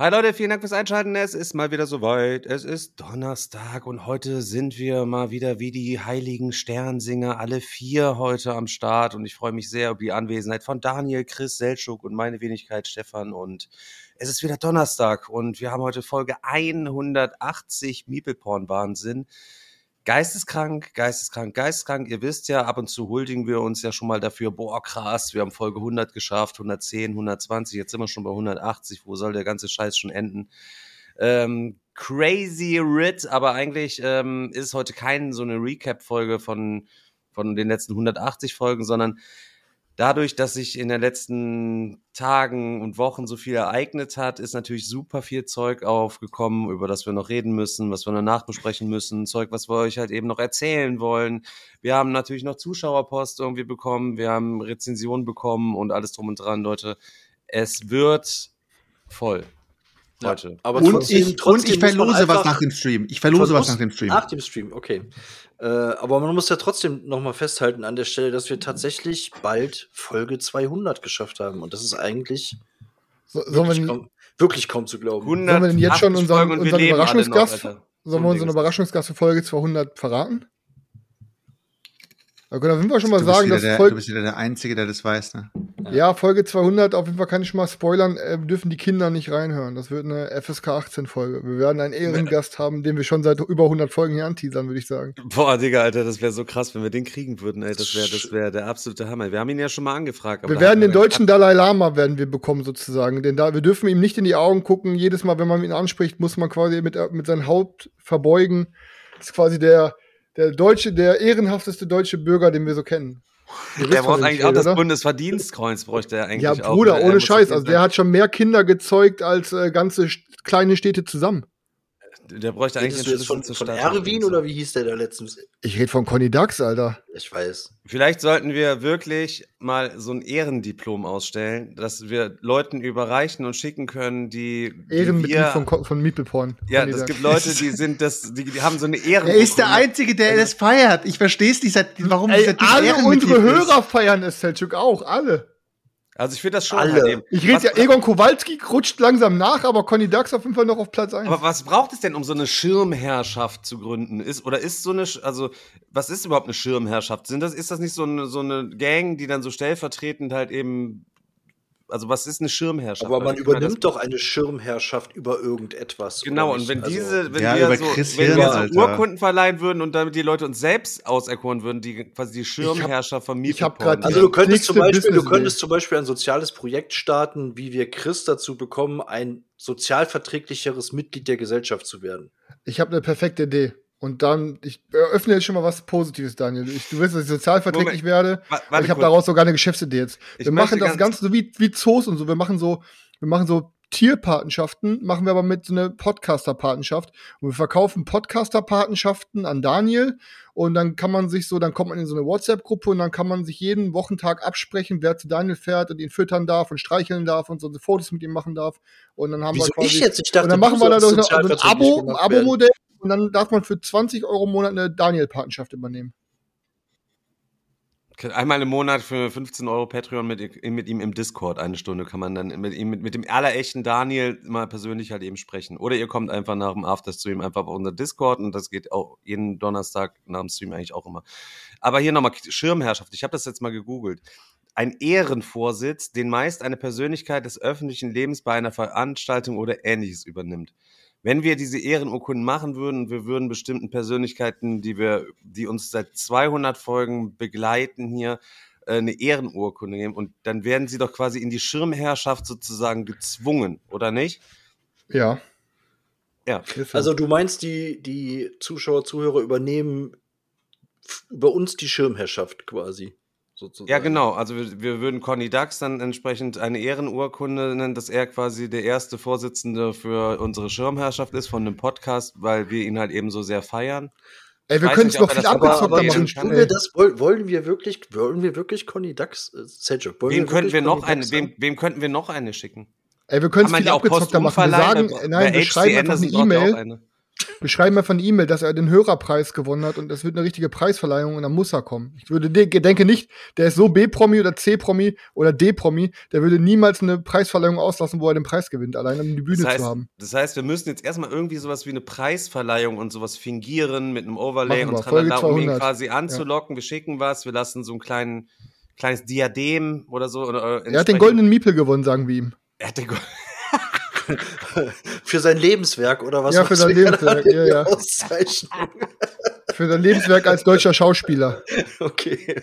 Hi Leute, vielen Dank fürs Einschalten. Es ist mal wieder soweit. Es ist Donnerstag und heute sind wir mal wieder wie die heiligen Sternsinger, alle vier heute am Start. Und ich freue mich sehr über die Anwesenheit von Daniel, Chris, Seltschuk und meine Wenigkeit Stefan. Und es ist wieder Donnerstag und wir haben heute Folge 180 Miepelporn Wahnsinn. Geisteskrank, geisteskrank, geisteskrank. Ihr wisst ja, ab und zu huldigen wir uns ja schon mal dafür, boah, krass, wir haben Folge 100 geschafft, 110, 120, jetzt sind wir schon bei 180, wo soll der ganze Scheiß schon enden? Ähm, crazy Rit, aber eigentlich ähm, ist heute keine so eine Recap-Folge von, von den letzten 180 Folgen, sondern dadurch, dass sich in den letzten Tagen und Wochen so viel ereignet hat, ist natürlich super viel Zeug aufgekommen, über das wir noch reden müssen, was wir danach besprechen müssen, Zeug, was wir euch halt eben noch erzählen wollen. Wir haben natürlich noch Zuschauerpost irgendwie bekommen, wir haben Rezensionen bekommen und alles drum und dran, Leute. Es wird voll. Heute. Ja, aber und, trotzdem, ich, trotzdem und ich verlose was nach dem Stream. Ich verlose was nach dem Stream. Nach dem Stream, okay. Äh, aber man muss ja trotzdem noch mal festhalten an der Stelle, dass wir tatsächlich bald Folge 200 geschafft haben. Und das ist eigentlich so, wirklich, kaum, wirklich, kaum, zu glauben. Sollen wir denn jetzt schon unseren, unseren Überraschungsgast, noch, sollen wir unseren Überraschungsgast für Folge 200 verraten? Da können wir auf jeden Fall schon mal sagen, dass der, Folge, du bist wieder der Einzige, der das weiß, ne? Ja, Folge 200, auf jeden Fall kann ich schon mal spoilern, äh, dürfen die Kinder nicht reinhören. Das wird eine FSK 18 Folge. Wir werden einen Ehrengast haben, den wir schon seit über 100 Folgen hier anteasern, würde ich sagen. Boah, Digga, Alter, das wäre so krass, wenn wir den kriegen würden, ey. Das wäre das wäre der absolute Hammer. Wir haben ihn ja schon mal angefragt. wir werden den deutschen Dalai Lama werden wir bekommen, sozusagen. Denn da, wir dürfen ihm nicht in die Augen gucken. Jedes Mal, wenn man ihn anspricht, muss man quasi mit, mit seinem Haupt verbeugen. Das ist quasi der, der deutsche, der ehrenhafteste deutsche Bürger, den wir so kennen. Der braucht eigentlich auch das oder? Bundesverdienstkreuz, bräuchte er eigentlich ja, Bruder, auch. Ne? ohne Scheiß. Also der hat schon mehr Kinder gezeugt als äh, ganze kleine Städte zusammen. Der bräuchte eigentlich einen Schlüssel von, von Erwin oder wie hieß der da letztens? Ich rede von Conny Dax, Alter. Ich weiß. Vielleicht sollten wir wirklich mal so ein Ehrendiplom ausstellen, dass wir Leuten überreichen und schicken können, die. Ehrenmitglied von, von Meepleporn. Ja, es gibt Leute, die sind das, die, die haben so eine Ehren. Er ist der Einzige, der das feiert. Ich verstehe es nicht, warum Ey, alle unsere Hörer feiern es, Selchuk auch, alle. Also ich finde das schon Alle. Halt Ich rede ja, Egon Kowalski rutscht langsam nach, aber Conny Dax auf jeden Fall noch auf Platz 1. Aber was braucht es denn, um so eine Schirmherrschaft zu gründen? Ist, oder ist so eine, also, was ist überhaupt eine Schirmherrschaft? Sind das, ist das nicht so eine, so eine Gang, die dann so stellvertretend halt eben also was ist eine Schirmherrschaft? Aber man übernimmt doch eine Schirmherrschaft über irgendetwas. Genau, und wenn also, diese, wenn ja, wir, so, wenn wir so Urkunden verleihen würden und damit die Leute uns selbst auserkoren würden, die quasi die Schirmherrscher von mir. Ich habe gerade. Also du könntest zum Beispiel, du könntest zum Beispiel ein soziales Projekt starten, wie wir Chris dazu bekommen, ein sozialverträglicheres Mitglied der Gesellschaft zu werden. Ich habe eine perfekte Idee. Und dann, ich eröffne jetzt schon mal was Positives, Daniel. Ich, du willst, dass ich sozialverträglich Moment. werde. Warte, ich habe daraus sogar eine Geschäftsidee jetzt. Ich wir machen das Ganze so wie, wie Zoos und so. Wir machen so, wir machen so Tierpatenschaften, machen wir aber mit so einer Podcaster-Patenschaft. Und wir verkaufen Podcaster-Patenschaften an Daniel. Und dann kann man sich so, dann kommt man in so eine WhatsApp-Gruppe und dann kann man sich jeden Wochentag absprechen, wer zu Daniel fährt und ihn füttern darf und streicheln darf und so Fotos mit ihm machen darf. Und dann haben Wieso wir quasi. Ich jetzt? Ich dachte, und dann machen wir da so ein Abo-Modell und dann darf man für 20 Euro im Monat eine Daniel-Patenschaft übernehmen. Einmal im Monat für 15 Euro Patreon mit, mit ihm im Discord eine Stunde kann man dann mit ihm, mit, mit dem allerechten Daniel mal persönlich halt eben sprechen. Oder ihr kommt einfach nach dem Afterstream einfach auf unser Discord und das geht auch jeden Donnerstag nach dem Stream eigentlich auch immer. Aber hier nochmal Schirmherrschaft. Ich habe das jetzt mal gegoogelt. Ein Ehrenvorsitz, den meist eine Persönlichkeit des öffentlichen Lebens bei einer Veranstaltung oder ähnliches übernimmt. Wenn wir diese Ehrenurkunden machen würden, wir würden bestimmten Persönlichkeiten, die wir, die uns seit 200 Folgen begleiten hier, äh, eine Ehrenurkunde geben und dann werden sie doch quasi in die Schirmherrschaft sozusagen gezwungen, oder nicht? Ja. Ja. Also du meinst, die, die Zuschauer, Zuhörer übernehmen über uns die Schirmherrschaft quasi. Sozusagen. Ja, genau. Also wir, wir, würden Conny Dax dann entsprechend eine Ehrenurkunde nennen, dass er quasi der erste Vorsitzende für unsere Schirmherrschaft ist von einem Podcast, weil wir ihn halt eben so sehr feiern. Ey, wir können es noch viel abgezockter machen. Tun wir das, wollen wir wirklich, wollen wir wirklich Conny Dax, äh, Seljuk, wem könnten wir noch eine, wem, wem könnten wir noch eine schicken? Ey, wir können es viel abgezockter machen. Wir sagen, nein, wir schreiben einfach eine E-Mail. Wir schreiben einfach eine E-Mail, dass er den Hörerpreis gewonnen hat und das wird eine richtige Preisverleihung und dann muss er kommen. Ich würde denke nicht, der ist so B-Promi oder C-Promi oder D-Promi, der würde niemals eine Preisverleihung auslassen, wo er den Preis gewinnt, allein um die Bühne das heißt, zu haben. Das heißt, wir müssen jetzt erstmal irgendwie sowas wie eine Preisverleihung und sowas fingieren mit einem Overlay und tralala, um ihn quasi anzulocken. Ja. Wir schicken was, wir lassen so ein kleinen, kleines Diadem oder so. Oder, er hat den goldenen Miepel gewonnen, sagen wir ihm. Er hat den goldenen für sein Lebenswerk oder was? Ja, für sein Lebenswerk, ja, ja. für sein Lebenswerk als deutscher Schauspieler. Okay.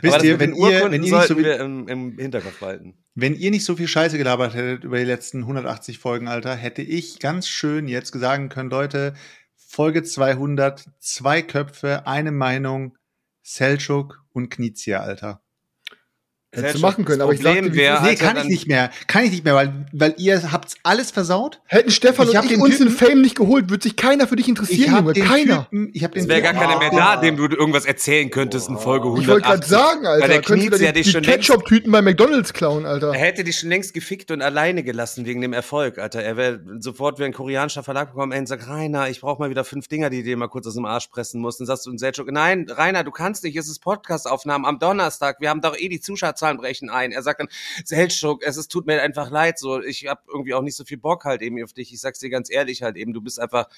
Wisst ihr, wenn ihr, wenn ihr nicht so viel, im, im Hinterkopf halten. Wenn ihr nicht so viel Scheiße gelabert hättet über die letzten 180 Folgen, Alter, hätte ich ganz schön jetzt sagen können, Leute, Folge 200, zwei Köpfe, eine Meinung, Selchuk und Knizia, Alter. Hättest du machen können, aber ich sagte, wär, nee, kann ich nicht mehr. Kann ich nicht mehr, weil, weil ihr habt's alles versaut. Hätten Stefan ich und ich uns den Fame nicht geholt, wird sich keiner für dich interessieren, Junge. Keiner. Typen, ich hab den es wäre gar keiner mehr da, dem du irgendwas erzählen könntest in Folge 100. Ich wollte gerade sagen, Alter. Weil der Kniez ja die, die Ketchup-Tüten bei McDonalds klauen, Alter. Er hätte dich schon längst gefickt und alleine gelassen wegen dem Erfolg, Alter. Er wäre sofort wie ein koreanischer Verlag bekommen ey, und sagt, Rainer, ich brauche mal wieder fünf Dinger, die dir mal kurz aus dem Arsch pressen musst. Und sagst du in Selchuk, nein, Rainer, du kannst nicht, es ist Podcast-Aufnahmen am Donnerstag. Wir haben doch eh die Zuschauerzahlen brechen ein er sagt dann, Selchuk, es ist, tut mir einfach leid, so, ich habe irgendwie auch nicht so viel Bock halt eben auf dich. Ich sag's dir ganz ehrlich halt eben, du bist einfach,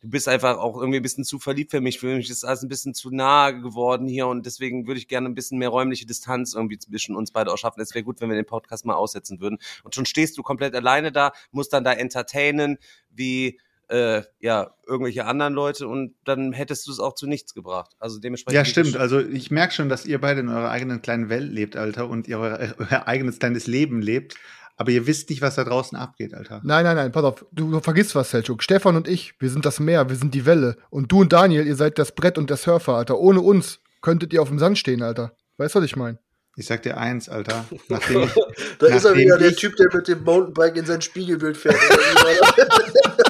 du bist einfach auch irgendwie ein bisschen zu verliebt für mich. Für mich ist alles ein bisschen zu nah geworden hier und deswegen würde ich gerne ein bisschen mehr räumliche Distanz irgendwie zwischen uns beide auch schaffen. Es wäre gut, wenn wir den Podcast mal aussetzen würden. Und schon stehst du komplett alleine da, musst dann da entertainen, wie äh, ja, irgendwelche anderen Leute und dann hättest du es auch zu nichts gebracht. Also dementsprechend. Ja, stimmt. Also ich merke schon, dass ihr beide in eurer eigenen kleinen Welt lebt, Alter, und ihr euer, euer eigenes kleines Leben lebt. Aber ihr wisst nicht, was da draußen abgeht, Alter. Nein, nein, nein, pass auf, du, du vergisst was, Selchuk. Stefan und ich, wir sind das Meer, wir sind die Welle. Und du und Daniel, ihr seid das Brett und der Surfer, Alter. Ohne uns könntet ihr auf dem Sand stehen, Alter. Weißt du, was ich meine? Ich sag dir eins, Alter. Nachdem ich, da ist er wieder der Typ, der mit dem Mountainbike in sein Spiegelbild fährt.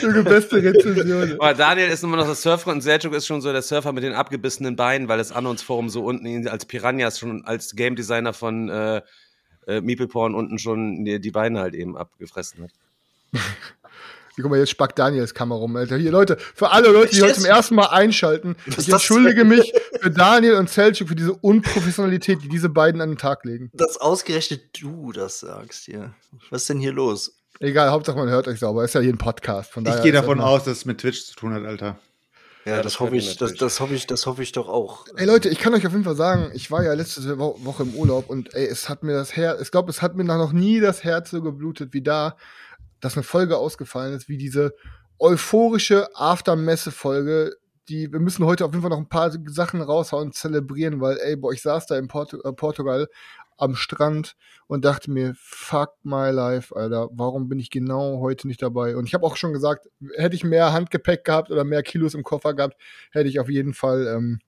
Junge, beste Rezension. Aber Daniel ist immer noch der Surfer und Selchuk ist schon so der Surfer mit den abgebissenen Beinen, weil das Anons Forum so unten ihn als Piranhas schon als Game Designer von äh, äh, Meepleporn unten schon die, die Beine halt eben abgefressen hat. Guck mal, jetzt spackt Daniels Kamera rum, Alter. Hier, Leute, für alle Leute, die heute zum ersten Mal einschalten, ich entschuldige mich für Daniel und Selchuk für diese Unprofessionalität, die diese beiden an den Tag legen. Dass ausgerechnet du das sagst hier. Was ist denn hier los? Egal, Hauptsache man hört euch sauber. Ist ja hier ein Podcast. Von ich gehe davon aus, dass es mit Twitch zu tun hat, Alter. Ja, ja das, das hoffe ich, das, das, hoffe ich, das hoffe ich doch auch. Ey Leute, ich kann euch auf jeden Fall sagen, ich war ja letzte Woche im Urlaub und ey, es hat mir das Herz, ich glaube, es hat mir noch nie das Herz so geblutet wie da, dass eine Folge ausgefallen ist, wie diese euphorische Aftermesse-Folge, die, wir müssen heute auf jeden Fall noch ein paar Sachen raushauen und zelebrieren, weil, ey, boah, ich saß da in Port äh, Portugal am Strand und dachte mir, fuck my life, Alter, warum bin ich genau heute nicht dabei? Und ich habe auch schon gesagt, hätte ich mehr Handgepäck gehabt oder mehr Kilos im Koffer gehabt, hätte ich auf jeden Fall ähm,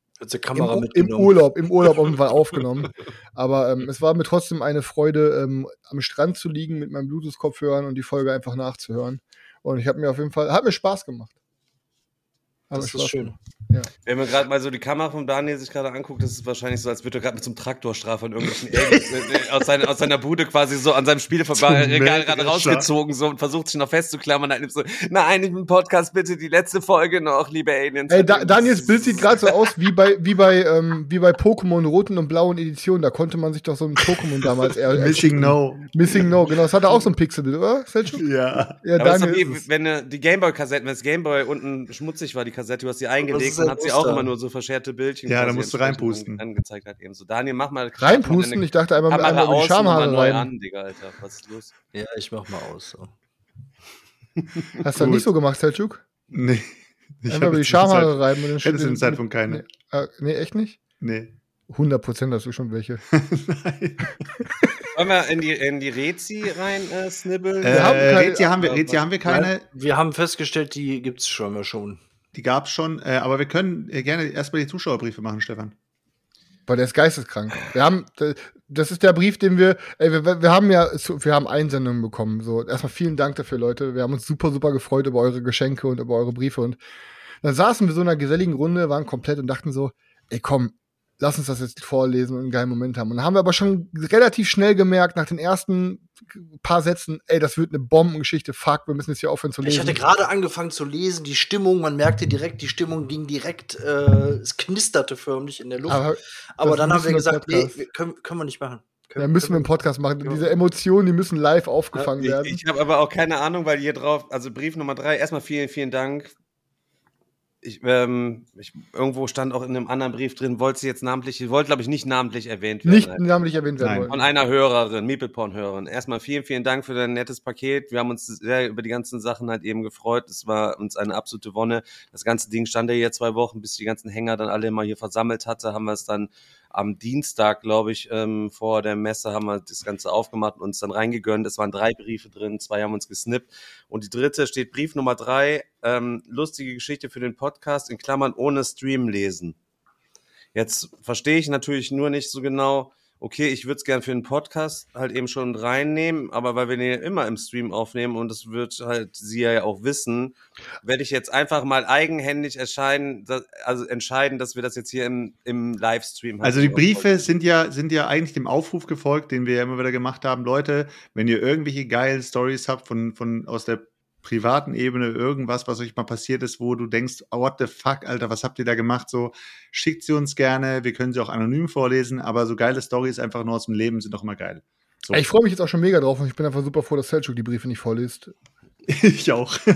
im, im, Urlaub, im Urlaub auf jeden Fall aufgenommen. Aber ähm, es war mir trotzdem eine Freude, ähm, am Strand zu liegen mit meinem Bluetooth-Kopfhörern und die Folge einfach nachzuhören. Und ich habe mir auf jeden Fall, hat mir Spaß gemacht. Aber das ist schön. Ja. Wenn man gerade mal so die Kamera von Daniel sich gerade anguckt, das ist wahrscheinlich so, als würde er gerade mit so einem Traktorstrafer in irgendwelchen äh, aus, seiner, aus seiner Bude quasi so an seinem Spieleregal gerade rausgezogen so und versucht sich noch festzuklammern. Dann so, nein, ich bin Podcast, bitte die letzte Folge noch, liebe Aliens. Ey, da, Daniels Bild sieht gerade so aus wie bei wie bei ähm, wie bei Pokémon roten und blauen Editionen. Da konnte man sich doch so ein Pokémon damals eher Missing No. Missing No, genau. Das hatte auch so ein Pixelbild, oder? Ja. Ja, Aber Daniel. Wie, wenn die Gameboy-Kassetten, wenn das Gameboy unten schmutzig war, die Kassette, du hast sie eingelegt Amazon hat sie auch immer nur so verscherte Bildchen. Ja, da musst du reinpusten. Angezeigt hat eben so. Daniel, mach mal. Reinpusten? Ich dachte einmal, einmal über die Schamhaare rein. An, Digga, Alter. Was ist los? Ja, ich mach mal aus. So. Hast du das nicht so gemacht, Selchuk? Nee. Ich Einfach über die Schamhaare reiben. Und Hättest du den Zeitpunkt keine? Nee, äh, nee, echt nicht? Nee. 100 Prozent hast du schon welche. Wollen wir in die, in die Rezi rein äh, snibbeln? Äh, wir haben keine, Rezi, haben wir, Rezi haben wir keine. Wir haben festgestellt, die gibt es schon mal schon. Die gab es schon, äh, aber wir können äh, gerne erstmal die Zuschauerbriefe machen, Stefan. Weil der ist geisteskrank. Wir haben, das ist der Brief, den wir, ey, wir, wir haben ja, wir haben Einsendungen bekommen. So, erstmal vielen Dank dafür, Leute. Wir haben uns super, super gefreut über eure Geschenke und über eure Briefe. Und dann saßen wir so in einer geselligen Runde, waren komplett und dachten so, ey, komm, lass uns das jetzt vorlesen und einen geilen Moment haben. Und dann haben wir aber schon relativ schnell gemerkt, nach den ersten paar Sätzen, ey, das wird eine Bombengeschichte, fuck, wir müssen jetzt hier aufhören zu lesen. Ich hatte gerade angefangen zu lesen, die Stimmung, man merkte direkt, die Stimmung ging direkt, äh, es knisterte förmlich in der Luft. Aber, aber dann haben wir gesagt, nee, können, können wir nicht machen. Können, ja, müssen wir im Podcast machen. Ja. Diese Emotionen, die müssen live aufgefangen ja, ich, werden. Ich habe aber auch keine Ahnung, weil hier drauf, also Brief Nummer drei, erstmal vielen, vielen Dank ich, ähm, ich, irgendwo stand auch in einem anderen Brief drin, wollte sie jetzt namentlich, wollte glaube ich nicht namentlich erwähnt werden. Nicht halt. namentlich erwähnt werden. Von einer Hörerin, Meepleporn-Hörerin. Erstmal vielen, vielen Dank für dein nettes Paket. Wir haben uns sehr über die ganzen Sachen halt eben gefreut. Es war uns eine absolute Wonne. Das ganze Ding stand ja hier zwei Wochen, bis die ganzen Hänger dann alle mal hier versammelt hatte, haben wir es dann am Dienstag, glaube ich, ähm, vor der Messe haben wir das Ganze aufgemacht und uns dann reingegönnt. Es waren drei Briefe drin, zwei haben uns gesnippt. Und die dritte steht Brief Nummer drei, ähm, lustige Geschichte für den Podcast, in Klammern ohne Stream lesen. Jetzt verstehe ich natürlich nur nicht so genau, okay, ich würde es gern für den Podcast halt eben schon reinnehmen, aber weil wir den ja immer im Stream aufnehmen und das wird halt sie ja auch wissen, werde ich jetzt einfach mal eigenhändig erscheinen, also entscheiden, dass wir das jetzt hier im, im Livestream haben. Also die Briefe sind ja, sind ja eigentlich dem Aufruf gefolgt, den wir ja immer wieder gemacht haben. Leute, wenn ihr irgendwelche geilen Stories habt von, von aus der privaten Ebene irgendwas, was euch mal passiert ist, wo du denkst, oh, what the fuck, Alter, was habt ihr da gemacht? So, schickt sie uns gerne, wir können sie auch anonym vorlesen, aber so geile Stories einfach nur aus dem Leben sind doch immer geil. So. Ich freue mich jetzt auch schon mega drauf und ich bin einfach super froh, dass Selchuk die Briefe nicht vorliest. ich auch.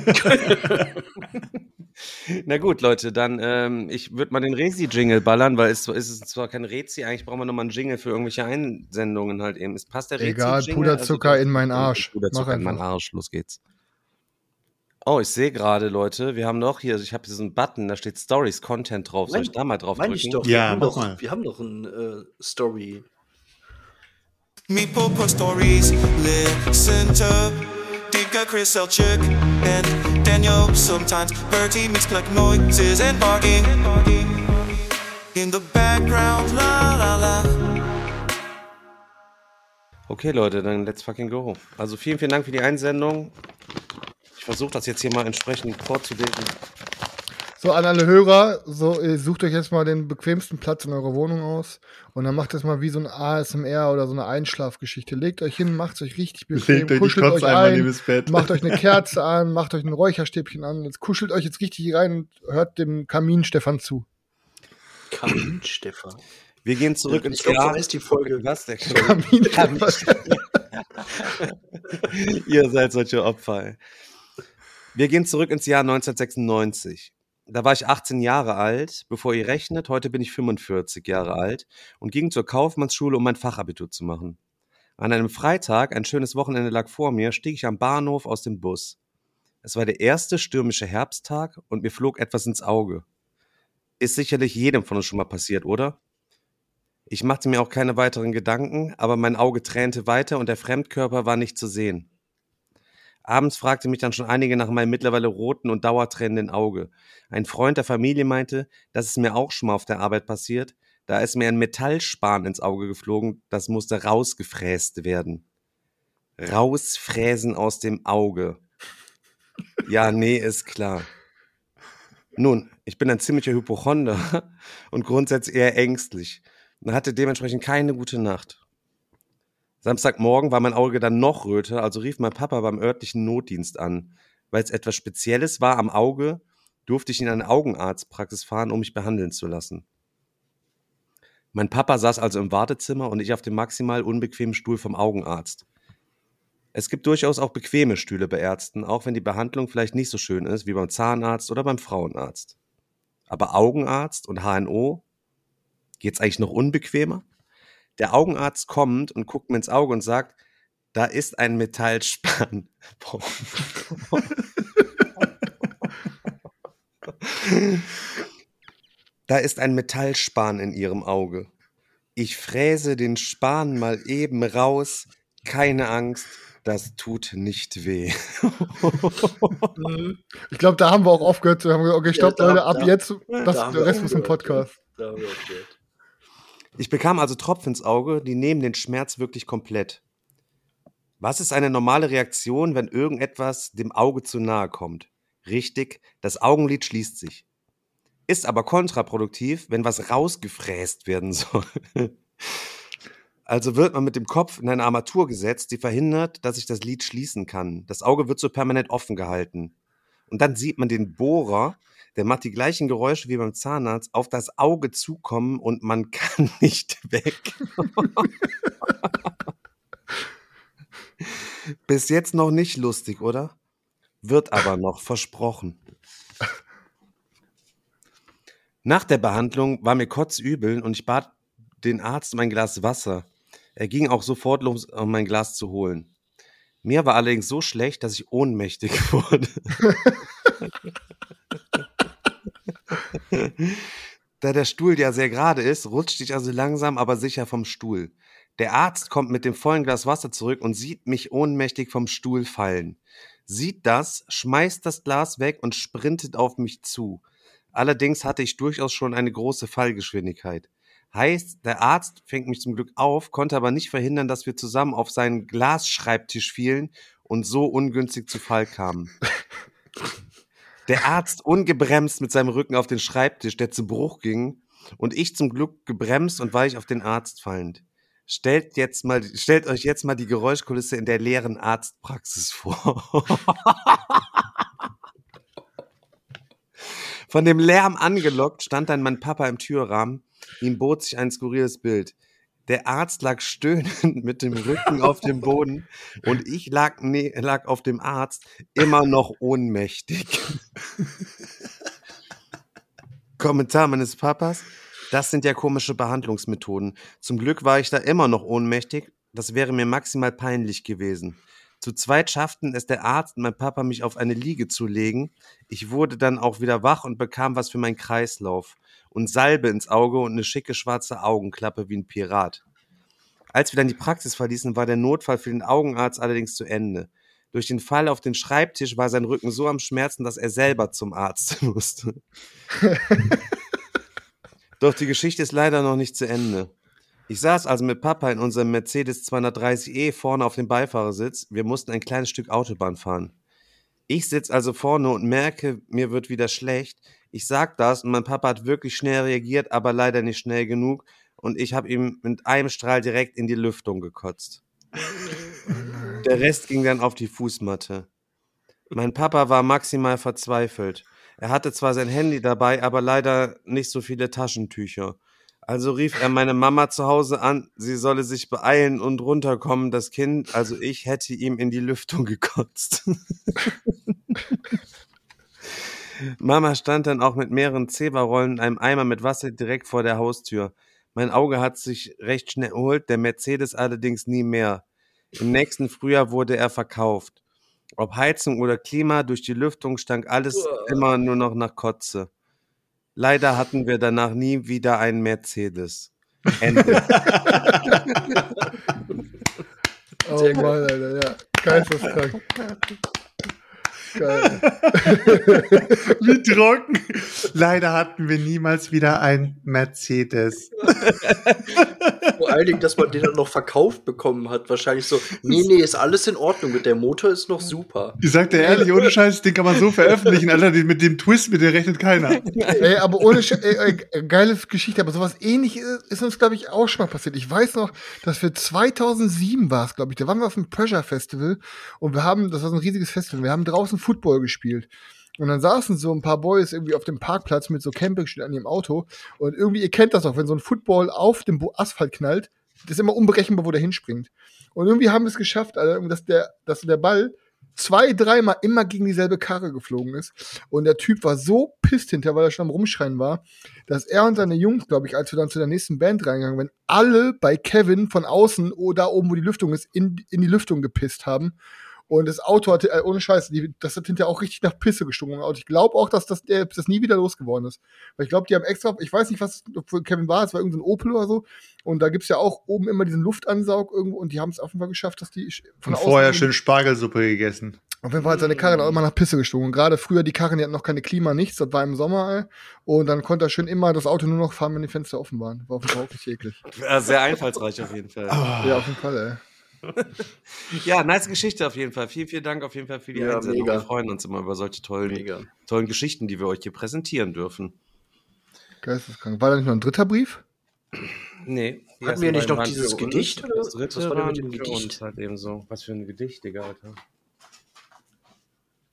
Na gut, Leute, dann ähm, ich würde mal den Resi-Jingle ballern, weil es, es ist zwar kein Rezi, eigentlich brauchen wir nochmal einen Jingle für irgendwelche Einsendungen halt eben. Es passt der Rezi. Egal, Puderzucker also, in meinen Arsch. Puderzucker in meinen Arsch, los geht's. Oh, ich sehe gerade, Leute, wir haben noch hier, ich habe diesen Button, da steht Stories, Content drauf. Soll ich da mal drauf drücken? Ich doch. Ja, wir haben doch, mal. wir haben doch ein äh, Story. Me Popo Stories, listen to Digga, Chris Selchuk and Daniel. Sometimes Bertie makes like noises and barking in the background, la la la. Okay, Leute, dann let's fucking go. Also vielen, vielen Dank für die Einsendung. Ich versuche das jetzt hier mal entsprechend vorzulesen. So, an alle Hörer, so, sucht euch jetzt mal den bequemsten Platz in eurer Wohnung aus und dann macht das mal wie so ein ASMR oder so eine Einschlafgeschichte. Legt euch hin, macht es euch richtig bequem, Legt kuschelt euch, ein, macht euch eine Kerze an, macht euch ein Räucherstäbchen an, jetzt kuschelt euch jetzt richtig rein und hört dem Kamin Stefan zu. Kamin Stefan. Wir gehen zurück ins glaub, Jahr. So heißt die Folge. Was? Der Kamin Stefan. Ihr seid solche Opfer. Wir gehen zurück ins Jahr 1996. Da war ich 18 Jahre alt, bevor ihr rechnet, heute bin ich 45 Jahre alt und ging zur Kaufmannsschule, um mein Fachabitur zu machen. An einem Freitag, ein schönes Wochenende lag vor mir, stieg ich am Bahnhof aus dem Bus. Es war der erste stürmische Herbsttag und mir flog etwas ins Auge. Ist sicherlich jedem von uns schon mal passiert, oder? Ich machte mir auch keine weiteren Gedanken, aber mein Auge tränte weiter und der Fremdkörper war nicht zu sehen. Abends fragte mich dann schon einige nach meinem mittlerweile roten und dauertrennenden Auge. Ein Freund der Familie meinte, dass es mir auch schon mal auf der Arbeit passiert. Da ist mir ein Metallspan ins Auge geflogen, das musste rausgefräst werden. Rausfräsen aus dem Auge. Ja, nee, ist klar. Nun, ich bin ein ziemlicher Hypochonder und grundsätzlich eher ängstlich und hatte dementsprechend keine gute Nacht. Samstagmorgen war mein Auge dann noch röter, also rief mein Papa beim örtlichen Notdienst an. Weil es etwas Spezielles war am Auge, durfte ich in eine Augenarztpraxis fahren, um mich behandeln zu lassen. Mein Papa saß also im Wartezimmer und ich auf dem maximal unbequemen Stuhl vom Augenarzt. Es gibt durchaus auch bequeme Stühle bei Ärzten, auch wenn die Behandlung vielleicht nicht so schön ist wie beim Zahnarzt oder beim Frauenarzt. Aber Augenarzt und HNO geht's eigentlich noch unbequemer? Der Augenarzt kommt und guckt mir ins Auge und sagt, da ist ein Metallspann. da ist ein Metallspan in ihrem Auge. Ich fräse den Span mal eben raus. Keine Angst, das tut nicht weh. ich glaube, da haben wir auch aufgehört. Wir haben gesagt, okay, stopp, ja, Leute, ab da, jetzt, das da der Rest ist ein Podcast. Da haben wir aufgehört. Ich bekam also Tropfen ins Auge, die nehmen den Schmerz wirklich komplett. Was ist eine normale Reaktion, wenn irgendetwas dem Auge zu nahe kommt? Richtig, das Augenlid schließt sich. Ist aber kontraproduktiv, wenn was rausgefräst werden soll. Also wird man mit dem Kopf in eine Armatur gesetzt, die verhindert, dass sich das Lid schließen kann. Das Auge wird so permanent offen gehalten. Und dann sieht man den Bohrer, der macht die gleichen Geräusche wie beim Zahnarzt, auf das Auge zukommen und man kann nicht weg. Bis jetzt noch nicht lustig, oder? Wird aber noch versprochen. Nach der Behandlung war mir kotzübel und ich bat den Arzt um ein Glas Wasser. Er ging auch sofort los, um mein Glas zu holen. Mir war allerdings so schlecht, dass ich ohnmächtig wurde. da der Stuhl ja sehr gerade ist, rutschte ich also langsam, aber sicher vom Stuhl. Der Arzt kommt mit dem vollen Glas Wasser zurück und sieht mich ohnmächtig vom Stuhl fallen. Sieht das, schmeißt das Glas weg und sprintet auf mich zu. Allerdings hatte ich durchaus schon eine große Fallgeschwindigkeit. Heißt, der Arzt fängt mich zum Glück auf, konnte aber nicht verhindern, dass wir zusammen auf seinen Glasschreibtisch fielen und so ungünstig zu Fall kamen. Der Arzt ungebremst mit seinem Rücken auf den Schreibtisch, der zu Bruch ging, und ich zum Glück gebremst und weich auf den Arzt fallend. Stellt jetzt mal, stellt euch jetzt mal die Geräuschkulisse in der leeren Arztpraxis vor. Von dem Lärm angelockt stand dann mein Papa im Türrahmen Ihm bot sich ein skurriles Bild. Der Arzt lag stöhnend mit dem Rücken auf dem Boden und ich lag, ne, lag auf dem Arzt immer noch ohnmächtig. Kommentar meines Papas. Das sind ja komische Behandlungsmethoden. Zum Glück war ich da immer noch ohnmächtig. Das wäre mir maximal peinlich gewesen. Zu zweit schafften es der Arzt und mein Papa, mich auf eine Liege zu legen. Ich wurde dann auch wieder wach und bekam was für meinen Kreislauf und Salbe ins Auge und eine schicke schwarze Augenklappe wie ein Pirat. Als wir dann die Praxis verließen, war der Notfall für den Augenarzt allerdings zu Ende. Durch den Fall auf den Schreibtisch war sein Rücken so am Schmerzen, dass er selber zum Arzt musste. Doch die Geschichte ist leider noch nicht zu Ende. Ich saß also mit Papa in unserem Mercedes 230e vorne auf dem Beifahrersitz. Wir mussten ein kleines Stück Autobahn fahren. Ich sitze also vorne und merke, mir wird wieder schlecht. Ich sag das und mein Papa hat wirklich schnell reagiert, aber leider nicht schnell genug. Und ich habe ihm mit einem Strahl direkt in die Lüftung gekotzt. Der Rest ging dann auf die Fußmatte. Mein Papa war maximal verzweifelt. Er hatte zwar sein Handy dabei, aber leider nicht so viele Taschentücher. Also rief er meine Mama zu Hause an, sie solle sich beeilen und runterkommen. Das Kind, also ich, hätte ihm in die Lüftung gekotzt. Mama stand dann auch mit mehreren Zeberrollen und einem Eimer mit Wasser direkt vor der Haustür. Mein Auge hat sich recht schnell erholt, der Mercedes allerdings nie mehr. Im nächsten Frühjahr wurde er verkauft. Ob Heizung oder Klima, durch die Lüftung stank alles immer nur noch nach Kotze. Leider hatten wir danach nie wieder einen Mercedes. Ende. oh Mann, Alter, ja. Geisteskrank. Geil. Wie trocken. Leider hatten wir niemals wieder ein Mercedes. Vor allen Dingen, dass man den dann noch verkauft bekommen hat. Wahrscheinlich so, nee, nee, ist alles in Ordnung mit der Motor ist noch super. Ich sag dir ehrlich, ohne Scheiß, den kann man so veröffentlichen, Alter, mit dem Twist, mit dem rechnet keiner. Ey, aber ohne Sch ey, ey, geile Geschichte, aber sowas ähnliches ist uns, glaube ich, auch schon mal passiert. Ich weiß noch, dass wir 2007 war es, glaube ich, da waren wir auf dem Pressure Festival und wir haben, das war so ein riesiges Festival, wir haben draußen Football gespielt. Und dann saßen so ein paar Boys irgendwie auf dem Parkplatz mit so Campingstühlen an ihrem Auto. Und irgendwie, ihr kennt das auch, wenn so ein Football auf dem Asphalt knallt, das ist immer unberechenbar, wo der hinspringt. Und irgendwie haben wir es geschafft, Alter, dass der, dass der Ball zwei, dreimal immer gegen dieselbe Karre geflogen ist. Und der Typ war so pisst hinter, weil er schon am Rumschreien war, dass er und seine Jungs, glaube ich, als wir dann zu der nächsten Band reingegangen sind, alle bei Kevin von außen oder oben, wo die Lüftung ist, in, in die Lüftung gepisst haben. Und das Auto hat, äh, ohne Scheiß, die, das hat hinterher auch richtig nach Pisse gestunken. Und ich glaube auch, dass das, der, das nie wieder losgeworden ist. Weil ich glaube, die haben extra, ich weiß nicht, was für Kevin war, es war irgendein Opel oder so. Und da gibt es ja auch oben immer diesen Luftansaug irgendwo und die haben es auf jeden Fall geschafft, dass die von und vorher schön Spargelsuppe gegessen. Auf jeden Fall hat seine Karre auch immer nach Pisse gestunken. Gerade früher, die Karren, die hatten noch keine Klima, nichts, das war im Sommer, ey. Und dann konnte er schön immer das Auto nur noch fahren, wenn die Fenster offen waren. War auf jeden Fall auch nicht eklig. Ja, sehr einfallsreich auf jeden Fall. Oh. Ja, auf jeden Fall, ey. Ja, nice Geschichte auf jeden Fall. Vielen, vielen Dank auf jeden Fall für die ja, Einsendung. Wir freuen uns immer über solche tollen, tollen Geschichten, die wir euch hier präsentieren dürfen. Geisteskrank. War da nicht noch ein dritter Brief? Nee. Hatten wir nicht noch dieses Gedicht? Das dritte das war mit dem Gedicht. Halt eben so. Was für ein Gedicht, Digga, Alter.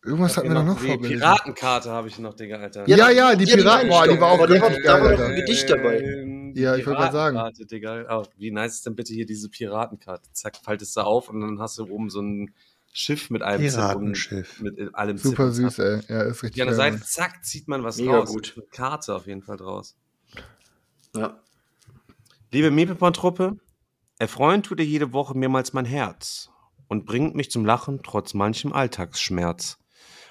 Irgendwas hatten wir noch, noch Die Piratenkarte habe ich noch, Digga, Alter. Ja, ja, ja die Piraten, boah, die war auch richtig geil, Alter. ein Gedicht dabei. Ja, ich wollte gerade sagen. Digga. Oh, wie nice ist denn bitte hier diese Piratenkarte? Zack, faltest du auf und dann hast du oben so ein Schiff mit einem Piratenschiff. mit allem Super süß, ey. Ja, ist richtig. An der Seite, zack, zieht man was Mega raus. gut. Eine Karte auf jeden Fall draus. Ja. Liebe Mepepon-Truppe, erfreuen tut ihr jede Woche mehrmals mein Herz und bringt mich zum Lachen trotz manchem Alltagsschmerz.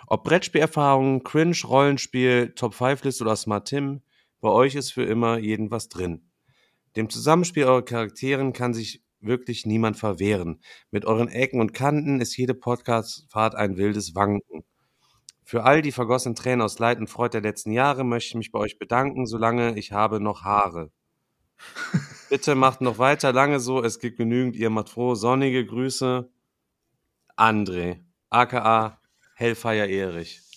Ob Brettspielerfahrungen, Cringe, Rollenspiel, Top 5 List oder Smart Tim, bei euch ist für immer jeden was drin. Dem Zusammenspiel eurer Charakteren kann sich wirklich niemand verwehren. Mit euren Ecken und Kanten ist jede Podcastfahrt ein wildes Wanken. Für all die vergossenen Tränen aus Leid und Freude der letzten Jahre möchte ich mich bei euch bedanken, solange ich habe noch Haare. Bitte macht noch weiter lange so, es gibt genügend, ihr macht froh. Sonnige Grüße, André, aka Hellfire Erich.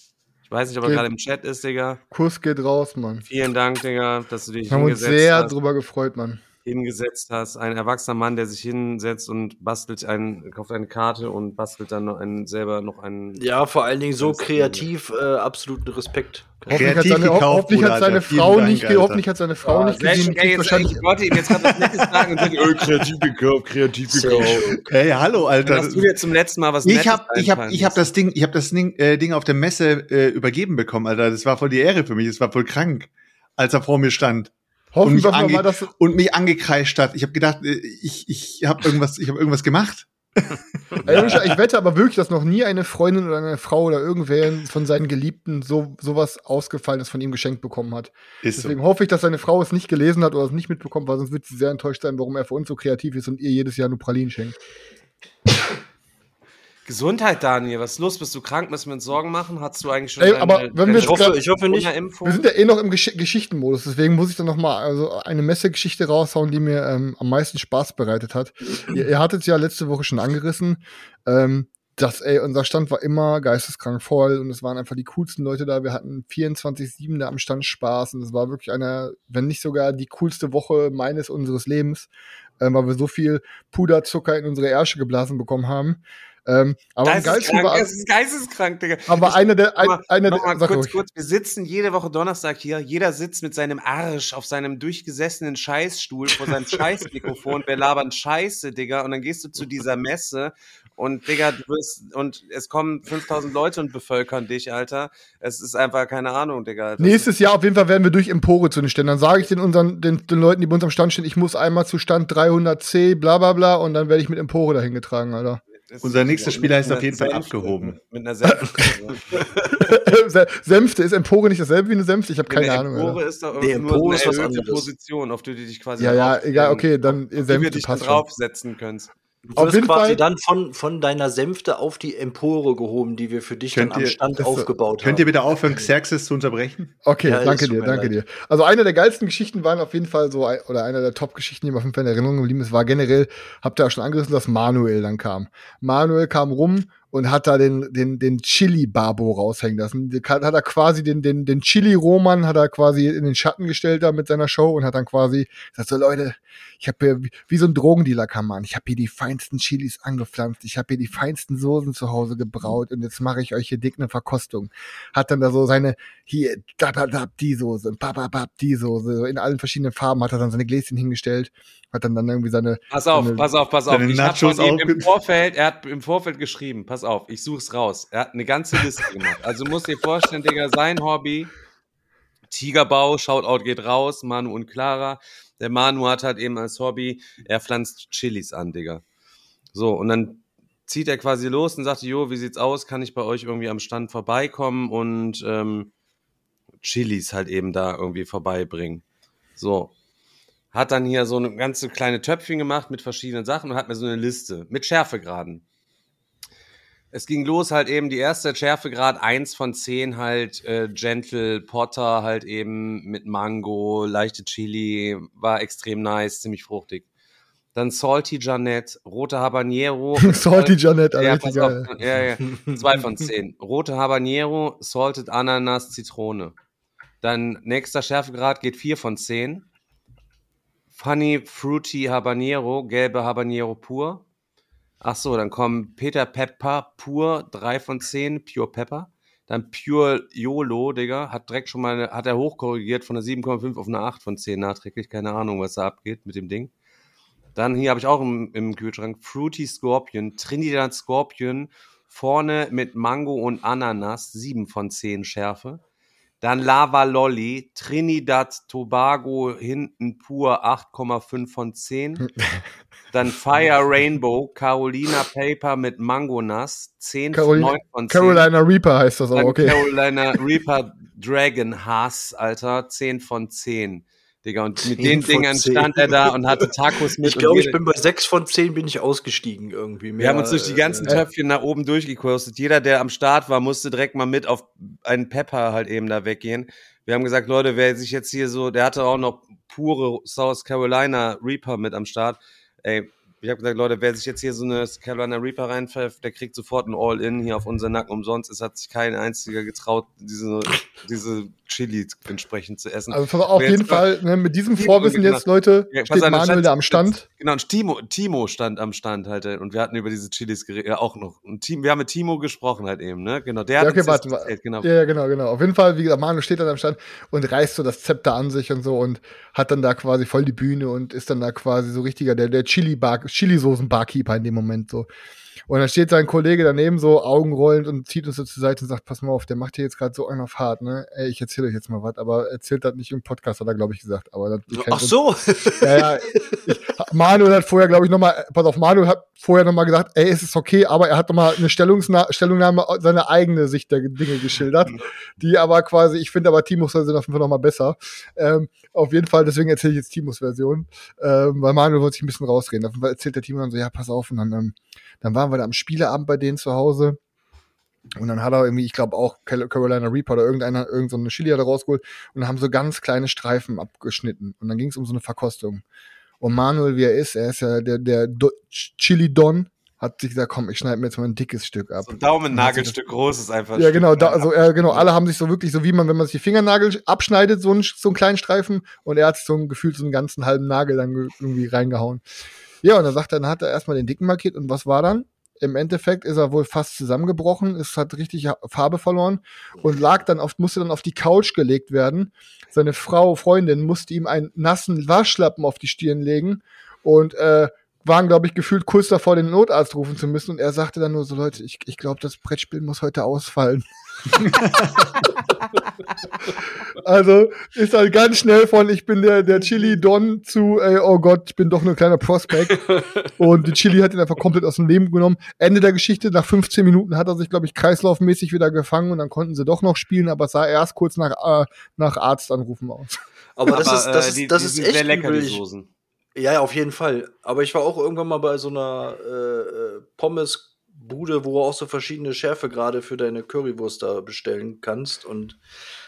Weiß nicht, ob er gerade im Chat ist, Digga. Kuss geht raus, Mann. Vielen Dank, Digga, dass du dich Wir haben uns sehr hast, drüber gefreut, Mann. Hingesetzt hast. Ein erwachsener Mann, der sich hinsetzt und bastelt einen, kauft eine Karte und bastelt dann noch einen, selber noch einen. Ja, vor allen Dingen so kreativ, äh, absoluten Respekt. Hoffentlich hat seine, hoffentlich hat seine Frau nicht, Dank, hoffentlich hat seine Frau oh, nicht gesehen. Ey, jetzt, ich wollte ihm jetzt gerade was Nettes sagen und öh, kreativ gekauft, kreativ gekauft. Hey, hallo, Alter. Dann hast du dir zum letzten Mal was Nettes Ich hab, ich hab, ich hab das Ding, ich hab das Ding, äh, Ding auf der Messe äh, übergeben bekommen, Alter. Das war voll die Ehre für mich. Es war voll krank, als er vor mir stand. Hoffen und mich, ange mal, und mich angekreischt hat. Ich habe gedacht, äh, ich, ich habe irgendwas, ich habe irgendwas gemacht. ich wette aber wirklich, dass noch nie eine Freundin oder eine Frau oder irgendwer von seinen Geliebten so sowas Ausgefallenes von ihm geschenkt bekommen hat. Ist Deswegen so. hoffe ich, dass seine Frau es nicht gelesen hat oder es nicht mitbekommt, weil sonst wird sie sehr enttäuscht sein, warum er für uns so kreativ ist und ihr jedes Jahr nur Pralinen schenkt. Gesundheit, Daniel. Was ist los? Bist du krank? Müssen wir uns Sorgen machen? Hast du eigentlich schon. Ey, aber wenn wir ich, hoffe, ich hoffe nicht. Wir sind ja eh noch im Gesch Geschichtenmodus, deswegen muss ich dann noch mal also eine Messegeschichte raushauen, die mir ähm, am meisten Spaß bereitet hat. ihr, ihr hattet es ja letzte Woche schon angerissen. Ähm, das, ey, unser Stand war immer geisteskrank voll und es waren einfach die coolsten Leute da. Wir hatten 24-7 da am Stand Spaß und es war wirklich eine, wenn nicht sogar die coolste Woche meines, unseres Lebens, äh, weil wir so viel Puderzucker in unsere Ärsche geblasen bekommen haben. Ähm, aber am geilsten war. Es ist geisteskrank, Digga. Aber ich, einer der. Ein, mal, einer der mal kurz, kurz. Wir sitzen jede Woche Donnerstag hier. Jeder sitzt mit seinem Arsch auf seinem durchgesessenen Scheißstuhl vor seinem Scheißmikrofon. Wir labern Scheiße, Digga. Und dann gehst du zu dieser Messe und, Digga, du wirst. Und es kommen 5000 Leute und bevölkern dich, Alter. Es ist einfach keine Ahnung, Digga. Alter. Nächstes Jahr auf jeden Fall werden wir durch Empore zu den Ständen. Dann sage ich den, unseren, den, den Leuten, die bei uns am Stand stehen, ich muss einmal zu Stand 300C, bla bla bla. Und dann werde ich mit Empore dahin getragen, Alter. Unser nächster Spieler ist auf jeden Fall abgehoben. Mit einer Senfte. Senfte. Ist Empore nicht dasselbe wie eine Senfte? Ich habe keine Ahnung. Empore ist doch nee, nur eine ist was anderes. Position, auf die du dich quasi Ja, ja, egal, okay, dann Senfte dich passt draufsetzen kannst. Du wirst quasi Fall. dann von, von deiner Sänfte auf die Empore gehoben, die wir für dich könnt dann am Stand ihr, aufgebaut haben. Könnt ihr bitte aufhören, Xerxes zu unterbrechen? Okay, ja, danke dir, danke leid. dir. Also eine der geilsten Geschichten waren auf jeden Fall so, oder eine der Top-Geschichten, die mir auf jeden Fall in Erinnerung geblieben ist, war generell, habt ihr auch schon angerissen, dass Manuel dann kam. Manuel kam rum und hat da den, den, den Chili-Babo raushängen lassen. Hat er quasi den, den, den Chili-Roman hat er quasi in den Schatten gestellt da mit seiner Show und hat dann quasi gesagt, so Leute, ich habe hier, wie so ein Drogendealer kam man, ich habe hier die feinsten Chilis angepflanzt, ich habe hier die feinsten Soßen zu Hause gebraut und jetzt mache ich euch hier dick eine Verkostung. Hat dann da so seine, hier, da, da, da, die Soße, bababab, die Soße, so in allen verschiedenen Farben hat er dann seine Gläschen hingestellt hat dann dann irgendwie seine. Pass auf, seine, pass auf, pass auf. Ich habe von ihm im Vorfeld, er hat im Vorfeld geschrieben, pass pass auf, ich such's raus. Er hat eine ganze Liste gemacht. Also musst dir vorstellen, Digga, sein Hobby, Tigerbau, Shoutout geht raus, Manu und Clara. Der Manu hat halt eben als Hobby, er pflanzt Chilis an, Digga. So, und dann zieht er quasi los und sagt, jo, wie sieht's aus? Kann ich bei euch irgendwie am Stand vorbeikommen und ähm, Chilis halt eben da irgendwie vorbeibringen. So. Hat dann hier so eine ganze kleine Töpfchen gemacht mit verschiedenen Sachen und hat mir so eine Liste mit Schärfegraden. Es ging los halt eben die erste Schärfegrad 1 von 10 halt äh, Gentle Potter halt eben mit Mango, leichte Chili, war extrem nice, ziemlich fruchtig. Dann Salty Janet, rote Habanero. Salty Janet, ja, pass auf, ja, ja, zwei von zehn. Rote Habanero, Salted Ananas, Zitrone. Dann nächster Schärfegrad geht vier von zehn. Funny Fruity Habanero, gelbe Habanero pur. Ach so, dann kommen Peter Pepper pur, drei von zehn, Pure Pepper. Dann Pure YOLO, Digga, hat direkt schon mal, eine, hat er hochkorrigiert von einer 7,5 auf eine 8 von 10 nachträglich. Keine Ahnung, was da abgeht mit dem Ding. Dann hier habe ich auch im, im Kühlschrank Fruity Scorpion, Trinidad Scorpion, vorne mit Mango und Ananas, 7 von 10 Schärfe. Dann Lava Lolly, Trinidad Tobago hinten pur 8,5 von 10. Dann Fire Rainbow, Carolina Paper mit Mango Nass, 10 Carolina, 9 von 10. Carolina Reaper heißt das aber, okay. Carolina Reaper Dragon Hass, Alter, 10 von 10. Digga, und mit den Dingern stand er da und hatte Tacos mit. Ich glaube, ich bin bei sechs von zehn bin ich ausgestiegen irgendwie. Mehr, wir haben uns durch die ganzen äh, Töpfchen nach oben durchgekostet. Jeder, der am Start war, musste direkt mal mit auf einen Pepper halt eben da weggehen. Wir haben gesagt, Leute, wer sich jetzt hier so, der hatte auch noch pure South Carolina Reaper mit am Start. Ey, ich habe gesagt, Leute, wer sich jetzt hier so eine Carolina Reaper reinpfeift, der kriegt sofort ein All-In hier auf unseren Nacken umsonst. Es hat sich kein einziger getraut, diese, diese Chili entsprechend zu essen. Also auf jeden Fall, ne, mit diesem Vorwissen genau, jetzt, Leute, ja, steht Manuel da am Stand. Genau, und Timo, Timo stand am Stand halt und wir hatten über diese Chilis geredet, ja auch noch. Und Team, wir haben mit Timo gesprochen halt eben, ne? Genau, der ja, okay, hat warte, genau. Ja, genau, genau. Auf jeden Fall, wie gesagt, Manuel steht da am Stand und reißt so das Zepter an sich und so und hat dann da quasi voll die Bühne und ist dann da quasi so richtiger, der, der Chili-Bar, Chili-Soßen-Barkeeper in dem Moment so. Und dann steht sein Kollege daneben so augenrollend und zieht uns so zur Seite und sagt, pass mal auf, der macht hier jetzt gerade so einen auf hart, ne? Ey, ich erzähle euch jetzt mal was, aber erzählt das nicht im Podcast, hat er, glaube ich, gesagt. Aber Ach so! Ja, ja. Ich, Manuel hat vorher, glaube ich, nochmal, pass auf, Manuel hat vorher nochmal gesagt, ey, es ist okay, aber er hat nochmal eine Stellungsna Stellungnahme, seine eigene Sicht der Dinge geschildert, die aber quasi, ich finde aber Timos Version auf jeden Fall nochmal besser. Ähm, auf jeden Fall, deswegen erzähle ich jetzt Timos Version, ähm, weil Manuel wollte sich ein bisschen rausreden. Auf jeden Fall erzählt der Timo dann so, ja, pass auf, und dann, ähm, dann waren wir da am Spieleabend bei denen zu Hause. Und dann hat er irgendwie, ich glaube auch Carolina Reaper oder irgendeiner, irgendeine so Chili hat er rausgeholt und haben so ganz kleine Streifen abgeschnitten. Und dann ging es um so eine Verkostung. Und Manuel, wie er ist, er ist ja der, der Do Chili Don, hat sich gesagt, komm, ich schneide mir jetzt mal ein dickes Stück ab. So ein Daumennagelstück groß ist einfach. Ja, genau, da, also, äh, genau, alle haben sich so wirklich, so wie man, wenn man sich die Fingernagel abschneidet, so, ein, so einen kleinen Streifen und er hat so ein gefühlt so einen ganzen halben Nagel dann irgendwie reingehauen. Ja, und dann sagt er, dann hat er erstmal den dicken markiert und was war dann? Im Endeffekt ist er wohl fast zusammengebrochen, es hat richtig Farbe verloren und lag dann auf, musste dann auf die Couch gelegt werden. Seine Frau, Freundin, musste ihm einen nassen Waschlappen auf die Stirn legen und äh, waren, glaube ich, gefühlt kurz davor, den Notarzt rufen zu müssen. Und er sagte dann nur so, Leute, ich, ich glaube, das Brettspiel muss heute ausfallen. also ist halt ganz schnell von ich bin der, der Chili Don zu ey, oh Gott, ich bin doch nur ein kleiner Prospect. Und die Chili hat ihn einfach komplett aus dem Leben genommen. Ende der Geschichte, nach 15 Minuten hat er sich, glaube ich, kreislaufmäßig wieder gefangen und dann konnten sie doch noch spielen, aber es sah erst kurz nach, äh, nach Arztanrufen aus. Aber das aber, ist, das, äh, ist, das ist echt sehr lecker, die Soßen. Ja, ja, auf jeden Fall. Aber ich war auch irgendwann mal bei so einer äh, äh Pommes Bude, wo du auch so verschiedene Schärfegrade für deine Currywurst da bestellen kannst. Und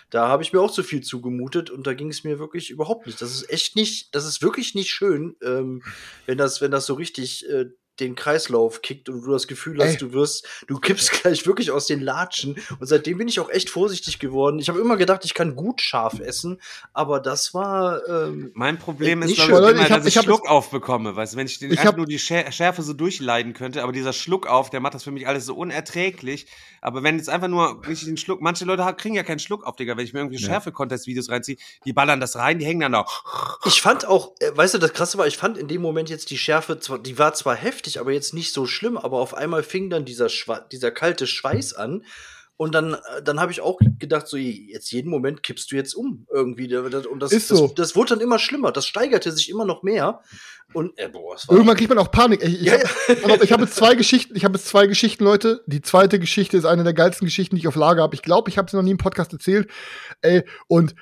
da habe ich mir auch zu viel zugemutet und da ging es mir wirklich überhaupt nicht. Das ist echt nicht, das ist wirklich nicht schön, ähm, wenn das, wenn das so richtig äh, den Kreislauf kickt und du das Gefühl hast, Ey. du wirst, du kippst gleich wirklich aus den Latschen. Und seitdem bin ich auch echt vorsichtig geworden. Ich habe immer gedacht, ich kann gut scharf essen, aber das war ähm, mein Problem ist, glaube ich, immer, ich hab, dass ich, ich Schluck aufbekomme. Weißt du, wenn ich, den, ich hab, nur die Schärfe so durchleiden könnte, aber dieser Schluck auf, der macht das für mich alles so unerträglich. Aber wenn jetzt einfach nur nicht den Schluck, manche Leute kriegen ja keinen Schluck auf, Digga, wenn ich mir irgendwie ja. Schärfe-Contest-Videos reinziehe, die ballern das rein, die hängen dann auch. Ich fand auch, äh, weißt du, das Krasse war, ich fand in dem Moment jetzt die Schärfe, die war zwar heftig, heftig, aber jetzt nicht so schlimm. Aber auf einmal fing dann dieser, dieser kalte Schweiß an und dann, äh, dann habe ich auch gedacht, so jetzt jeden Moment kippst du jetzt um irgendwie. Und das, ist so. das, das wurde dann immer schlimmer. Das steigerte sich immer noch mehr. Und äh, boah, Irgendwann kriegt man auch Panik. Ich, ich ja, habe ja. hab jetzt zwei Geschichten. Ich habe jetzt zwei Geschichten, Leute. Die zweite Geschichte ist eine der geilsten Geschichten, die ich auf Lager habe. Ich glaube, ich habe sie noch nie im Podcast erzählt. Ey, und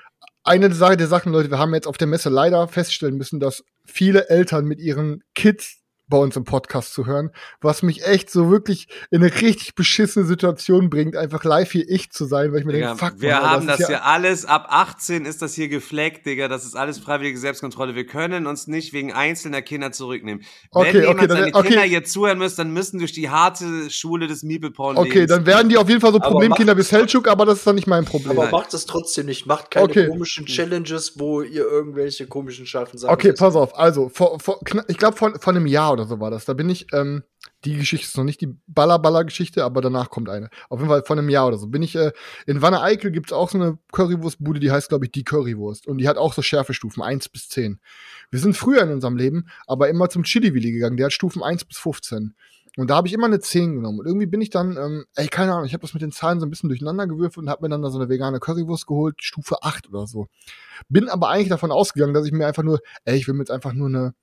eine Sache der Sachen, Leute, wir haben jetzt auf der Messe leider feststellen müssen, dass viele Eltern mit ihren Kids bei uns im Podcast zu hören, was mich echt so wirklich in eine richtig beschissene Situation bringt, einfach live hier ich zu sein, weil ich mir Digga, denke, fuck, wir Mann, haben das, das hier alles, ab 18 ist das hier gefleckt, Digga, das ist alles freiwillige Selbstkontrolle. Wir können uns nicht wegen einzelner Kinder zurücknehmen. Okay, Wenn okay, jemand dann, seine okay. Kinder jetzt zuhören müsst, dann müssen durch die harte Schule des Meeple-Porn Okay, dann werden die auf jeden Fall so Problemkinder wie Selchuk, aber das ist dann nicht mein Problem. Aber macht es trotzdem nicht, macht keine okay. komischen Challenges, wo ihr irgendwelche komischen scharfen Sachen Okay, pass auf, also, vor, vor, ich glaube, vor, vor einem Jahr oder so war das, da bin ich ähm, die Geschichte ist noch nicht die Baller-Baller-Geschichte, aber danach kommt eine. Auf jeden Fall von einem Jahr oder so. Bin ich, äh, in Wanne Eickel gibt es auch so eine Currywurstbude, die heißt, glaube ich, die Currywurst. Und die hat auch so Schärfestufen, 1 bis 10. Wir sind früher in unserem Leben, aber immer zum Chili-Willi gegangen. Der hat Stufen 1 bis 15. Und da habe ich immer eine 10 genommen. Und irgendwie bin ich dann, ähm, ey, keine Ahnung, ich habe das mit den Zahlen so ein bisschen durcheinander gewürfelt und habe mir dann da so eine vegane Currywurst geholt, Stufe 8 oder so. Bin aber eigentlich davon ausgegangen, dass ich mir einfach nur, ey, ich will mir jetzt einfach nur eine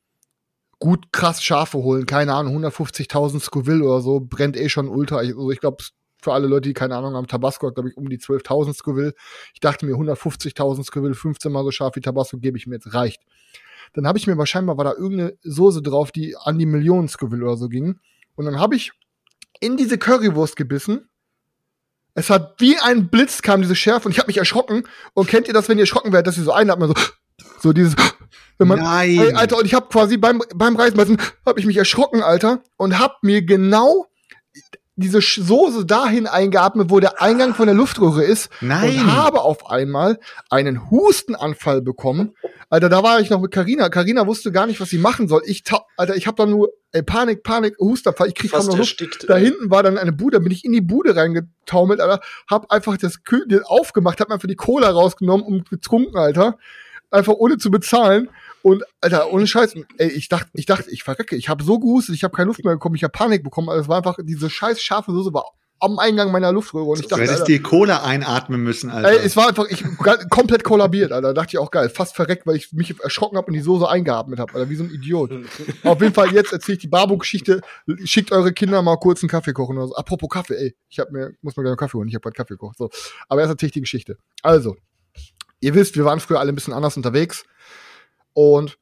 gut krass Schafe holen, keine Ahnung, 150.000 Scoville oder so, brennt eh schon ultra. Also ich glaube, für alle Leute, die keine Ahnung haben, Tabasco hat, glaube ich, um die 12.000 Scoville. Ich dachte mir, 150.000 Scoville, 15 mal so scharf wie Tabasco, gebe ich mir jetzt, reicht. Dann habe ich mir wahrscheinlich, war da irgendeine Soße drauf, die an die Millionen Scoville oder so ging. Und dann habe ich in diese Currywurst gebissen. Es hat wie ein Blitz kam diese Schärfe und ich habe mich erschrocken. Und kennt ihr das, wenn ihr erschrocken werdet, dass ihr so einatmet, so, so dieses, wenn man, Nein. Ey, Alter, und ich habe quasi beim, beim Reismessen, habe ich mich erschrocken, Alter, und hab mir genau diese Soße dahin eingeatmet, wo der Eingang von der Luftröhre ist. Nein. Und habe auf einmal einen Hustenanfall bekommen. Alter, da war ich noch mit Karina. Karina wusste gar nicht, was sie machen soll. Ich, Alter, ich habe da nur ey, Panik, Panik, Hustenanfall. Ich krieg kaum noch Luft. Da hinten war dann eine Bude, da bin ich in die Bude reingetaumelt, Alter. Hab einfach das Kühl aufgemacht, hab mir einfach die Cola rausgenommen und getrunken, Alter. Einfach ohne zu bezahlen. Und Alter, ohne Scheiß, ey, ich dachte, ich dachte, ich verrecke, ich habe so gehustet, ich habe keine Luft mehr bekommen, ich habe Panik bekommen, also es war einfach diese scheiß scharfe Soße war am Eingang meiner Luftröhre und ich dachte, du hättest die Cola einatmen müssen, Alter. Ey, es war einfach ich komplett kollabiert, Alter. Da dachte ich auch geil, fast verreckt, weil ich mich erschrocken habe und die Soße eingeatmet habe, Alter, wie so ein Idiot. Auf jeden Fall jetzt erzähle ich die Barbo-Geschichte. Schickt eure Kinder mal kurz einen Kaffee kochen oder so. Apropos Kaffee, ey, ich habe mir muss mir gleich einen Kaffee holen, ich habe gerade Kaffee gekocht. So, aber erst erzähle ich die Geschichte. Also, ihr wisst, wir waren früher alle ein bisschen anders unterwegs und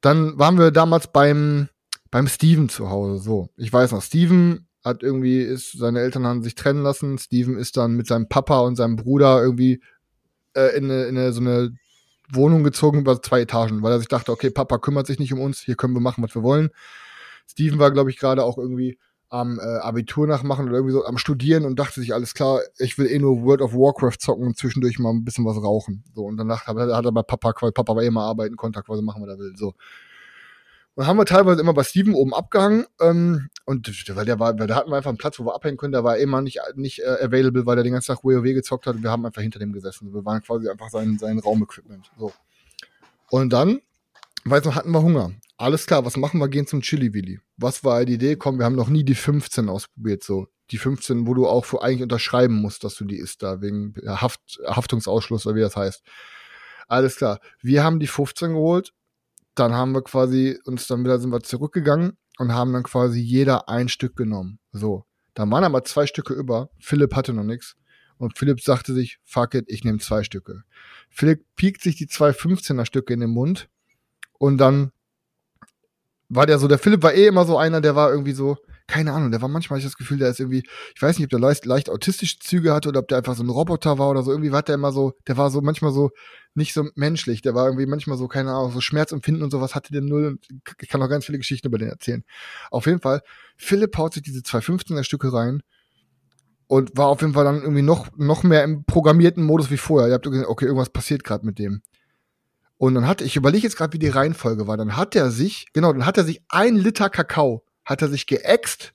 dann waren wir damals beim, beim Steven zu Hause. So, ich weiß noch, Steven hat irgendwie, ist, seine Eltern haben sich trennen lassen. Steven ist dann mit seinem Papa und seinem Bruder irgendwie äh, in, eine, in eine, so eine Wohnung gezogen über zwei Etagen, weil er sich dachte, okay, Papa kümmert sich nicht um uns, hier können wir machen, was wir wollen. Steven war, glaube ich, gerade auch irgendwie am äh, Abitur nachmachen oder irgendwie so am Studieren und dachte sich, alles klar, ich will eh nur World of Warcraft zocken und zwischendurch mal ein bisschen was rauchen. So, und danach hat er bei Papa, weil Papa war eh mal arbeiten, konnte quasi machen, was er will. So. Und haben wir teilweise immer bei Steven oben abgehangen. Ähm, und weil der war, weil da hatten wir einfach einen Platz, wo wir abhängen können, der war immer nicht, nicht äh, available, weil er den ganzen Tag WoW gezockt hat und wir haben einfach hinter dem gesessen. Wir waren quasi einfach sein, sein Raumequipment. So. Und dann, weiß noch, hatten wir Hunger alles klar, was machen wir? Gehen zum Chili Willi. Was war die Idee? Komm, wir haben noch nie die 15 ausprobiert, so. Die 15, wo du auch für eigentlich unterschreiben musst, dass du die isst, da wegen Haft, Haftungsausschluss oder wie das heißt. Alles klar. Wir haben die 15 geholt. Dann haben wir quasi uns dann wieder sind wir zurückgegangen und haben dann quasi jeder ein Stück genommen. So. Dann waren aber zwei Stücke über. Philipp hatte noch nichts. Und Philipp sagte sich, fuck it, ich nehme zwei Stücke. Philipp piekt sich die zwei 15er Stücke in den Mund und dann war der so, der Philipp war eh immer so einer, der war irgendwie so, keine Ahnung, der war manchmal ich das Gefühl, der ist irgendwie, ich weiß nicht, ob der leicht, leicht autistische Züge hatte oder ob der einfach so ein Roboter war oder so, irgendwie war der immer so, der war so manchmal so nicht so menschlich, der war irgendwie manchmal so, keine Ahnung, so Schmerzempfinden und sowas hatte der null und ich kann auch ganz viele Geschichten über den erzählen. Auf jeden Fall, Philipp haut sich diese zwei 15er Stücke rein und war auf jeden Fall dann irgendwie noch, noch mehr im programmierten Modus wie vorher. Ihr habt gesehen, okay, irgendwas passiert gerade mit dem. Und dann hat, ich überlege jetzt gerade, wie die Reihenfolge war. Dann hat er sich, genau, dann hat er sich ein Liter Kakao, hat er sich geäxt,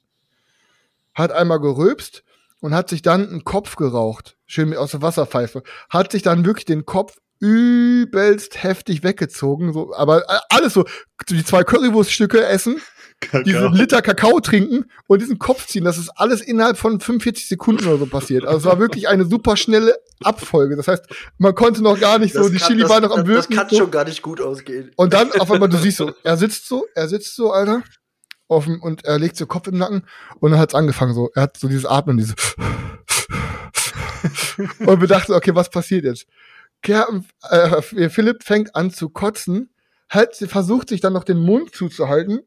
hat einmal geröbst und hat sich dann einen Kopf geraucht, schön aus der Wasserpfeife, hat sich dann wirklich den Kopf übelst heftig weggezogen, so, aber äh, alles so, die zwei Currywurststücke essen, Kakao. diesen Liter Kakao trinken und diesen Kopf ziehen. Das ist alles innerhalb von 45 Sekunden oder so passiert. Also es war wirklich eine super schnelle Abfolge. Das heißt, man konnte noch gar nicht das so, die kann, Chili das, war noch am Wirken. Das kann so. schon gar nicht gut ausgehen. Und dann auf einmal, du siehst so, er sitzt so, er sitzt so, Alter, dem, und er legt so Kopf im Nacken und dann hat's angefangen so. Er hat so dieses Atmen, diese und wir dachten, okay, was passiert jetzt? Kerpen, äh, Philipp fängt an zu kotzen, halt, versucht sich dann noch den Mund zuzuhalten,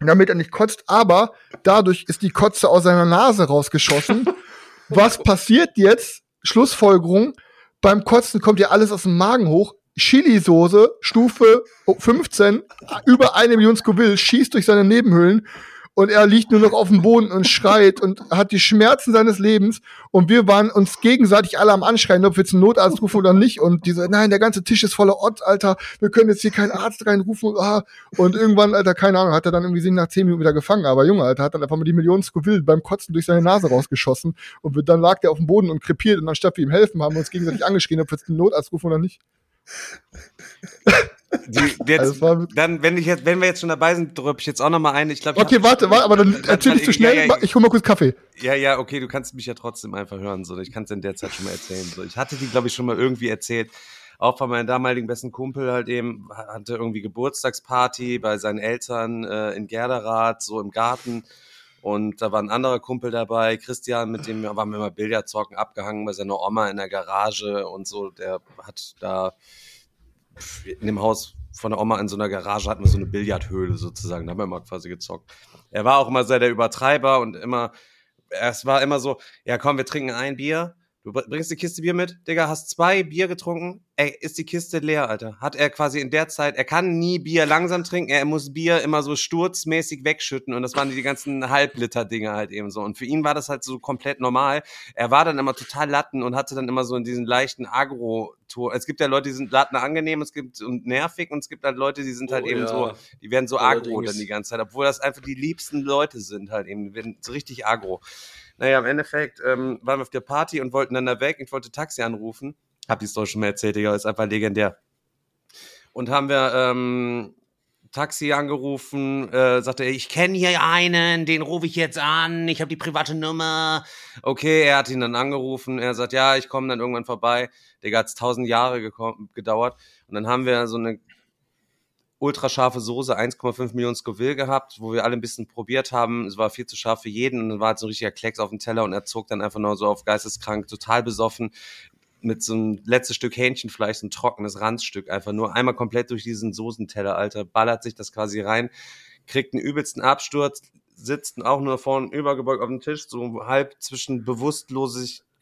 damit er nicht kotzt, aber dadurch ist die Kotze aus seiner Nase rausgeschossen. was passiert jetzt? Schlussfolgerung, beim Kotzen kommt ja alles aus dem Magen hoch. Chili-Soße, Stufe 15, über eine Million Scoville, schießt durch seine Nebenhöhlen und er liegt nur noch auf dem Boden und schreit und hat die Schmerzen seines Lebens. Und wir waren uns gegenseitig alle am Anschreien, ob wir jetzt einen Notarzt rufen oder nicht. Und diese, nein, der ganze Tisch ist voller Ott, Alter, wir können jetzt hier keinen Arzt reinrufen. Ah. und irgendwann, Alter, keine Ahnung, hat er dann irgendwie nach zehn Minuten wieder gefangen, aber Junge, Alter, hat dann einfach mal die Millionen Scoville beim Kotzen durch seine Nase rausgeschossen. Und wir, dann lag der auf dem Boden und krepiert. Und anstatt wir ihm helfen, haben wir uns gegenseitig angeschrien, ob wir jetzt einen Notarzt rufen oder nicht. Die, jetzt, also dann, wenn ich jetzt, wenn wir jetzt schon dabei sind, drück ich jetzt auch noch mal ein. Ich glaub, ich okay, warte, warte, aber dann, erzähl ich zu schnell. Ja, ja, ich hol mal kurz Kaffee. Ja, ja, okay, du kannst mich ja trotzdem einfach hören. So, ich kann es in der Zeit schon mal erzählen. So, ich hatte die, glaube ich, schon mal irgendwie erzählt. Auch von meinem damaligen besten Kumpel halt eben hatte irgendwie Geburtstagsparty bei seinen Eltern äh, in Gerderath, so im Garten. Und da war ein anderer Kumpel dabei, Christian, mit dem waren wir immer Billard zocken, abgehangen bei seiner Oma in der Garage und so. Der hat da in dem Haus von der Oma in so einer Garage hatten wir so eine Billardhöhle sozusagen. Da haben wir immer quasi gezockt. Er war auch immer sehr der Übertreiber und immer, es war immer so, ja komm, wir trinken ein Bier Du bringst die Kiste Bier mit, Digga, hast zwei Bier getrunken, ey, ist die Kiste leer, Alter. Hat er quasi in der Zeit, er kann nie Bier langsam trinken, er muss Bier immer so sturzmäßig wegschütten und das waren die ganzen Halbliter-Dinge halt eben so. Und für ihn war das halt so komplett normal. Er war dann immer total Latten und hatte dann immer so in diesen leichten Agro-Tour. Es gibt ja Leute, die sind Latten angenehm, es gibt und nervig und es gibt halt Leute, die sind halt oh, eben ja. so, die werden so Allerdings. agro dann die ganze Zeit, obwohl das einfach die liebsten Leute sind halt eben, die werden so richtig agro. Naja, im Endeffekt ähm, waren wir auf der Party und wollten dann da weg. Ich wollte Taxi anrufen. Hab die Story schon mal erzählt, Digga, ist einfach legendär. Und haben wir ähm, Taxi angerufen, äh, sagte, ich kenne hier einen, den rufe ich jetzt an, ich habe die private Nummer. Okay, er hat ihn dann angerufen, er sagt, ja, ich komme dann irgendwann vorbei. Digga, hat's tausend Jahre gedauert. Und dann haben wir so eine ultrascharfe Soße, 1,5 Millionen Scoville gehabt, wo wir alle ein bisschen probiert haben. Es war viel zu scharf für jeden und dann war halt so ein richtiger Klecks auf dem Teller und er zog dann einfach nur so auf geisteskrank, total besoffen mit so einem letztes Stück Hähnchenfleisch, so ein trockenes Randstück, einfach nur einmal komplett durch diesen Soßenteller, Alter, ballert sich das quasi rein, kriegt einen übelsten Absturz, sitzt auch nur vorne übergebeugt auf dem Tisch, so halb zwischen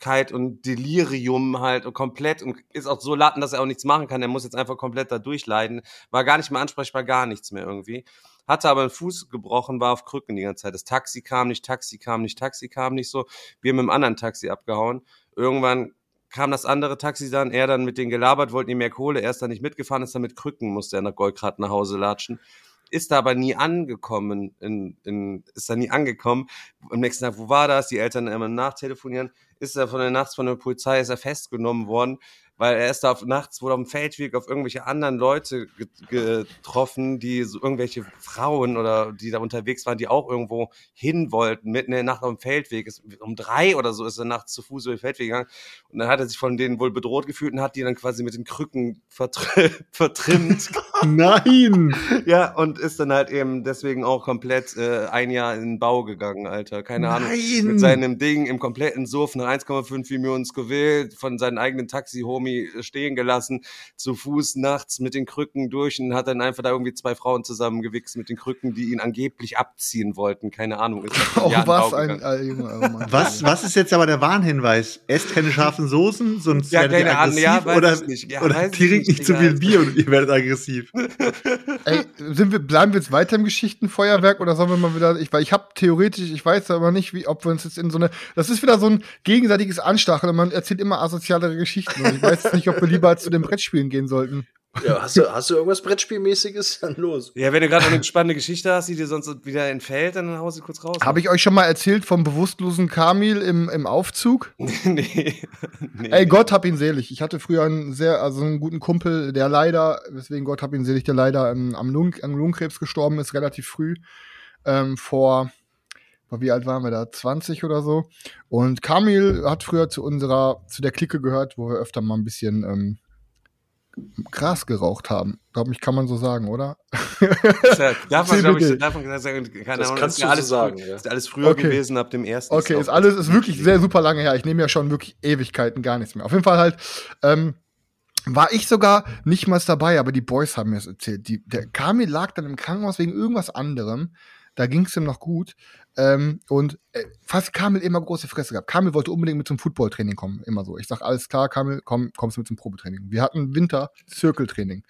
Bewusstlosigkeit und Delirium halt und komplett und ist auch so latten, dass er auch nichts machen kann. Er muss jetzt einfach komplett da durchleiden. War gar nicht mehr ansprechbar, gar nichts mehr irgendwie. Hatte aber einen Fuß gebrochen, war auf Krücken die ganze Zeit. Das Taxi kam nicht, Taxi kam nicht, Taxi kam nicht so. Wir mit dem anderen Taxi abgehauen. Irgendwann kam das andere Taxi dann, er dann mit denen gelabert, wollten ihm mehr Kohle, er ist dann nicht mitgefahren, ist dann mit Krücken, musste er nach Goldgrad nach Hause latschen ist da aber nie angekommen, in, in, ist da nie angekommen. Am nächsten Tag, wo war das? Die Eltern immer nachtelefonieren ist er von der nachts von der Polizei ist er festgenommen worden, weil er ist da auf, nachts wohl auf dem Feldweg auf irgendwelche anderen Leute getroffen, die so irgendwelche Frauen oder die da unterwegs waren, die auch irgendwo hin wollten, mitten in der Nacht auf dem Feldweg. Ist, um drei oder so ist er nachts zu Fuß über den Feldweg gegangen und dann hat er sich von denen wohl bedroht gefühlt und hat die dann quasi mit den Krücken vertr vertrimmt. Nein! ja, und ist dann halt eben deswegen auch komplett äh, ein Jahr in den Bau gegangen, Alter. Keine Nein. Ahnung. Mit seinem Ding im kompletten Surf nach 1,5 Millionen Scoville von seinen eigenen Taxi-Homie irgendwie stehen gelassen, zu Fuß nachts mit den Krücken durch und hat dann einfach da irgendwie zwei Frauen zusammengewichst mit den Krücken, die ihn angeblich abziehen wollten. Keine Ahnung. Ist oh, was ein, äh, oh was, was ist jetzt aber der Warnhinweis? Esst keine scharfen Soßen, sonst ja, werdet ihr aggressiv ja, oder, nicht. Ja, oder trinkt nicht zu viel Bier und ihr werdet aggressiv. Ey, sind wir, bleiben wir jetzt weiter im Geschichtenfeuerwerk oder sollen wir mal wieder, ich, weil ich habe theoretisch, ich weiß aber nicht, wie, ob wir uns jetzt in so eine, das ist wieder so ein gegenseitiges Anstacheln und man erzählt immer asozialere Geschichten. Und ich weiß weiß nicht, ob wir lieber zu den Brettspielen gehen sollten. Ja, hast du, hast du irgendwas Brettspielmäßiges? Dann los. Ja, wenn du gerade eine spannende Geschichte hast, die dir sonst wieder entfällt, dann hau sie kurz raus. Habe ich euch schon mal erzählt vom bewusstlosen Kamil im, im Aufzug? nee, nee. Ey, Gott hab ihn selig. Ich hatte früher einen sehr, also einen guten Kumpel, der leider, deswegen Gott hab ihn selig, der leider am, am, Lung, an Lungenkrebs gestorben ist, relativ früh. ähm, vor, wie alt waren wir da? 20 oder so. Und Kamil hat früher zu unserer, zu der Clique gehört, wo wir öfter mal ein bisschen ähm, Gras geraucht haben. Glaube ich, kann man so sagen, oder? Ja, darf man, glaube ich, darf man sagen, keine das Ahnung, kannst ist du alles, so sagen, ja. ist alles früher okay. gewesen, ab dem ersten. Okay, ist, alles, ist wirklich sehr super lange her. Ich nehme ja schon wirklich Ewigkeiten gar nichts mehr. Auf jeden Fall halt, ähm, war ich sogar nicht mal dabei, aber die Boys haben mir das erzählt. Die, der Kamil lag dann im Krankenhaus wegen irgendwas anderem. Da ging es ihm noch gut. Ähm, und äh, fast Kamil immer große Fresse gehabt. Kamil wollte unbedingt mit zum Footballtraining kommen, immer so. Ich sag, alles klar, Kamil, komm, kommst mit zum Probetraining. Wir hatten Winter Zirkeltraining.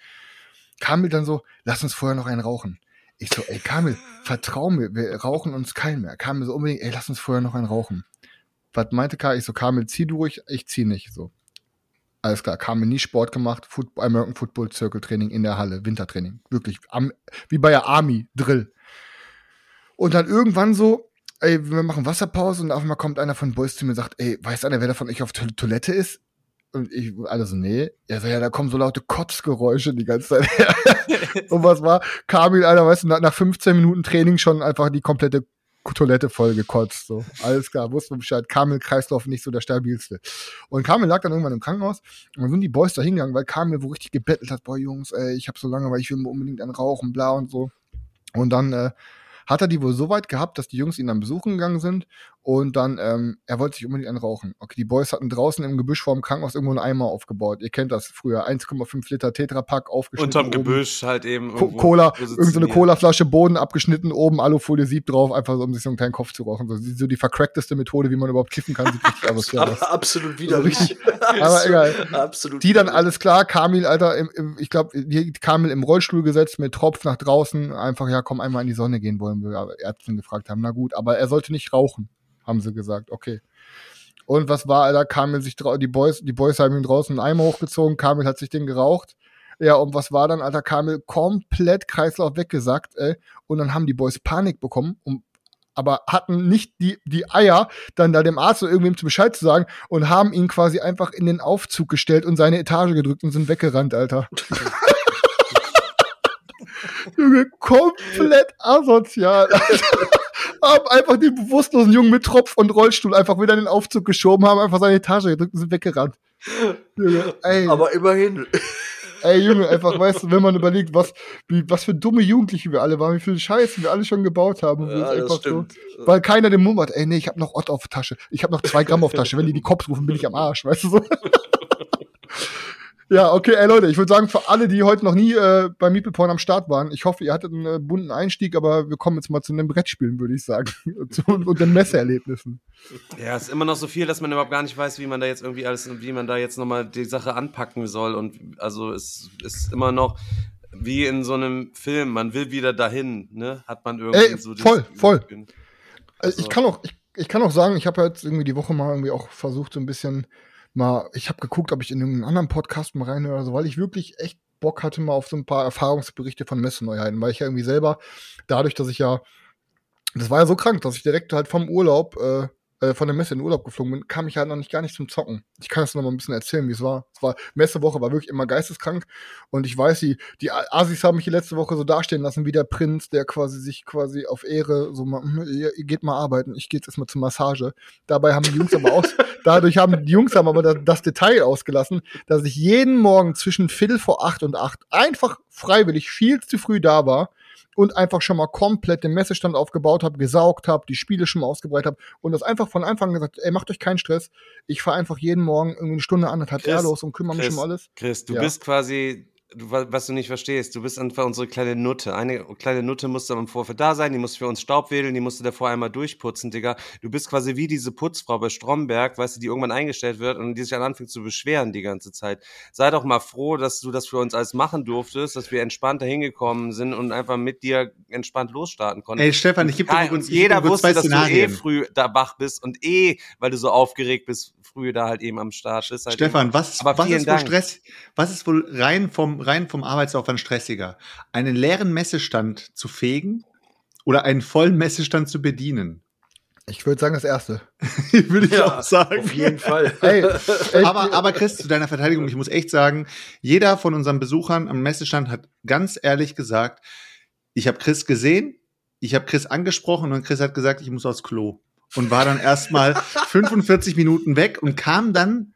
Kamil dann so, lass uns vorher noch einen rauchen. Ich so, ey Kamil, vertrau mir, wir rauchen uns keinen mehr. Kamil so unbedingt, ey, lass uns vorher noch einen rauchen. Was meinte Kamil? Ich so, Kamil, zieh du ruhig, ich zieh nicht. So. Alles klar, Kamil nie Sport gemacht, Football, American Football Zirkeltraining in der Halle, Wintertraining. Wirklich, am, wie bei der Army, Drill. Und dann irgendwann so, ey, wir machen Wasserpause und auf einmal kommt einer von Boys zu mir und sagt, ey, weiß einer, wer davon ich auf to Toilette ist? Und ich, alle so, nee. Er sagt, ja, da kommen so laute Kotzgeräusche die ganze Zeit her. und was war? Kamil, Alter, weißt du, nach 15 Minuten Training schon einfach die komplette Toilette voll gekotzt. So. Alles klar, wusste Bescheid. Kamil Kreislauf nicht so der stabilste. Und Kamil lag dann irgendwann im Krankenhaus und dann sind die Boys da hingegangen, weil Kamil wo richtig gebettelt hat, boah Jungs, ey, ich hab so lange, weil ich will unbedingt einen rauchen, bla und so. Und dann äh, hat er die wohl so weit gehabt, dass die Jungs ihn dann besuchen gegangen sind und dann, ähm, er wollte sich unbedingt anrauchen. Okay, die Boys hatten draußen im Gebüsch vor dem Krankenhaus irgendwo einen Eimer aufgebaut. Ihr kennt das früher. 1,5 Liter Tetrapack aufgeschnitten. Unterm oben. Gebüsch halt eben. Co Cola, irgendeine so Colaflasche, Boden abgeschnitten, oben Alufolie Sieb drauf, einfach so, um sich so einen kleinen Kopf zu rauchen. So, so die vercrackteste Methode, wie man überhaupt kiffen kann. Sieht absolut widerlich. So aber egal. Absolut die dann alles klar. Kamil, Alter, im, im, ich glaube, Kamil im Rollstuhl gesetzt mit Tropf nach draußen. Einfach, ja, komm einmal in die Sonne gehen wollen wir Ärzte gefragt haben. Na gut, aber er sollte nicht rauchen haben sie gesagt, okay. Und was war, Alter, Kamil sich die Boys, die Boys haben ihn draußen einen Eimer hochgezogen, Kamil hat sich den geraucht. Ja, und was war dann, Alter, Kamil komplett Kreislauf weggesackt, ey. Und dann haben die Boys Panik bekommen, um, aber hatten nicht die, die Eier, dann da dem Arzt oder irgendwem zu Bescheid zu sagen und haben ihn quasi einfach in den Aufzug gestellt und seine Etage gedrückt und sind weggerannt, Alter. Junge, komplett asozial. haben einfach den bewusstlosen Jungen mit Tropf und Rollstuhl einfach wieder in den Aufzug geschoben, haben einfach seine Etage gedrückt und sind weggerannt. Junge, ey. Aber immerhin. Ey, Junge, einfach, weißt du, wenn man überlegt, was, wie, was für dumme Jugendliche wir alle waren, wie viel Scheiße wir alle schon gebaut haben. Ja, das stimmt. So, weil keiner den Mumm hat, ey, nee, ich hab noch Ott auf Tasche, ich hab noch zwei Gramm auf Tasche, wenn die die Cops rufen, bin ich am Arsch, weißt du so. Ja, okay, ey Leute, ich würde sagen, für alle, die heute noch nie äh, bei Meeple Porn am Start waren, ich hoffe, ihr hattet einen äh, bunten Einstieg, aber wir kommen jetzt mal zu einem Brettspielen, würde ich sagen. und, und den Messeerlebnissen. Ja, es ist immer noch so viel, dass man überhaupt gar nicht weiß, wie man da jetzt irgendwie alles, wie man da jetzt nochmal die Sache anpacken soll. Und also es ist immer noch wie in so einem Film, man will wieder dahin, ne? Hat man irgendwie ey, so Voll, voll. Also, ich kann auch, ich, ich kann auch sagen, ich habe jetzt irgendwie die Woche mal irgendwie auch versucht, so ein bisschen mal, ich habe geguckt, ob ich in irgendeinen anderen Podcast mal reinhöre oder so, weil ich wirklich echt Bock hatte mal auf so ein paar Erfahrungsberichte von Messeneuheiten, weil ich ja irgendwie selber, dadurch, dass ich ja, das war ja so krank, dass ich direkt halt vom Urlaub äh, äh, von der Messe in den Urlaub geflogen bin, kam ich halt noch nicht gar nicht zum Zocken. Ich kann es noch mal ein bisschen erzählen, wie es war. Es war Messewoche, war wirklich immer geisteskrank und ich weiß, die, die Asis haben mich die letzte Woche so dastehen lassen wie der Prinz, der quasi sich quasi auf Ehre so mal, hm, ihr, ihr geht mal arbeiten, ich gehe jetzt erstmal zur Massage. Dabei haben die Jungs aber aus, dadurch haben die Jungs haben aber das, das Detail ausgelassen, dass ich jeden Morgen zwischen Viertel vor acht und acht einfach freiwillig viel zu früh da war und einfach schon mal komplett den Messestand aufgebaut habe, gesaugt habe, die Spiele schon mal ausgebreitet habe und das einfach von Anfang an gesagt, ey, macht euch keinen Stress. Ich fahre einfach jeden Morgen irgendwie eine Stunde, anderthalb Chris, los und kümmere mich Chris, um alles. Chris, du ja. bist quasi was du nicht verstehst, du bist einfach unsere kleine Nutte. Eine kleine Nutte musste im Vorfeld da sein, die musste für uns Staub wedeln, die musste davor einmal durchputzen, Digga. Du bist quasi wie diese Putzfrau bei Stromberg, weißt du, die irgendwann eingestellt wird und die sich dann anfängt zu beschweren die ganze Zeit. Sei doch mal froh, dass du das für uns alles machen durftest, dass wir entspannt hingekommen sind und einfach mit dir entspannt losstarten konnten. Ey, Stefan, ich gebe dir uns Jeder wusste, dass du eh früh da wach bist und eh, weil du so aufgeregt bist, früh da halt eben am Start ist. Halt Stefan, was, was ist wohl Stress, was ist wohl rein vom, rein vom Arbeitsaufwand stressiger? Einen leeren Messestand zu fegen oder einen vollen Messestand zu bedienen? Ich würde sagen, das erste. würde ich ja, auch sagen. Auf jeden Fall. Ey, ey, aber, aber Chris, zu deiner Verteidigung, ich muss echt sagen, jeder von unseren Besuchern am Messestand hat ganz ehrlich gesagt, ich habe Chris gesehen, ich habe Chris angesprochen und Chris hat gesagt, ich muss aufs Klo. Und war dann erstmal 45 Minuten weg und kam dann,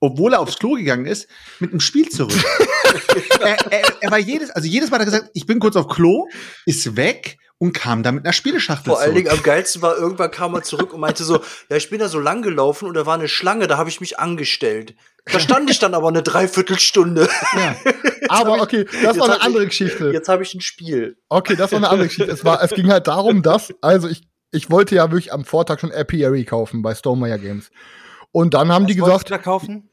obwohl er aufs Klo gegangen ist, mit einem Spiel zurück. er, er, er, war jedes, also jedes Mal hat er gesagt, ich bin kurz auf Klo, ist weg und kam da mit einer Spieleschachtel Vor allen Dingen am geilsten war, irgendwann kam er zurück und meinte so, ja, ich bin da so lang gelaufen und da war eine Schlange, da habe ich mich angestellt. Da stand ich dann aber eine Dreiviertelstunde. Ja. Aber okay, das war eine andere ich, Geschichte. Jetzt habe ich ein Spiel. Okay, das war eine andere Geschichte. Es, war, es ging halt darum, dass, also ich, ich wollte ja wirklich am Vortag schon Apiary kaufen bei Stonemeyer Games. Und dann haben Was die gesagt. Da kaufen?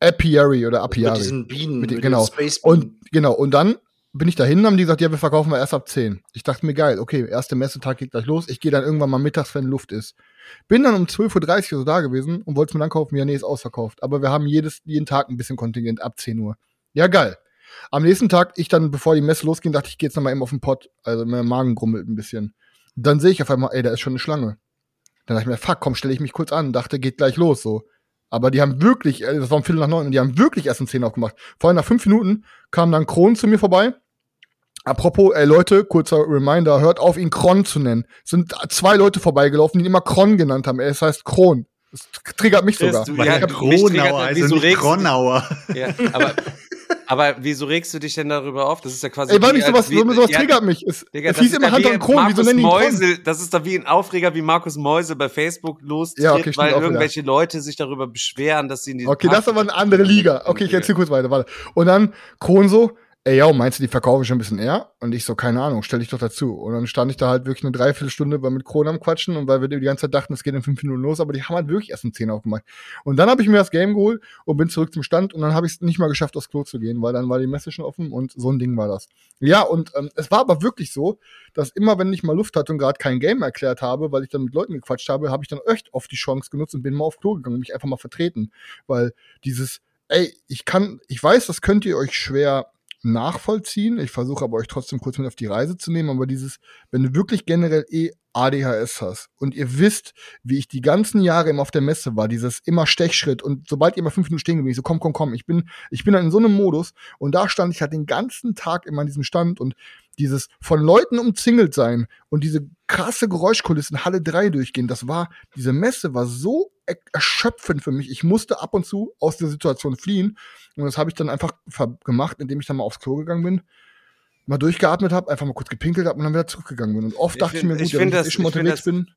Apiary oder Apiary. Mit diesen Bienen. Mit, mit genau. Und genau. Und dann bin ich dahin, haben die gesagt, ja, wir verkaufen wir erst ab 10. Ich dachte mir, geil, okay, erste Messetag geht gleich los. Ich gehe dann irgendwann mal mittags, wenn Luft ist. Bin dann um 12.30 Uhr so da gewesen und wollte es mir dann kaufen. Ja, nee, ist ausverkauft. Aber wir haben jedes, jeden Tag ein bisschen Kontingent ab 10 Uhr. Ja, geil. Am nächsten Tag, ich dann, bevor die Messe losging, dachte ich, gehe jetzt nochmal eben auf den Pott. Also mein Magen grummelt ein bisschen. Dann sehe ich auf einmal, ey, da ist schon eine Schlange. Dann dachte ich mir, fuck, komm, stelle ich mich kurz an. Dachte, geht gleich los, so. Aber die haben wirklich, äh, das war um Viertel nach neun, und die haben wirklich erst um zehn aufgemacht. Vorhin nach fünf Minuten kam dann Kron zu mir vorbei Apropos, ey Leute, kurzer Reminder, hört auf, ihn Kron zu nennen. Es sind zwei Leute vorbeigelaufen, die ihn immer Kron genannt haben. Es heißt Kron. Das triggert mich sogar. Du, ja, Kronauer, also nicht Kronauer. Ja, aber, aber wieso regst du dich denn darüber auf? Das ist ja quasi. Ey, weil mich sowas, wie, sowas ja, triggert mich. Es, Digga, es hieß immer Hunter und Kron, wieso nennen Kron? Das ist doch wie ein Aufreger, wie Markus Mäuse bei Facebook lostritt, ja, okay, weil irgendwelche wieder. Leute sich darüber beschweren, dass sie in die. Okay, das ist aber eine andere Liga. Okay, ich erzähl kurz weiter, warte. Und dann Kron so, ey, yo, meinst du, die verkaufe ich schon ein bisschen eher? Und ich so, keine Ahnung, stell dich doch dazu. Und dann stand ich da halt wirklich eine Dreiviertelstunde mit Kronen am Quatschen und weil wir die ganze Zeit dachten, es geht in fünf Minuten los, aber die haben halt wirklich erst um zehn aufgemacht. Und dann habe ich mir das Game geholt und bin zurück zum Stand und dann habe ich es nicht mal geschafft, aufs Klo zu gehen, weil dann war die Messe schon offen und so ein Ding war das. Ja, und ähm, es war aber wirklich so, dass immer, wenn ich mal Luft hatte und gerade kein Game erklärt habe, weil ich dann mit Leuten gequatscht habe, habe ich dann echt oft die Chance genutzt und bin mal auf Klo gegangen und mich einfach mal vertreten. Weil dieses, ey, ich kann, ich weiß, das könnt ihr euch schwer nachvollziehen. Ich versuche aber euch trotzdem kurz mit auf die Reise zu nehmen. Aber dieses, wenn du wirklich generell eh ADHS hast und ihr wisst, wie ich die ganzen Jahre immer auf der Messe war, dieses immer Stechschritt und sobald ihr mal fünf Minuten stehen geblieben, ich so komm, komm, komm, ich bin, ich bin dann in so einem Modus und da stand ich halt den ganzen Tag immer an diesem Stand und dieses von Leuten umzingelt sein und diese krasse Geräuschkulissen Halle 3 durchgehen, das war, diese Messe war so erschöpfend für mich. Ich musste ab und zu aus der Situation fliehen. Und das habe ich dann einfach gemacht, indem ich dann mal aufs Klo gegangen bin mal durchgeatmet habe, einfach mal kurz gepinkelt habe und dann wieder zurückgegangen bin. Und oft dachte ich, find, ich mir, gut, ich wenn das, ich schon unterwegs bin.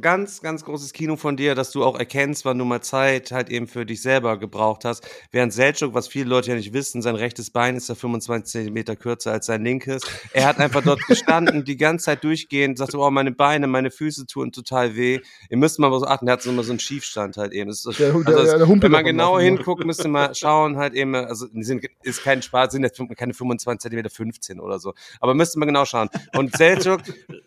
Ganz, ganz großes Kino von dir, dass du auch erkennst, wann du mal Zeit halt eben für dich selber gebraucht hast. Während Selchuk, was viele Leute ja nicht wissen, sein rechtes Bein ist ja 25 Zentimeter kürzer als sein linkes. Er hat einfach dort gestanden, die ganze Zeit durchgehend, sagte, oh, meine Beine, meine Füße tun total weh. Ihr müsst mal so achten, er hat so immer so einen Schiefstand halt eben. Das, der, also der, der wenn man genau hinguckt, müsst ihr mal schauen, halt eben, also sind, ist kein Spaß, sind jetzt keine 25 Zentimeter, 15 bisschen oder so. Aber müsste man genau schauen. Und Seljuk,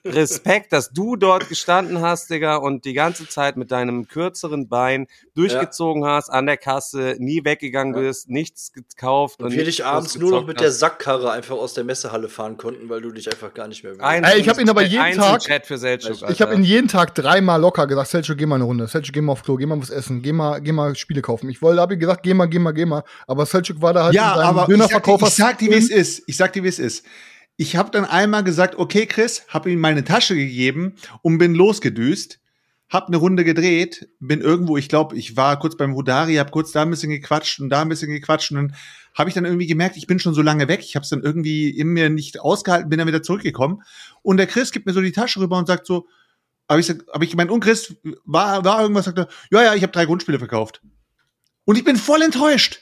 Respekt, dass du dort gestanden hast, Digga, und die ganze Zeit mit deinem kürzeren Bein durchgezogen ja. hast, an der Kasse, nie weggegangen ja. bist, nichts gekauft. Und, und wir dich abends nur noch mit hast. der Sackkarre einfach aus der Messehalle fahren konnten, weil du dich einfach gar nicht mehr willst. Ey, ich habe ihn aber jeden Tag. Für Selchuk, ich habe ihn jeden Tag dreimal locker gesagt, Selchuk, geh mal eine Runde. Selchuk, geh mal auf Klo, geh mal was essen, geh mal, geh mal Spiele kaufen. Ich wollte, habe ihm gesagt, geh mal, geh mal, geh mal. Aber Selchuk war da halt ja, in seinem aber Dönerverkauf. Ich sag dir, wie es ist. Ich sag dir, wie es ist. Ich habe dann einmal gesagt, okay, Chris, habe ihm meine Tasche gegeben und bin losgedüst, hab eine Runde gedreht, bin irgendwo, ich glaube, ich war kurz beim Hudari, hab kurz da ein bisschen gequatscht und da ein bisschen gequatscht und dann habe ich dann irgendwie gemerkt, ich bin schon so lange weg, ich habe es dann irgendwie in mir nicht ausgehalten, bin dann wieder zurückgekommen und der Chris gibt mir so die Tasche rüber und sagt so, habe ich, hab ich gemeint, und Chris, war, war irgendwas, sagt er, ja, ja, ich habe drei Grundspiele verkauft. Und ich bin voll enttäuscht.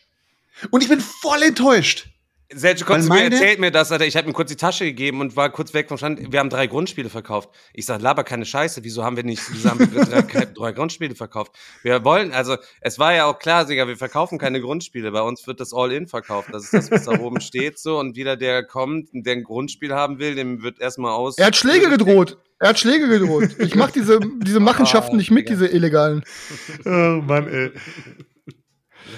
Und ich bin voll enttäuscht. Sergio Kotze erzählt mir das, Alter. Ich habe ihm kurz die Tasche gegeben und war kurz weg vom Stand. Wir haben drei Grundspiele verkauft. Ich sag, laber keine Scheiße. Wieso haben wir nicht, wieso haben wir drei, drei, Grundspiele verkauft? Wir wollen, also, es war ja auch klar, Digga, wir verkaufen keine Grundspiele. Bei uns wird das All-In verkauft. Das ist das, was da oben steht, so. Und wieder der kommt, der ein Grundspiel haben will, dem wird erstmal aus. Er hat Schläge gedroht. Er hat Schläge gedroht. Ich mach diese, diese Machenschaften ah, nicht mit, Digga. diese illegalen. Oh Mann, ey.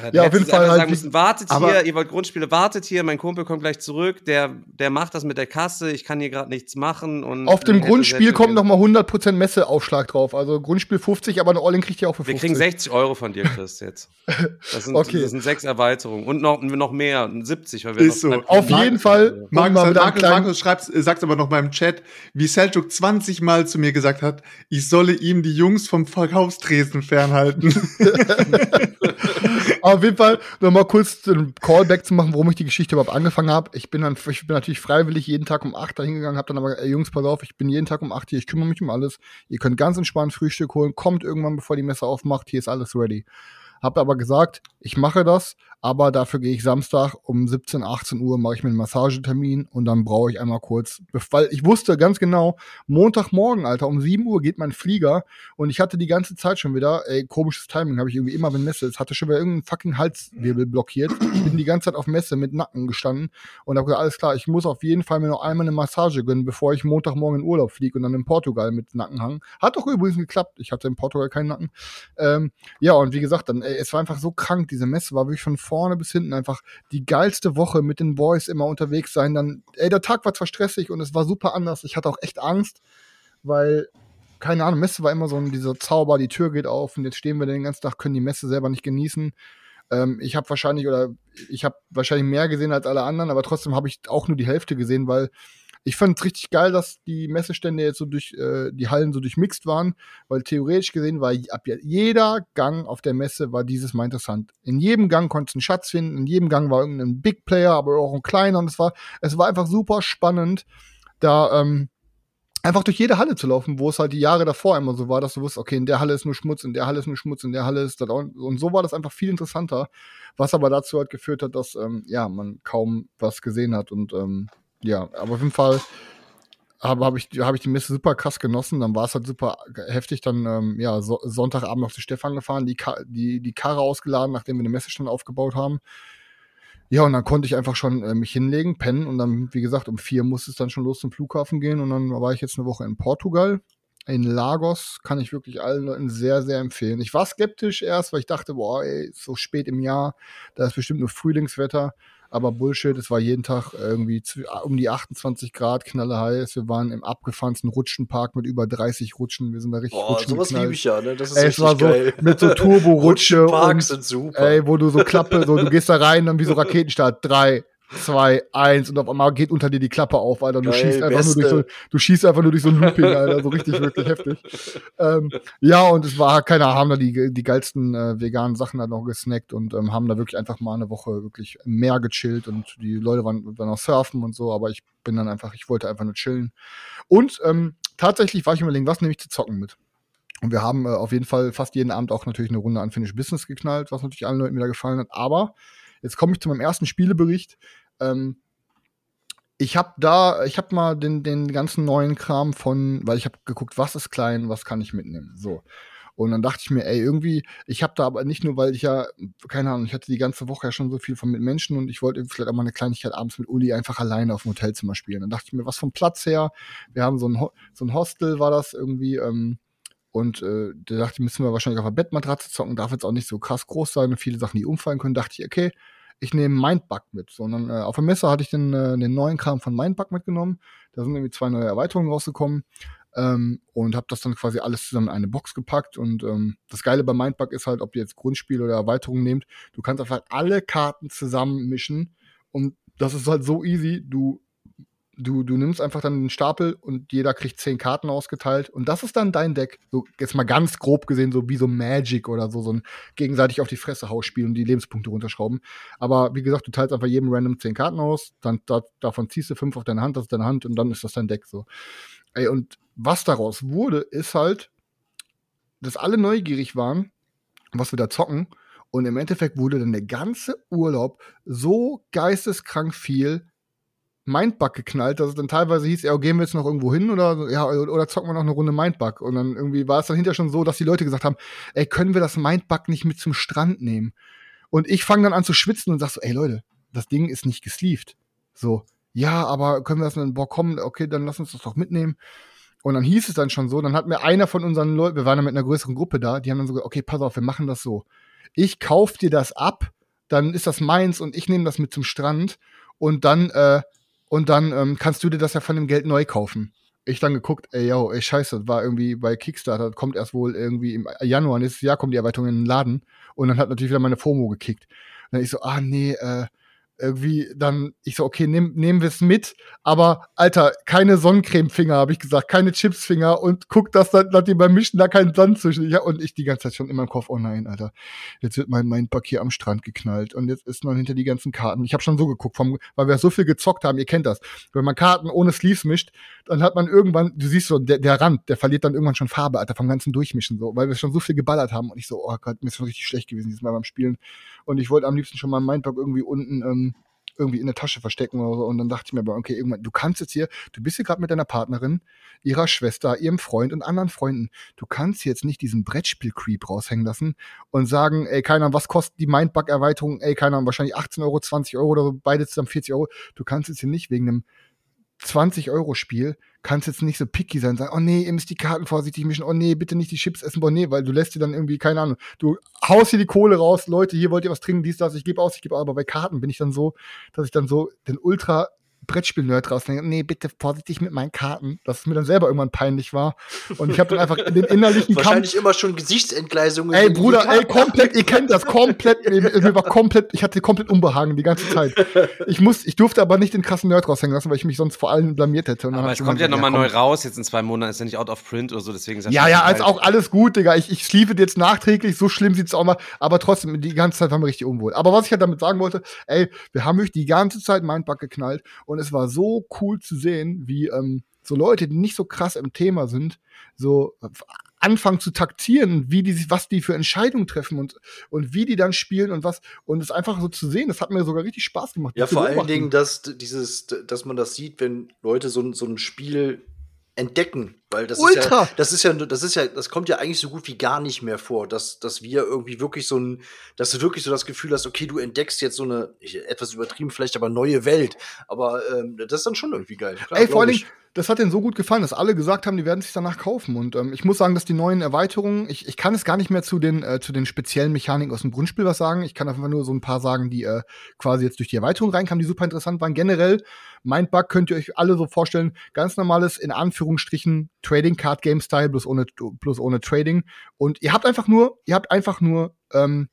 Ja, ja auf jeden Fall. Halt sagen müssen, wartet hier, ihr wollt Grundspiele, wartet hier, mein Kumpel kommt gleich zurück, der, der macht das mit der Kasse, ich kann hier gerade nichts machen. Und auf dem Grundspiel kommt nochmal 100% Messeaufschlag drauf. Also Grundspiel 50, aber eine All-In kriegt ihr auch für 50. Wir kriegen 60 Euro von dir, Chris, jetzt. Das sind, okay. das sind sechs Erweiterungen und noch, noch mehr, 70. Weil wir Ist so. Auf jeden Fall. Markus, Markus, Markus schreibt, sagt aber noch mal im Chat, wie Seljuk 20 Mal zu mir gesagt hat, ich solle ihm die Jungs vom Verkaufstresen fernhalten. Auf jeden Fall noch mal kurz den Callback zu machen, warum ich die Geschichte überhaupt angefangen habe. Ich bin dann, ich bin natürlich freiwillig jeden Tag um 8 da hingegangen, habe dann aber, ey, Jungs, pass auf, ich bin jeden Tag um 8 hier, ich kümmere mich um alles. Ihr könnt ganz entspannt Frühstück holen, kommt irgendwann, bevor die Messe aufmacht, hier ist alles ready. Hab aber gesagt, ich mache das, aber dafür gehe ich Samstag um 17, 18 Uhr, mache ich mir einen Massagetermin und dann brauche ich einmal kurz, weil ich wusste ganz genau, Montagmorgen, Alter, um 7 Uhr geht mein Flieger und ich hatte die ganze Zeit schon wieder, ey, komisches Timing, habe ich irgendwie immer, wenn Messe ist, hatte schon wieder irgendeinen fucking Halswirbel blockiert, bin die ganze Zeit auf Messe mit Nacken gestanden und habe gesagt, alles klar, ich muss auf jeden Fall mir noch einmal eine Massage gönnen, bevor ich Montagmorgen in Urlaub fliege und dann in Portugal mit Nacken hangen. Hat doch übrigens geklappt, ich hatte in Portugal keinen Nacken. Ähm, ja, und wie gesagt, dann, ey, es war einfach so krank, diese Messe war wirklich von vorne bis hinten einfach die geilste Woche mit den Boys immer unterwegs sein. Dann, ey, der Tag war zwar stressig und es war super anders. Ich hatte auch echt Angst, weil, keine Ahnung, Messe war immer so ein, dieser Zauber, die Tür geht auf und jetzt stehen wir den ganzen Tag, können die Messe selber nicht genießen. Ähm, ich habe wahrscheinlich, oder ich habe wahrscheinlich mehr gesehen als alle anderen, aber trotzdem habe ich auch nur die Hälfte gesehen, weil ich fand es richtig geil, dass die Messestände jetzt so durch äh, die Hallen so durchmixt waren, weil theoretisch gesehen war ab jeder Gang auf der Messe war dieses mal interessant. In jedem Gang konntest du einen Schatz finden, in jedem Gang war irgendein Big Player, aber auch ein kleiner und es war es war einfach super spannend, da ähm, einfach durch jede Halle zu laufen, wo es halt die Jahre davor immer so war, dass du wusstest, okay, in der Halle ist nur Schmutz, in der Halle ist nur Schmutz, in der Halle ist das auch, und so war das einfach viel interessanter, was aber dazu halt geführt hat, dass ähm, ja man kaum was gesehen hat und ähm, ja, aber auf jeden Fall habe hab ich, hab ich die Messe super krass genossen. Dann war es halt super heftig. Dann, ähm, ja, so, Sonntagabend noch zu Stefan gefahren, die, die, die Karre ausgeladen, nachdem wir den Messestand aufgebaut haben. Ja, und dann konnte ich einfach schon äh, mich hinlegen, pennen und dann, wie gesagt, um vier musste es dann schon los zum Flughafen gehen und dann war ich jetzt eine Woche in Portugal. In Lagos kann ich wirklich allen Leuten sehr, sehr empfehlen. Ich war skeptisch erst, weil ich dachte, boah, ey, so spät im Jahr, da ist bestimmt nur Frühlingswetter aber Bullshit, es war jeden Tag irgendwie zu, um die 28 Grad, knalle heiß. Wir waren im abgefahrensten Rutschenpark mit über 30 Rutschen. Wir sind da richtig Boah, Rutschen sowas liebe ich ja, ne? Das ist ey, es war so geil. mit so Turbo-Rutsche und, sind super. ey, wo du so Klappe, so, du gehst da rein, dann wie so Raketenstart, drei, zwei, eins und auf einmal geht unter dir die Klappe auf, Alter. Du Geil, schießt einfach nur durch so, du schießt einfach nur durch so ein Looping, Alter. So richtig, wirklich heftig. Ähm, ja, und es war, keine Ahnung, haben da die, die geilsten äh, veganen Sachen halt noch gesnackt und ähm, haben da wirklich einfach mal eine Woche wirklich mehr gechillt und die Leute waren, waren auch surfen und so, aber ich bin dann einfach, ich wollte einfach nur chillen. Und ähm, tatsächlich war ich überlegen, was nehme ich zu zocken mit? Und wir haben äh, auf jeden Fall fast jeden Abend auch natürlich eine Runde an Finish Business geknallt, was natürlich allen Leuten wieder gefallen hat. Aber Jetzt komme ich zu meinem ersten Spielebericht. Ähm, ich habe da, ich habe mal den, den ganzen neuen Kram von, weil ich habe geguckt, was ist klein, was kann ich mitnehmen. So. Und dann dachte ich mir, ey, irgendwie, ich habe da aber nicht nur, weil ich ja, keine Ahnung, ich hatte die ganze Woche ja schon so viel von mit Menschen und ich wollte vielleicht auch mal eine Kleinigkeit abends mit Uli einfach alleine auf dem Hotelzimmer spielen. Dann dachte ich mir, was vom Platz her, wir haben so ein, so ein Hostel, war das irgendwie, ähm, und äh, da dachte ich, müssen wir wahrscheinlich auf der Bettmatratze zocken, darf jetzt auch nicht so krass groß sein und viele Sachen, die umfallen können. Dachte ich, okay, ich nehme Mindbug mit. Sondern äh, auf der Messe hatte ich den, äh, den neuen Kram von Mindbug mitgenommen. Da sind irgendwie zwei neue Erweiterungen rausgekommen. Ähm, und habe das dann quasi alles zusammen in eine Box gepackt. Und ähm, das Geile bei Mindbug ist halt, ob ihr jetzt Grundspiel oder Erweiterungen nehmt, du kannst einfach alle Karten zusammenmischen. Und das ist halt so easy. Du du, du nimmst einfach dann den Stapel und jeder kriegt zehn Karten ausgeteilt und das ist dann dein Deck. So, jetzt mal ganz grob gesehen, so wie so Magic oder so, so ein gegenseitig auf die Fresse Hausspiel und die Lebenspunkte runterschrauben. Aber wie gesagt, du teilst einfach jedem random zehn Karten aus, dann da, davon ziehst du fünf auf deine Hand, das ist deine Hand und dann ist das dein Deck so. Ey, und was daraus wurde, ist halt, dass alle neugierig waren, was wir da zocken. Und im Endeffekt wurde dann der ganze Urlaub so geisteskrank viel Mindbug geknallt, dass es dann teilweise hieß, ja, gehen wir jetzt noch irgendwo hin oder, ja, oder zocken wir noch eine Runde Mindbug. Und dann irgendwie war es dann hinterher schon so, dass die Leute gesagt haben, ey, können wir das Mindbug nicht mit zum Strand nehmen? Und ich fange dann an zu schwitzen und sag so, ey Leute, das Ding ist nicht gesleeved. So, ja, aber können wir das dann, boah, komm, okay, dann lass uns das doch mitnehmen. Und dann hieß es dann schon so, dann hat mir einer von unseren Leuten, wir waren dann mit einer größeren Gruppe da, die haben dann so gesagt, okay, pass auf, wir machen das so ich kauf dir das ab, dann ist das meins und ich nehme das mit zum Strand und dann, äh, und dann ähm, kannst du dir das ja von dem Geld neu kaufen. Ich dann geguckt, ey, yo, ey, scheiße, das war irgendwie bei Kickstarter, kommt erst wohl irgendwie im Januar nächstes Jahr kommt die Erweiterung in den Laden und dann hat natürlich wieder meine FOMO gekickt. dann ich so, ah nee, äh, irgendwie dann, ich so, okay, nehm, nehmen wir es mit, aber Alter, keine Sonnencremefinger, habe ich gesagt, keine Chipsfinger und guck, dass dann, dass die beim Mischen da keinen Sand zwischen. Ja, und ich die ganze Zeit schon in meinem Kopf, oh nein, Alter, jetzt wird mein, mein Pack hier am Strand geknallt und jetzt ist man hinter die ganzen Karten. Ich habe schon so geguckt, vom, weil wir so viel gezockt haben, ihr kennt das. Wenn man Karten ohne Sleeves mischt, dann hat man irgendwann, du siehst so, der, der Rand, der verliert dann irgendwann schon Farbe, Alter, vom ganzen Durchmischen, so, weil wir schon so viel geballert haben und ich so, oh Gott, mir ist schon richtig schlecht gewesen dieses Mal beim Spielen. Und ich wollte am liebsten schon mal meinen Pack irgendwie unten, ähm, irgendwie in der Tasche verstecken oder so. Und dann dachte ich mir aber, okay, irgendwann, du kannst jetzt hier, du bist hier gerade mit deiner Partnerin, ihrer Schwester, ihrem Freund und anderen Freunden. Du kannst jetzt nicht diesen Brettspiel-Creep raushängen lassen und sagen, ey, keiner, was kostet die Mindbug-Erweiterung? Ey, keiner, wahrscheinlich 18 Euro, 20 Euro oder beide zusammen 40 Euro. Du kannst jetzt hier nicht wegen einem 20-Euro-Spiel kannst jetzt nicht so picky sein, sagen, oh nee, ihr müsst die Karten vorsichtig mischen, oh nee, bitte nicht die Chips essen, oh nee, weil du lässt dir dann irgendwie, keine Ahnung, du haust hier die Kohle raus, Leute, hier wollt ihr was trinken, dies, das, ich gebe aus, ich gebe aus, aber bei Karten bin ich dann so, dass ich dann so den ultra Brettspiel-Nerd rausdenke, nee, bitte vorsichtig mit meinen Karten, dass es mir dann selber irgendwann peinlich war. Und ich habe dann einfach den innerlichen Wahrscheinlich Kampf, immer schon Gesichtsentgleisungen. Ey, Bruder, ey, komplett, ihr kennt das, komplett, mir war komplett, ich hatte komplett Unbehagen die ganze Zeit. Ich muss, ich durfte aber nicht den krassen Nerd raushängen lassen, weil ich mich sonst vor allem blamiert hätte. aber es kommt ja nochmal ja, neu raus, jetzt in zwei Monaten, ist ja nicht out of print oder so, deswegen ist Ja, ja, als auch alles gut, Digga. Ich, ich sliefe jetzt nachträglich, so schlimm sieht's auch mal, aber trotzdem, die ganze Zeit waren wir richtig unwohl. Aber was ich halt damit sagen wollte, ey, wir haben wirklich die ganze Zeit Mindbug geknallt und es war so cool zu sehen, wie ähm, so Leute, die nicht so krass im Thema sind, so anfangen zu taktieren, wie die was die für Entscheidungen treffen und und wie die dann spielen und was und es einfach so zu sehen, das hat mir sogar richtig Spaß gemacht. Ja, vor allen Dingen, dass dieses, dass man das sieht, wenn Leute so, so ein Spiel entdecken, weil das Ultra. ist ja, das ist ja, das ist ja, das kommt ja eigentlich so gut wie gar nicht mehr vor, dass, dass wir irgendwie wirklich so ein, dass du wirklich so das Gefühl hast, okay, du entdeckst jetzt so eine, etwas übertrieben vielleicht, aber neue Welt. Aber ähm, das ist dann schon irgendwie geil. Klar, Ey, vor allem, das hat denen so gut gefallen, dass alle gesagt haben, die werden sich danach kaufen. Und ähm, ich muss sagen, dass die neuen Erweiterungen, ich, ich kann es gar nicht mehr zu den, äh, zu den speziellen Mechaniken aus dem Grundspiel was sagen. Ich kann einfach nur so ein paar sagen, die äh, quasi jetzt durch die Erweiterung reinkamen, die super interessant waren. Generell, Mindbug könnt ihr euch alle so vorstellen, ganz normales, in Anführungsstrichen, Trading Card Game Style, bloß ohne, bloß ohne Trading. Und ihr habt einfach nur, ihr habt einfach nur ähm,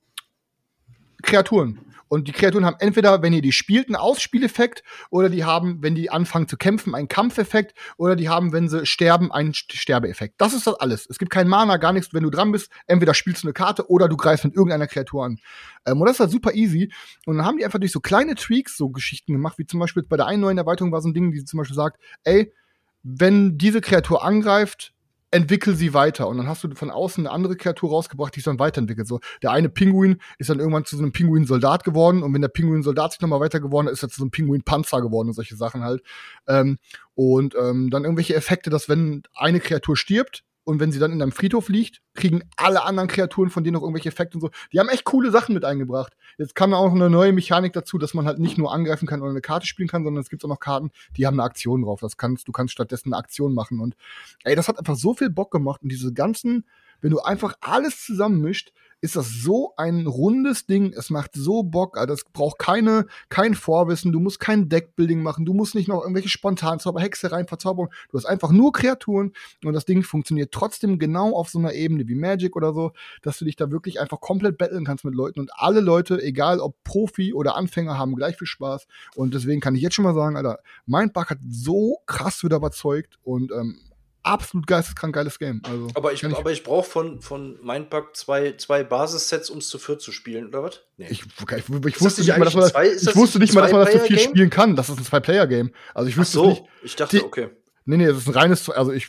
Kreaturen. Und die Kreaturen haben entweder, wenn ihr die spielt, einen Ausspieleffekt, oder die haben, wenn die anfangen zu kämpfen, einen Kampfeffekt, oder die haben, wenn sie sterben, einen Sterbeeffekt. Das ist das alles. Es gibt kein Mana, gar nichts. Wenn du dran bist, entweder spielst du eine Karte oder du greifst mit irgendeiner Kreatur an. Ähm, und das ist halt super easy. Und dann haben die einfach durch so kleine Tweaks so Geschichten gemacht, wie zum Beispiel bei der einen neuen Erweiterung war so ein Ding, die zum Beispiel sagt, ey, wenn diese Kreatur angreift, entwickel sie weiter. Und dann hast du von außen eine andere Kreatur rausgebracht, die sich dann weiterentwickelt. So, der eine Pinguin ist dann irgendwann zu so einem Pinguin-Soldat geworden und wenn der Pinguin-Soldat sich nochmal weiter geworden ist, ist er zu so einem Pinguin-Panzer geworden und solche Sachen halt. Ähm, und ähm, dann irgendwelche Effekte, dass wenn eine Kreatur stirbt, und wenn sie dann in einem Friedhof liegt, kriegen alle anderen Kreaturen von denen noch irgendwelche Effekte und so. Die haben echt coole Sachen mit eingebracht. Jetzt kam auch eine neue Mechanik dazu, dass man halt nicht nur angreifen kann oder eine Karte spielen kann, sondern es gibt auch noch Karten, die haben eine Aktion drauf. Das kannst, du kannst stattdessen eine Aktion machen. Und ey, das hat einfach so viel Bock gemacht. Und diese ganzen, wenn du einfach alles zusammenmischt, ist das so ein rundes Ding. Es macht so Bock. Also es braucht keine, kein Vorwissen. Du musst kein Deckbuilding machen. Du musst nicht noch irgendwelche Spontanzauber, Hexereien, Verzauberung. Du hast einfach nur Kreaturen und das Ding funktioniert trotzdem genau auf so einer Ebene wie Magic oder so, dass du dich da wirklich einfach komplett betteln kannst mit Leuten und alle Leute, egal ob Profi oder Anfänger, haben gleich viel Spaß. Und deswegen kann ich jetzt schon mal sagen, Alter, Mindbug hat so krass wieder überzeugt und ähm, absolut geisteskrank geiles Game. Also, aber ich, ich, aber ich brauche von, von Mindbug zwei, zwei Basissets, um es zu viert zu spielen, oder was? Nee. Ich, ich, ich wusste nicht mal, dass man, das, ich wusste nicht mal, dass man das zu viel spielen kann. Das ist ein Zwei-Player-Game. Also ich wüsste so, nicht. Ich dachte, die, okay. Nee, nee, es ist ein reines, also ich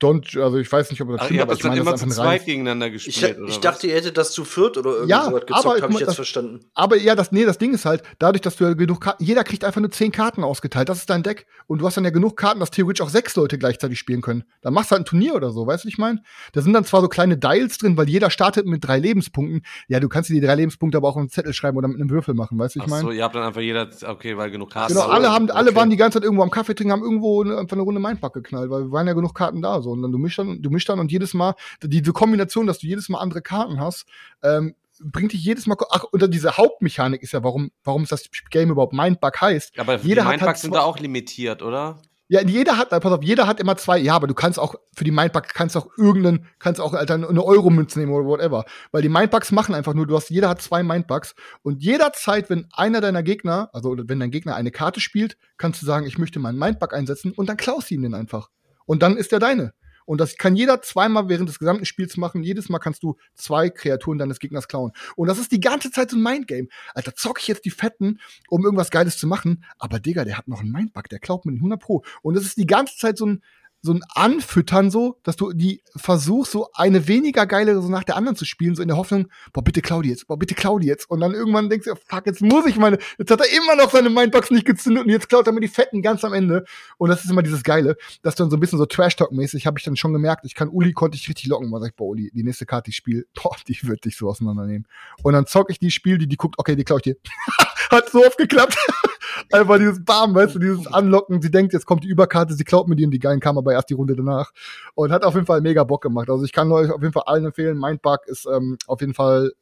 don't, also ich weiß nicht, ob das stimmt, aber ich meine, das ist einfach ein reines, gegeneinander gespielt, Ich, ich dachte, ihr hättet das zu viert oder irgendwie ja, gezockt, habe ich jetzt das, verstanden. Aber ja, das, nee, das Ding ist halt, dadurch, dass du ja genug Karten, jeder kriegt einfach nur zehn Karten ausgeteilt, das ist dein Deck. Und du hast dann ja genug Karten, dass theoretisch auch sechs Leute gleichzeitig spielen können. Dann machst du halt ein Turnier oder so, weißt du, was ich meine? Da sind dann zwar so kleine Dials drin, weil jeder startet mit drei Lebenspunkten. Ja, du kannst dir die drei Lebenspunkte aber auch auf einen Zettel schreiben oder mit einem Würfel machen, weißt du, ich meine? so, ihr habt dann einfach jeder, okay, weil genug Karten Genau, alle haben, alle okay. waren die ganze Zeit irgendwo am Kaffee trinken, haben irgendwo eine, einfach eine Runde Mindpack geknallt weil wir waren ja genug Karten da so. Und dann du mischst dann, du mischst dann und jedes Mal, diese Kombination, dass du jedes Mal andere Karten hast, ähm, bringt dich jedes Mal. Ach, und diese Hauptmechanik ist ja, warum, warum ist das Game überhaupt Mindbug heißt. Aber jeder die Mindbugs halt sind da auch limitiert, oder? Ja, jeder hat, pass auf, jeder hat immer zwei. Ja, aber du kannst auch für die Mindbugs kannst auch irgendeinen, kannst auch Alter, eine Euro-Münze nehmen oder whatever. Weil die Mindbugs machen einfach nur, du hast, jeder hat zwei Mindbugs und jederzeit, wenn einer deiner Gegner, also wenn dein Gegner eine Karte spielt, kannst du sagen, ich möchte meinen Mindbug einsetzen und dann klaust du ihm den einfach. Und dann ist der deine. Und das kann jeder zweimal während des gesamten Spiels machen. Jedes Mal kannst du zwei Kreaturen deines Gegners klauen. Und das ist die ganze Zeit so ein Mindgame. Alter, zock ich jetzt die Fetten, um irgendwas Geiles zu machen. Aber Digga, der hat noch einen Mindbug, der klaut mir den 100 Pro. Und das ist die ganze Zeit so ein, so ein Anfüttern so, dass du die versuchst, so eine weniger geile so nach der anderen zu spielen, so in der Hoffnung, boah, bitte Claudi jetzt, boah, bitte Claudi jetzt. Und dann irgendwann denkst du, fuck, jetzt muss ich meine, jetzt hat er immer noch seine Mindbox nicht gezündet und jetzt klaut er mir die Fetten ganz am Ende. Und das ist immer dieses Geile, dass dann so ein bisschen so Trash-Talk-mäßig, habe ich dann schon gemerkt, ich kann Uli, konnte ich richtig locken, weil sag ich, boah, Uli, die nächste Karte, die ich spiele, boah, die wird dich so auseinandernehmen. Und dann zock ich die Spiel, die, die guckt, okay, die klau ich dir. hat so oft geklappt. Einfach dieses Bam, weißt du, dieses Anlocken. Sie denkt, jetzt kommt die Überkarte, sie klaut mir die und die geilen kam aber erst die Runde danach. Und hat auf jeden Fall mega Bock gemacht. Also ich kann euch auf jeden Fall allen empfehlen. Mindbug ist ähm, auf jeden Fall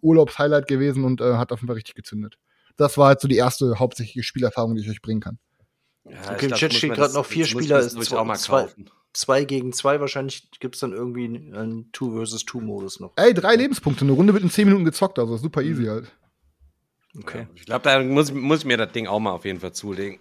Urlaubshighlight gewesen und äh, hat auf jeden Fall richtig gezündet. Das war halt so die erste hauptsächliche Spielerfahrung, die ich euch bringen kann. Ja, okay, im Chat steht gerade noch vier Spieler, ist zwei, zwei, zwei, gegen zwei. Wahrscheinlich gibt es dann irgendwie einen Two versus Two Modus noch. Ey, drei Lebenspunkte. Eine Runde wird in zehn Minuten gezockt, also super easy mhm. halt. Okay. Ich glaube, da muss, muss ich mir das Ding auch mal auf jeden Fall zulegen.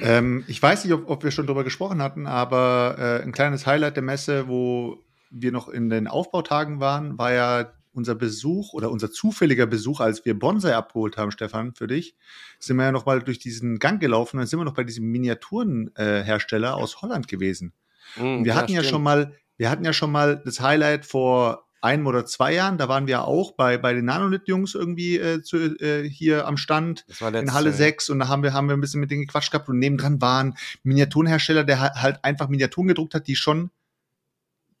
Ähm, ich weiß nicht, ob, ob, wir schon drüber gesprochen hatten, aber äh, ein kleines Highlight der Messe, wo wir noch in den Aufbautagen waren, war ja unser Besuch oder unser zufälliger Besuch, als wir Bonsai abgeholt haben, Stefan, für dich, sind wir ja noch mal durch diesen Gang gelaufen und dann sind wir noch bei diesem Miniaturenhersteller äh, aus Holland gewesen. Mm, wir hatten ja, ja schon mal, wir hatten ja schon mal das Highlight vor einem oder zwei Jahren, da waren wir auch bei, bei den Nanolith-Jungs irgendwie äh, zu, äh, hier am Stand in Halle 6 und da haben wir, haben wir ein bisschen mit denen gequatscht gehabt und nebendran waren Miniaturenhersteller, der halt einfach Miniaturen gedruckt hat, die schon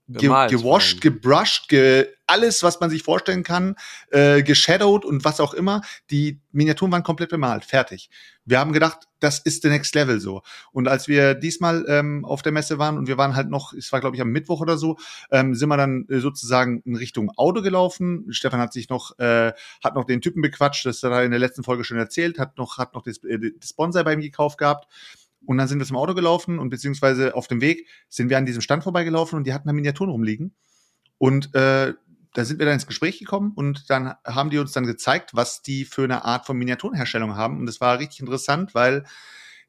ge gewascht, gebrushed, ge alles, was man sich vorstellen kann, äh, geshadowed und was auch immer. Die Miniaturen waren komplett bemalt, fertig. Wir haben gedacht, das ist the next level so. Und als wir diesmal ähm, auf der Messe waren und wir waren halt noch, es war glaube ich am Mittwoch oder so, ähm, sind wir dann äh, sozusagen in Richtung Auto gelaufen. Stefan hat sich noch, äh, hat noch den Typen bequatscht, das hat er in der letzten Folge schon erzählt, hat noch, hat noch das, äh, das Sponsor bei ihm gekauft gehabt. Und dann sind wir zum Auto gelaufen und beziehungsweise auf dem Weg sind wir an diesem Stand vorbeigelaufen und die hatten da Miniaturen rumliegen. Und äh, da sind wir dann ins Gespräch gekommen und dann haben die uns dann gezeigt, was die für eine Art von Miniaturenherstellung haben. Und das war richtig interessant, weil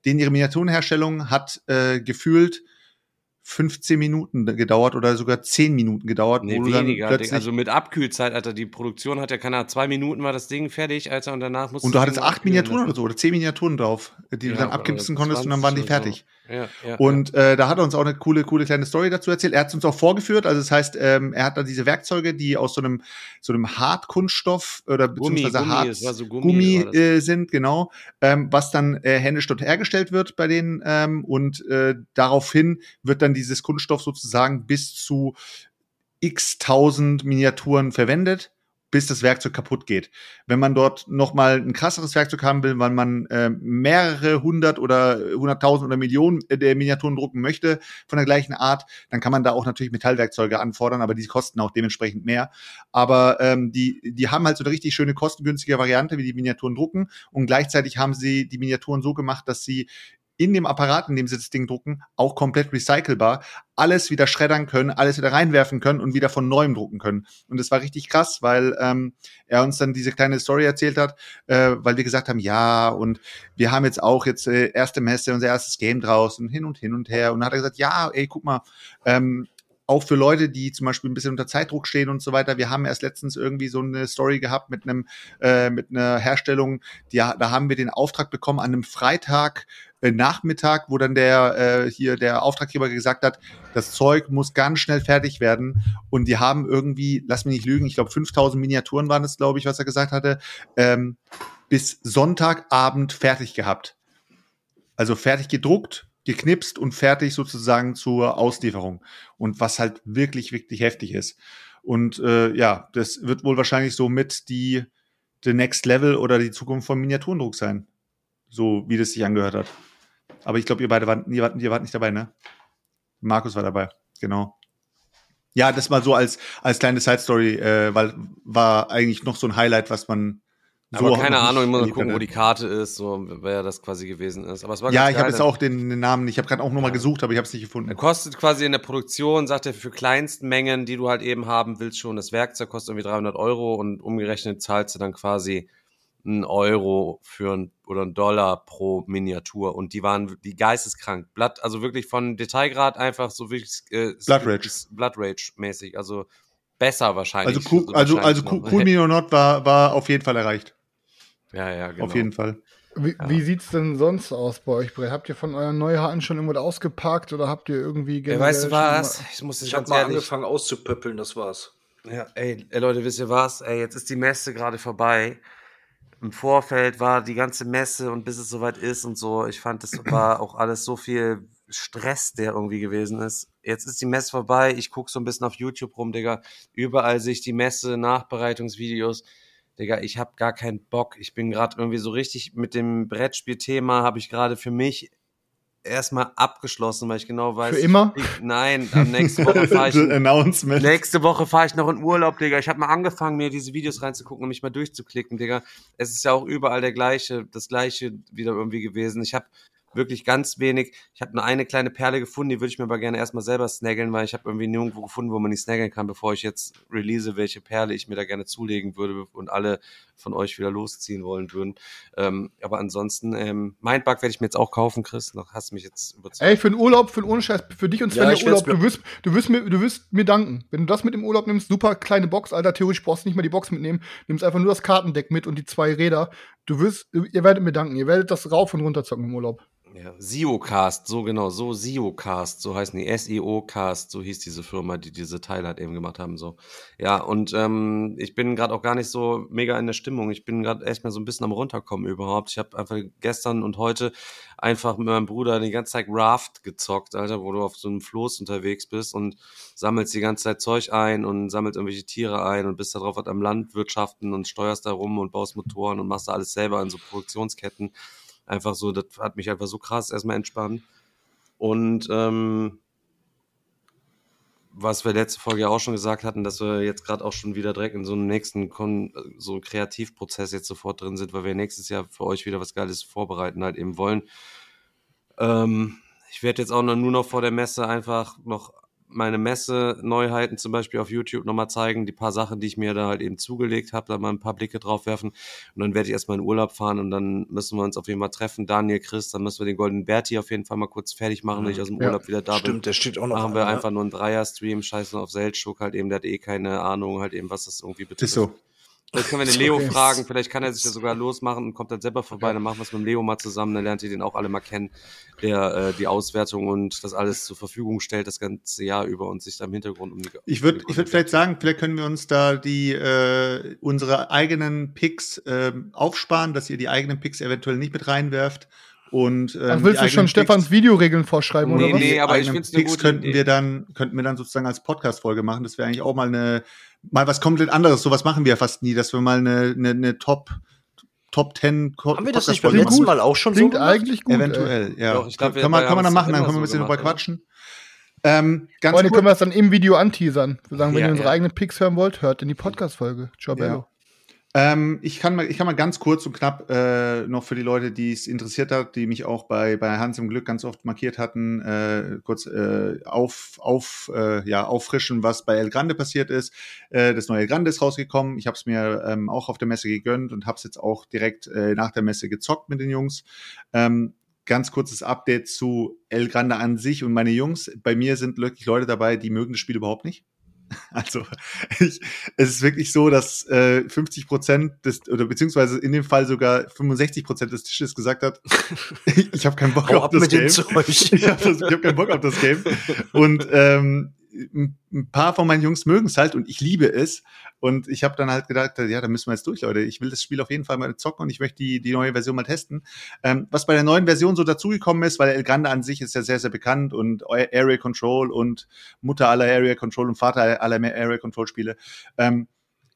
denen ihre Miniaturenherstellung hat äh, gefühlt 15 Minuten gedauert oder sogar 10 Minuten gedauert. Nee, weniger. also mit Abkühlzeit, Alter, die Produktion hat ja keine zwei Minuten war das Ding fertig, Alter, und danach musste Und du hattest acht Miniaturen oder so, oder zehn Miniaturen drauf, die ja, du dann abkipsen konntest und dann waren die fertig. So. Ja, ja, und Äh, da hat er uns auch eine coole, coole kleine Story dazu erzählt. Er hat es uns auch vorgeführt, also das heißt, ähm, er hat da diese Werkzeuge, die aus so einem, so einem Hartkunststoff oder beziehungsweise Gummi, Hart so Gummi, Gummi äh, sind, genau, ähm, was dann äh, händisch dort hergestellt wird bei denen ähm, und äh, daraufhin wird dann dieses Kunststoff sozusagen bis zu x tausend Miniaturen verwendet bis das Werkzeug kaputt geht. Wenn man dort noch mal ein krasseres Werkzeug haben will, weil man äh, mehrere hundert oder hunderttausend oder Millionen äh, der Miniaturen drucken möchte von der gleichen Art, dann kann man da auch natürlich Metallwerkzeuge anfordern, aber die kosten auch dementsprechend mehr. Aber ähm, die, die haben halt so eine richtig schöne kostengünstige Variante, wie die Miniaturen drucken und gleichzeitig haben sie die Miniaturen so gemacht, dass sie in dem Apparat, in dem sie das Ding drucken, auch komplett recycelbar, alles wieder schreddern können, alles wieder reinwerfen können und wieder von neuem drucken können. Und das war richtig krass, weil ähm, er uns dann diese kleine Story erzählt hat, äh, weil wir gesagt haben, ja, und wir haben jetzt auch jetzt äh, erste Messe, unser erstes Game draußen, hin und hin und her. Und dann hat er gesagt, ja, ey, guck mal, ähm, auch für Leute, die zum Beispiel ein bisschen unter Zeitdruck stehen und so weiter. Wir haben erst letztens irgendwie so eine Story gehabt mit einem äh, mit einer Herstellung, die, da haben wir den Auftrag bekommen an einem Freitag Nachmittag, wo dann der äh, hier der Auftraggeber gesagt hat, das Zeug muss ganz schnell fertig werden und die haben irgendwie, lass mich nicht lügen, ich glaube 5000 Miniaturen waren es, glaube ich, was er gesagt hatte, ähm, bis Sonntagabend fertig gehabt. Also fertig gedruckt, geknipst und fertig sozusagen zur Auslieferung. Und was halt wirklich, wirklich heftig ist. Und äh, ja, das wird wohl wahrscheinlich so mit die the next level oder die Zukunft von Miniaturendruck sein. So wie das sich angehört hat. Aber ich glaube, ihr beide wart, ihr wart, ihr wart nicht dabei, ne? Markus war dabei, genau. Ja, das mal so als, als kleine Side-Story, äh, weil war eigentlich noch so ein Highlight, was man so aber keine Ahnung, ich muss mal gucken, wo die Karte ist, so wer das quasi gewesen ist. Aber es war ja, ich habe jetzt auch den, den, Namen, ich habe gerade auch nochmal ja. gesucht, aber ich habe es nicht gefunden. Er kostet quasi in der Produktion, sagt er, für Kleinstmengen, die du halt eben haben willst, schon das Werkzeug kostet irgendwie 300 Euro und umgerechnet zahlst du dann quasi einen Euro für ein, oder einen Dollar pro Miniatur und die waren die geisteskrank. Blatt, also wirklich von Detailgrad einfach so wirklich äh, Blood Rage. Blood Rage mäßig, also besser wahrscheinlich. Also, cool, also, also Cool Me or Not war, war auf jeden Fall erreicht. Ja, ja, genau. Auf jeden Fall. Wie, ja. wie sieht's denn sonst aus bei euch, Brett? Habt ihr von euren Neuhaaren schon irgendwas ausgepackt oder habt ihr irgendwie generell ja, Weißt du was? Ich muss Ich hab mal ehrlich. angefangen auszupöppeln, das war's. Ja, ey, ey, Leute, wisst ihr was? Ey, jetzt ist die Messe gerade vorbei. Im Vorfeld war die ganze Messe und bis es soweit ist und so. Ich fand, das war auch alles so viel Stress, der irgendwie gewesen ist. Jetzt ist die Messe vorbei. Ich gucke so ein bisschen auf YouTube rum, Digga. Überall sich die Messe, Nachbereitungsvideos. Digga, ich habe gar keinen Bock. Ich bin gerade irgendwie so richtig mit dem Brettspielthema habe ich gerade für mich erstmal abgeschlossen, weil ich genau weiß. Für immer? Ich, nein, am nächste Woche fahre ich. nächste Woche fahre ich noch in Urlaub, Digga. Ich habe mal angefangen, mir diese Videos reinzugucken und mich mal durchzuklicken, Digga. Es ist ja auch überall der gleiche, das gleiche wieder irgendwie gewesen. Ich habe wirklich ganz wenig. Ich habe nur eine kleine Perle gefunden, die würde ich mir aber gerne erstmal selber snaggeln, weil ich habe irgendwie nirgendwo gefunden, wo man die snaggeln kann, bevor ich jetzt release, welche Perle ich mir da gerne zulegen würde und alle von euch wieder losziehen wollen würden. Ähm, aber ansonsten, ähm, Mindbug werde ich mir jetzt auch kaufen, Chris. Noch hast du mich jetzt überzeugt. Ey, für den Urlaub, für den ohne Scheiß, für dich und Sven ja, der Urlaub, du wirst, du, wirst mir, du wirst mir danken. Wenn du das mit im Urlaub nimmst, super kleine Box, Alter, theoretisch brauchst du nicht mal die Box mitnehmen, nimmst einfach nur das Kartendeck mit und die zwei Räder. Du wirst, ihr werdet mir danken, ihr werdet das rauf und runter zocken im Urlaub. Ja, SEOcast, so genau, so SEOcast, so heißen die, SEO-Cast, so hieß diese Firma, die diese Teile halt eben gemacht haben, so. Ja, und ähm, ich bin gerade auch gar nicht so mega in der Stimmung. Ich bin gerade echt mal so ein bisschen am runterkommen überhaupt. Ich habe einfach gestern und heute einfach mit meinem Bruder die ganze Zeit Raft gezockt, Alter, wo du auf so einem Floß unterwegs bist und sammelst die ganze Zeit Zeug ein und sammelst irgendwelche Tiere ein und bist da drauf halt am Land wirtschaften und steuerst da rum und baust Motoren und machst da alles selber in so Produktionsketten einfach so, das hat mich einfach so krass erstmal entspannt. Und ähm, was wir letzte Folge ja auch schon gesagt hatten, dass wir jetzt gerade auch schon wieder direkt in so einem nächsten Kon so Kreativprozess jetzt sofort drin sind, weil wir nächstes Jahr für euch wieder was Geiles vorbereiten halt eben wollen. Ähm, ich werde jetzt auch noch, nur noch vor der Messe einfach noch meine Messe-Neuheiten zum Beispiel auf YouTube nochmal zeigen, die paar Sachen, die ich mir da halt eben zugelegt habe, da mal ein paar Blicke drauf werfen und dann werde ich erstmal in Urlaub fahren und dann müssen wir uns auf jeden Fall treffen, Daniel, Chris, dann müssen wir den Golden Berti auf jeden Fall mal kurz fertig machen, wenn ich aus dem ja, Urlaub wieder da stimmt, bin. Stimmt, der steht auch noch Machen wir einfach nur einen Dreier-Stream, scheißen auf Seltschuk halt eben, der hat eh keine Ahnung halt eben, was das irgendwie betrifft. Ist so. Vielleicht können wir den Leo fragen, vielleicht kann er sich ja sogar losmachen und kommt dann selber vorbei, dann machen wir es mit dem Leo mal zusammen, dann lernt ihr den auch alle mal kennen, der äh, die Auswertung und das alles zur Verfügung stellt, das ganze Jahr über und sich da im Hintergrund um die Ich würde ich würd vielleicht sagen, vielleicht können wir uns da die äh, unsere eigenen Picks äh, aufsparen, dass ihr die eigenen Picks eventuell nicht mit reinwerft und, ähm, Ach, willst du schon Stefans Videoregeln vorschreiben nee, oder was? Nee, aber ich finde es eine gute könnten Idee. wir dann könnten wir dann sozusagen als Podcast Folge machen. Das wäre eigentlich auch mal eine mal was komplett anderes. Sowas machen wir ja fast nie, dass wir mal eine, eine, eine Top Top 10 Co Haben wir das nicht beim letzten Mal auch schon Klingt so eigentlich gut. Eventuell, ey. ja. Doch, glaub, kann, man, kann man dann machen, dann können wir ein bisschen drüber quatschen. Ähm, ganz Freunde, können wir das dann im Video anteasern. Wir sagen, wenn ja, ihr unsere ja. eigenen Picks hören wollt, hört in die Podcast-Folge. Ciao, Bello. Ähm, ich, kann mal, ich kann mal ganz kurz und knapp äh, noch für die Leute, die es interessiert hat, die mich auch bei, bei Hans im Glück ganz oft markiert hatten, äh, kurz äh, auf, auf, äh, ja, auffrischen, was bei El Grande passiert ist. Äh, das neue El Grande ist rausgekommen. Ich habe es mir ähm, auch auf der Messe gegönnt und habe es jetzt auch direkt äh, nach der Messe gezockt mit den Jungs. Ähm, ganz kurzes Update zu El Grande an sich und meine Jungs. Bei mir sind wirklich Leute dabei, die mögen das Spiel überhaupt nicht. Also ich, es ist wirklich so, dass äh, 50 Prozent des oder beziehungsweise in dem Fall sogar 65 Prozent des Tisches gesagt hat, ich, ich habe keinen Bock auf das Game. ich habe hab keinen Bock auf das Game. Und ähm, ein paar von meinen Jungs mögen es halt und ich liebe es. Und ich habe dann halt gedacht, ja, da müssen wir jetzt durch, Leute. Ich will das Spiel auf jeden Fall mal zocken und ich möchte die, die neue Version mal testen. Ähm, was bei der neuen Version so dazugekommen ist, weil El Grande an sich ist ja sehr, sehr bekannt und Area Control und Mutter aller Area Control und Vater aller Area Control Spiele. Ähm,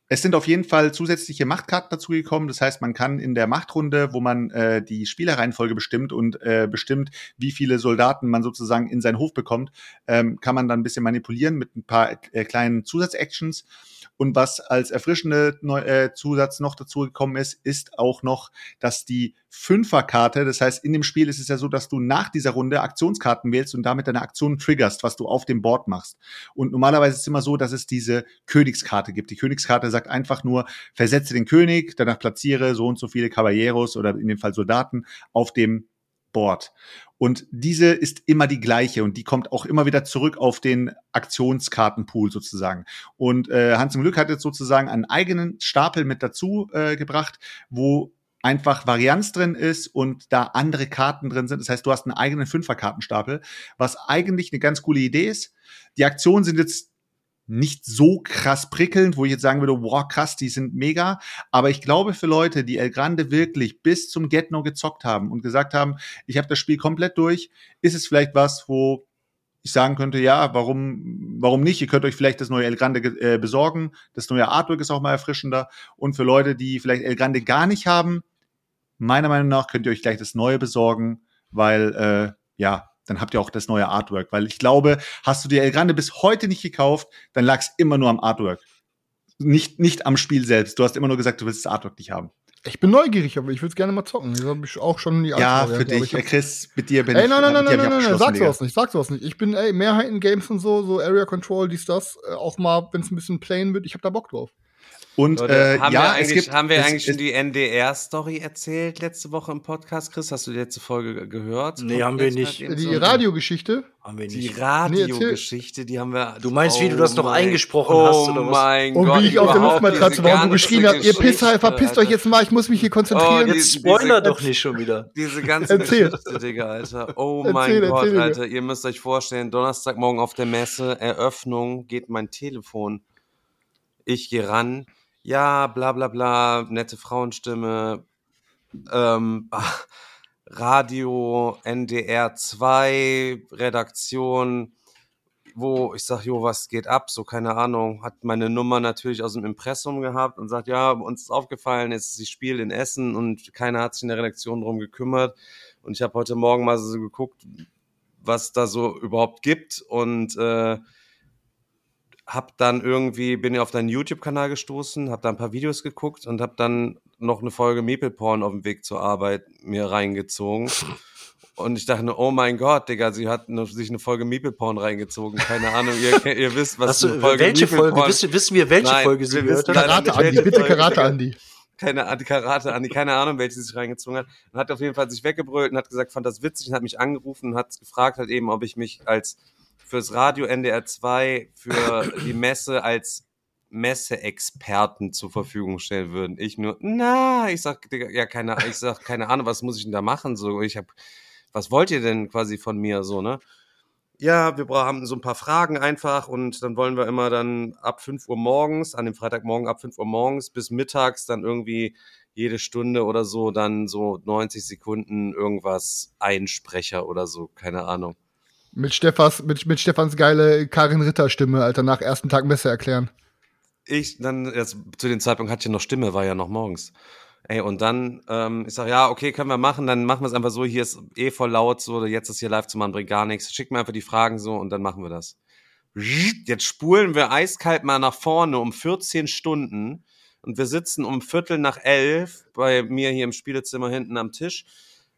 es sind auf jeden Fall zusätzliche Machtkarten dazugekommen. Das heißt, man kann in der Machtrunde, wo man äh, die Spielerreihenfolge bestimmt und äh, bestimmt, wie viele Soldaten man sozusagen in seinen Hof bekommt, ähm, kann man dann ein bisschen manipulieren mit ein paar äh, kleinen Zusatzactions. Und was als erfrischende Neu äh, Zusatz noch dazu gekommen ist, ist auch noch, dass die Fünferkarte, das heißt, in dem Spiel ist es ja so, dass du nach dieser Runde Aktionskarten wählst und damit deine Aktion triggerst, was du auf dem Board machst. Und normalerweise ist es immer so, dass es diese Königskarte gibt. Die Königskarte sagt einfach nur, versetze den König, danach platziere so und so viele Caballeros oder in dem Fall Soldaten auf dem Board. Und diese ist immer die gleiche und die kommt auch immer wieder zurück auf den Aktionskartenpool sozusagen. Und äh, Hans im Glück hat jetzt sozusagen einen eigenen Stapel mit dazu äh, gebracht, wo einfach Varianz drin ist und da andere Karten drin sind. Das heißt, du hast einen eigenen Fünferkartenstapel, was eigentlich eine ganz coole Idee ist. Die Aktionen sind jetzt nicht so krass prickelnd, wo ich jetzt sagen würde, wow, krass, die sind mega. Aber ich glaube, für Leute, die El Grande wirklich bis zum Get-No gezockt haben und gesagt haben, ich habe das Spiel komplett durch, ist es vielleicht was, wo ich sagen könnte, ja, warum, warum nicht? Ihr könnt euch vielleicht das neue El Grande äh, besorgen. Das neue Artwork ist auch mal erfrischender. Und für Leute, die vielleicht El Grande gar nicht haben, meiner Meinung nach könnt ihr euch gleich das neue besorgen, weil, äh, ja, dann habt ihr auch das neue Artwork. Weil ich glaube, hast du dir El Grande bis heute nicht gekauft, dann lag es immer nur am Artwork. Nicht, nicht am Spiel selbst. Du hast immer nur gesagt, du willst das Artwork nicht haben. Ich bin neugierig, aber ich würde es gerne mal zocken. Das habe ich auch schon die Ja, für dich. Hab, Chris, mit dir bin ey, ich. Ey, nein, nein, nein, nein, nein, nein, sag sowas nicht, sag sowas nicht. Ich bin, ey, Mehrheiten-Games und so, so Area Control, dies, das, äh, auch mal, wenn es ein bisschen plain wird, ich habe da Bock drauf. Und Leute, äh, haben ja, wir es gibt, haben wir es, eigentlich schon die NDR-Story erzählt letzte Woche im Podcast, Chris? Hast du die letzte Folge gehört? Nee, haben wir nicht. Die so Radiogeschichte? Haben wir nicht. Die Radiogeschichte, die haben wir. Du meinst, oh wie du das noch oh eingesprochen oh hast oder was? mein Gott. Und wie ich auf der Luftmatratze war und du geschrien habe, ihr Pisser, verpisst euch jetzt mal, ich muss mich hier konzentrieren. Oh, jetzt spoiler doch nicht schon wieder. Diese ganze erzähl. Geschichte, Digga, Alter. Oh mein erzähl, Gott, erzähl, Alter. Ihr müsst euch vorstellen, Donnerstagmorgen auf der Messe, Eröffnung, geht mein Telefon. Ich gehe ran ja, bla bla bla, nette Frauenstimme, ähm, Radio, NDR 2, Redaktion, wo ich sage, jo, was geht ab? So, keine Ahnung, hat meine Nummer natürlich aus dem Impressum gehabt und sagt, ja, uns ist aufgefallen, jetzt ist das Spiel in Essen und keiner hat sich in der Redaktion drum gekümmert. Und ich habe heute Morgen mal so geguckt, was da so überhaupt gibt und äh, hab dann irgendwie, bin auf deinen YouTube-Kanal gestoßen, hab da ein paar Videos geguckt und hab dann noch eine Folge Maple Porn auf dem Weg zur Arbeit mir reingezogen. Und ich dachte, oh mein Gott, Digga, sie hat eine, sich eine Folge Meeple Porn reingezogen. Keine Ahnung, ihr, ihr wisst, was du, eine Folge welche Folge, wissen, wissen wir, welche Nein, Folge sie gehört hat? Karate Andi, bitte Karate Andi. Keine Karate Andi, keine Ahnung, welche sie sich reingezogen hat. Und hat auf jeden Fall sich weggebrüllt und hat gesagt, fand das witzig und hat mich angerufen und hat gefragt halt eben, ob ich mich als fürs Radio NDR 2 für die Messe als Messeexperten zur Verfügung stellen würden. Ich nur, na, ich sag, ja, keine, ich sag, keine Ahnung, was muss ich denn da machen? So, ich hab, was wollt ihr denn quasi von mir, so, ne? Ja, wir haben so ein paar Fragen einfach und dann wollen wir immer dann ab 5 Uhr morgens, an dem Freitagmorgen ab 5 Uhr morgens bis mittags dann irgendwie jede Stunde oder so dann so 90 Sekunden irgendwas Einsprecher oder so, keine Ahnung. Mit, Stefans, mit, mit Stefans geile Karin Ritter Stimme, Alter, nach ersten Tag Messe erklären. Ich, dann, jetzt, zu dem Zeitpunkt hatte ich noch Stimme, war ja noch morgens. Ey, und dann, ähm, ich sag, ja, okay, können wir machen, dann machen wir es einfach so, hier ist eh voll laut, so, jetzt ist hier live zu machen, bringt gar nichts. Schick mir einfach die Fragen so und dann machen wir das. Jetzt spulen wir eiskalt mal nach vorne um 14 Stunden und wir sitzen um Viertel nach elf bei mir hier im Spielezimmer hinten am Tisch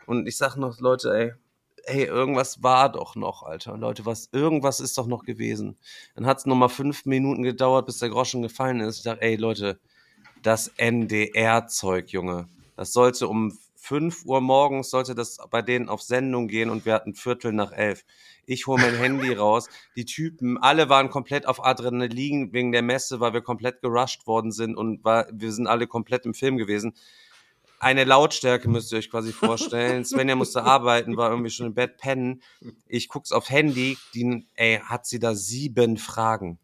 und ich sag noch, Leute, ey, hey, irgendwas war doch noch, Alter. Leute, was, irgendwas ist doch noch gewesen. Dann hat es nochmal fünf Minuten gedauert, bis der Groschen gefallen ist. Ich dachte, ey, Leute, das NDR-Zeug, Junge. Das sollte um fünf Uhr morgens sollte das bei denen auf Sendung gehen und wir hatten Viertel nach elf. Ich hole mein Handy raus. Die Typen, alle waren komplett auf Adrenalin wegen der Messe, weil wir komplett gerusht worden sind und war, wir sind alle komplett im Film gewesen eine Lautstärke müsst ihr euch quasi vorstellen. Svenja musste arbeiten, war irgendwie schon im Bett pennen. Ich guck's auf Handy, die, ey, hat sie da sieben Fragen.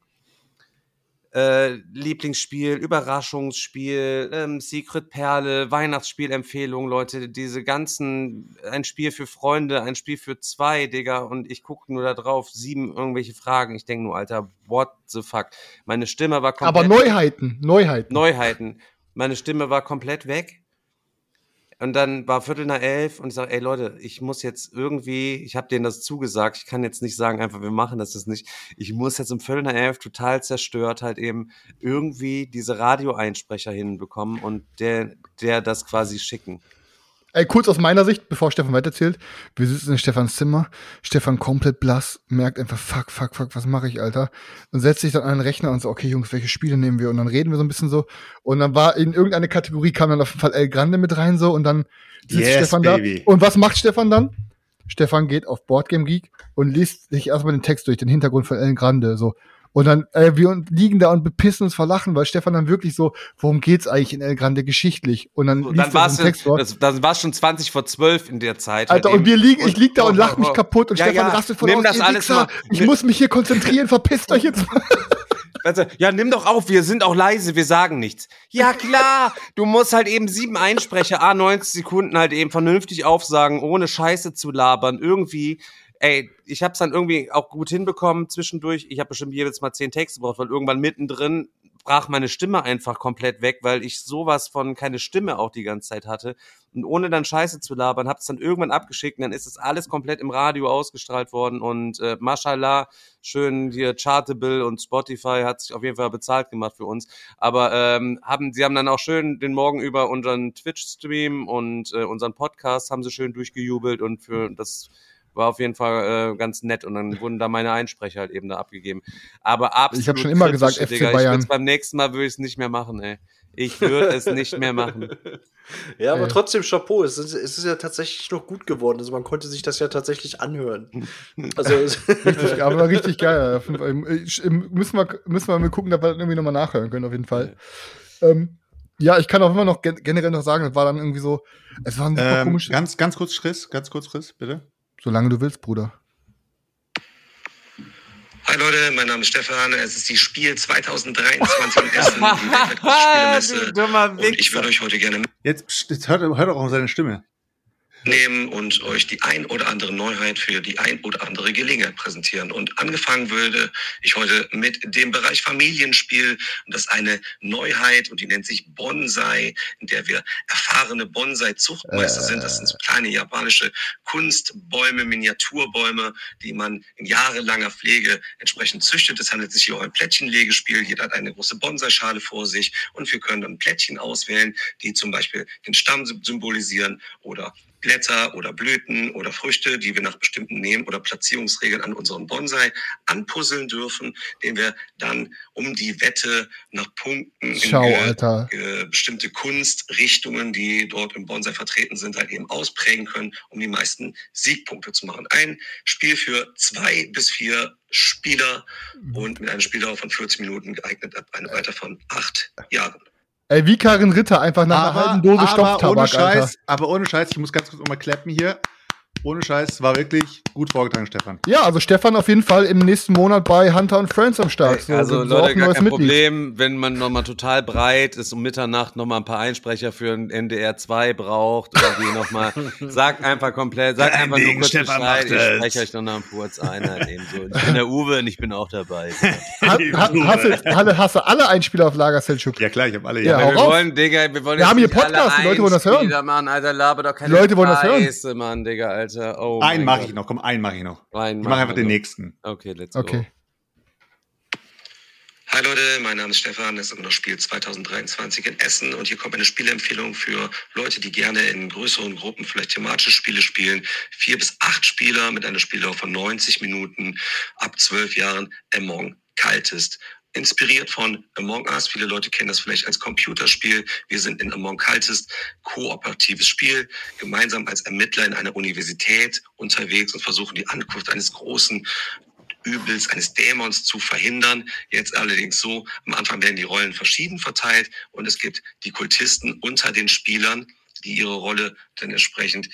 äh, Lieblingsspiel, Überraschungsspiel, ähm, Secret Perle, Weihnachtsspielempfehlung, Leute, diese ganzen, ein Spiel für Freunde, ein Spiel für zwei, Digga, und ich gucke nur da drauf, sieben irgendwelche Fragen. Ich denke nur, Alter, what the fuck? Meine Stimme war komplett. Aber Neuheiten, Neuheiten. Neuheiten. Meine Stimme war komplett weg. Und dann war Viertel nach elf und ich sage, ey Leute, ich muss jetzt irgendwie, ich habe denen das zugesagt, ich kann jetzt nicht sagen, einfach wir machen das jetzt nicht. Ich muss jetzt um Viertel nach elf total zerstört halt eben irgendwie diese Radioeinsprecher hinbekommen und der, der das quasi schicken. Ey, kurz aus meiner Sicht, bevor Stefan weiterzählt. Wir sitzen in Stefans Zimmer. Stefan komplett blass, merkt einfach, fuck, fuck, fuck, was mache ich, Alter? Und setzt sich dann an den Rechner und so, okay, Jungs, welche Spiele nehmen wir? Und dann reden wir so ein bisschen so. Und dann war in irgendeine Kategorie kam dann auf jeden Fall El Grande mit rein so und dann sitzt yes, Stefan baby. da. Und was macht Stefan dann? Stefan geht auf Boardgame Geek und liest sich erstmal den Text durch, den Hintergrund von El Grande, so. Und dann, äh, wir liegen da und bepissen uns vor Lachen, weil Stefan dann wirklich so, worum geht's eigentlich in El Grande geschichtlich? Und dann, so, dann war es dann war schon 20 vor 12 in der Zeit. Alter, und wir liegen, ich lieg da und, und lach mich kaputt und ja, Stefan ja, rastet von nimm das alles mal, Ich muss mich hier konzentrieren, verpisst euch jetzt mal. Also, ja, nimm doch auf, wir sind auch leise, wir sagen nichts. Ja, klar, du musst halt eben sieben Einsprecher, a 90 Sekunden halt eben vernünftig aufsagen, ohne Scheiße zu labern, irgendwie ey, ich habe es dann irgendwie auch gut hinbekommen zwischendurch. Ich habe bestimmt jedes Mal zehn Texte gebraucht, weil irgendwann mittendrin brach meine Stimme einfach komplett weg, weil ich sowas von keine Stimme auch die ganze Zeit hatte. Und ohne dann Scheiße zu labern, hab's dann irgendwann abgeschickt und dann ist es alles komplett im Radio ausgestrahlt worden. Und äh, mashallah, schön hier Chartable und Spotify hat sich auf jeden Fall bezahlt gemacht für uns. Aber ähm, haben, sie haben dann auch schön den Morgen über unseren Twitch-Stream und äh, unseren Podcast haben sie schön durchgejubelt und für das war auf jeden Fall äh, ganz nett und dann wurden da meine Einsprecher halt eben da abgegeben. Aber absolut. Ich habe schon immer gesagt, FC Digga. Bayern. Ich beim nächsten Mal würde ich es nicht mehr machen, ey. Ich würde es nicht mehr machen. Ja, aber trotzdem Chapeau. Es ist, es ist ja tatsächlich noch gut geworden. Also man konnte sich das ja tatsächlich anhören. Also richtig, aber richtig geil. Müssen wir, müssen wir mal gucken, dass wir das irgendwie nochmal nachhören können, auf jeden Fall. Ähm, ja, ich kann auch immer noch generell noch sagen, das war dann irgendwie so, es war ein super ähm, komisch. Ganz, ganz kurz Chris, ganz kurz Chris, bitte. Solange du willst, Bruder. Hi Leute, mein Name ist Stefan. Es ist die Spiel 2023 in Essen, die Weltmeisterspielemesse. Und ich würde euch heute gerne. Jetzt, jetzt hört, hört auch seine Stimme nehmen und euch die ein oder andere Neuheit für die ein oder andere Gelegenheit präsentieren. Und angefangen würde ich heute mit dem Bereich Familienspiel. Und das ist eine Neuheit und die nennt sich Bonsai, in der wir erfahrene Bonsai-Zuchtmeister äh. sind. Das sind so kleine japanische Kunstbäume, Miniaturbäume, die man in jahrelanger Pflege entsprechend züchtet. Es handelt sich hier um ein Plättchenlegespiel. Jeder hat eine große Bonsai-Schale vor sich und wir können dann Plättchen auswählen, die zum Beispiel den Stamm symbolisieren oder Blätter oder Blüten oder Früchte, die wir nach bestimmten Nehmen- oder Platzierungsregeln an unseren Bonsai anpuzzeln dürfen, den wir dann um die Wette nach Punkten Schau, in äh, bestimmte Kunstrichtungen, die dort im Bonsai vertreten sind, halt eben ausprägen können, um die meisten Siegpunkte zu machen. Ein Spiel für zwei bis vier Spieler mhm. und mit einem Spieldauer von 40 Minuten geeignet ab einem Alter von acht Jahren. Ey, wie Karin Ritter, einfach nach aber, einer halben Dose Stofftabak, ohne Scheiß, Alter. Aber ohne Scheiß, ich muss ganz kurz mal klappen hier ohne Scheiß, war wirklich gut vorgetragen, Stefan. Ja, also Stefan auf jeden Fall im nächsten Monat bei Hunter und Friends am Start. So, also Leute, gar kein Mitglied. Problem, wenn man nochmal total breit ist um Mitternacht nochmal ein paar Einsprecher für ein NDR 2 braucht oder die nochmal, sagt einfach komplett, sagt einfach Ding, nur kurz Stefan Bescheid, ich spreche euch noch mal kurz ein. Halt so. Ich bin der Uwe und ich bin auch dabei. ha, ha, hast, du, hast, du, alle Einspieler auf Lager, Selchuk? Ja klar, ich habe alle. Ja, ja wir wollen, Digga, wir wollen wir haben hier Podcast, die Leute wollen das hören. Mann, Alter, laber doch keine die Leute wollen das hören. Mann, Digga, Alter. Alter. Oh einen mache ich noch, komm, einen mache ich noch. Einen ich mache einfach den nächsten. Okay, let's okay. go. Hi Leute, mein Name ist Stefan, das ist immer noch Spiel 2023 in Essen und hier kommt eine Spieleempfehlung für Leute, die gerne in größeren Gruppen vielleicht thematische Spiele spielen. Vier bis acht Spieler mit einer Spieldauer von 90 Minuten ab zwölf Jahren Among Kaltest inspiriert von Among Us. Viele Leute kennen das vielleicht als Computerspiel. Wir sind in Among Cultist, kooperatives Spiel, gemeinsam als Ermittler in einer Universität unterwegs und versuchen die Ankunft eines großen Übels, eines Dämons zu verhindern. Jetzt allerdings so, am Anfang werden die Rollen verschieden verteilt und es gibt die Kultisten unter den Spielern, die ihre Rolle dann entsprechend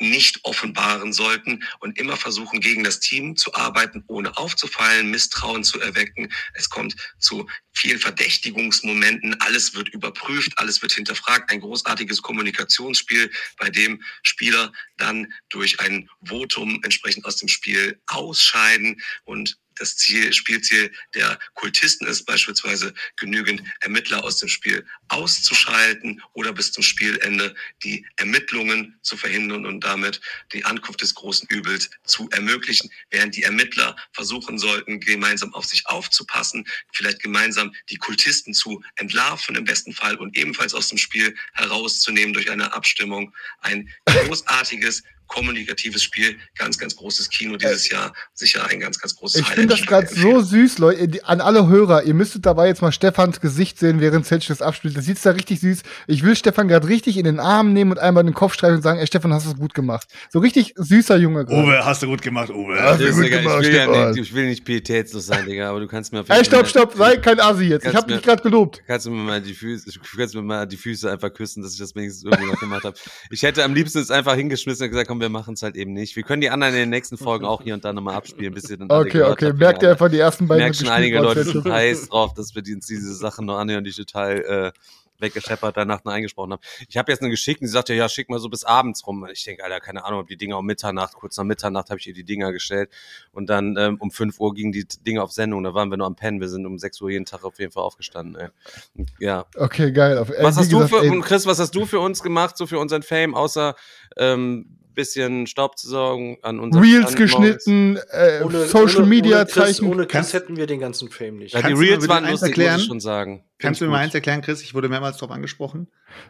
nicht offenbaren sollten und immer versuchen, gegen das Team zu arbeiten, ohne aufzufallen, Misstrauen zu erwecken. Es kommt zu vielen Verdächtigungsmomenten. Alles wird überprüft, alles wird hinterfragt. Ein großartiges Kommunikationsspiel, bei dem Spieler dann durch ein Votum entsprechend aus dem Spiel ausscheiden und das Ziel, Spielziel der Kultisten ist beispielsweise genügend Ermittler aus dem Spiel auszuschalten oder bis zum Spielende die Ermittlungen zu verhindern und damit die Ankunft des großen Übels zu ermöglichen, während die Ermittler versuchen sollten, gemeinsam auf sich aufzupassen, vielleicht gemeinsam die Kultisten zu entlarven im besten Fall und ebenfalls aus dem Spiel herauszunehmen durch eine Abstimmung. Ein großartiges kommunikatives Spiel, ganz, ganz großes Kino dieses Jahr. Sicher ein ganz, ganz großes Ich finde das gerade so süß, Leute. An alle Hörer, ihr müsstet dabei jetzt mal Stefans Gesicht sehen, während Selch das abspielt. Das sieht da richtig süß. Ich will Stefan gerade richtig in den Arm nehmen und einmal den Kopf streichen und sagen, ey Stefan, hast du es gut gemacht. So richtig süßer Junge grad. Uwe, hast du gut gemacht, Uwe. Hast du gut gemacht, ich, will ja nicht, ich will nicht pietätslos sein, Digga, aber du kannst mir auf Ey, stopp, stopp, sei kein Asi jetzt. Ich habe dich gerade gelobt. Kannst du mir mal die Füße, kannst mir mal die Füße einfach küssen, dass ich das wenigstens irgendwie noch gemacht habe. Ich hätte am liebsten es einfach hingeschmissen und gesagt, komm, wir machen es halt eben nicht. Wir können die anderen in den nächsten Folgen auch hier und da nochmal abspielen, bis ihr dann Okay, okay. Merkt ihr einfach die ersten beiden Merkt schon einige Leute sind heiß drauf, dass wir uns diese Sachen noch anhören, die ich total äh, weggescheppert danach noch eingesprochen habe. Ich habe jetzt eine geschickt und sie sagte, ja, schick mal so bis abends rum. Ich denke, Alter, keine Ahnung, ob die Dinger um Mitternacht, kurz nach Mitternacht habe ich ihr die Dinger gestellt und dann ähm, um 5 Uhr gingen die Dinger auf Sendung, da waren wir nur am Pennen, wir sind um 6 Uhr jeden Tag auf jeden Fall aufgestanden. Ey. Ja. Okay, geil. Auf, äh, was hast gesagt, du für, ey, Chris, was hast du für uns gemacht, so für unseren Fame, außer ähm, bisschen Staub zu saugen an unseren Reels geschnitten, äh, ohne, Social ohne, Media ohne Zeichen. Chris, ohne Chris hätten wir den ganzen Fame nicht. Ja, die Reels waren lustig, erklären? muss ich schon sagen. Kannst du mir mal eins erklären, Chris? Ich wurde mehrmals darauf angesprochen.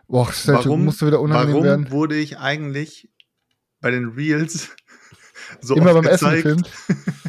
Boah, warum, musst du wieder unangenehm warum werden. wurde ich eigentlich bei den Reels so Immer beim gezeigt? Essen gefilmt?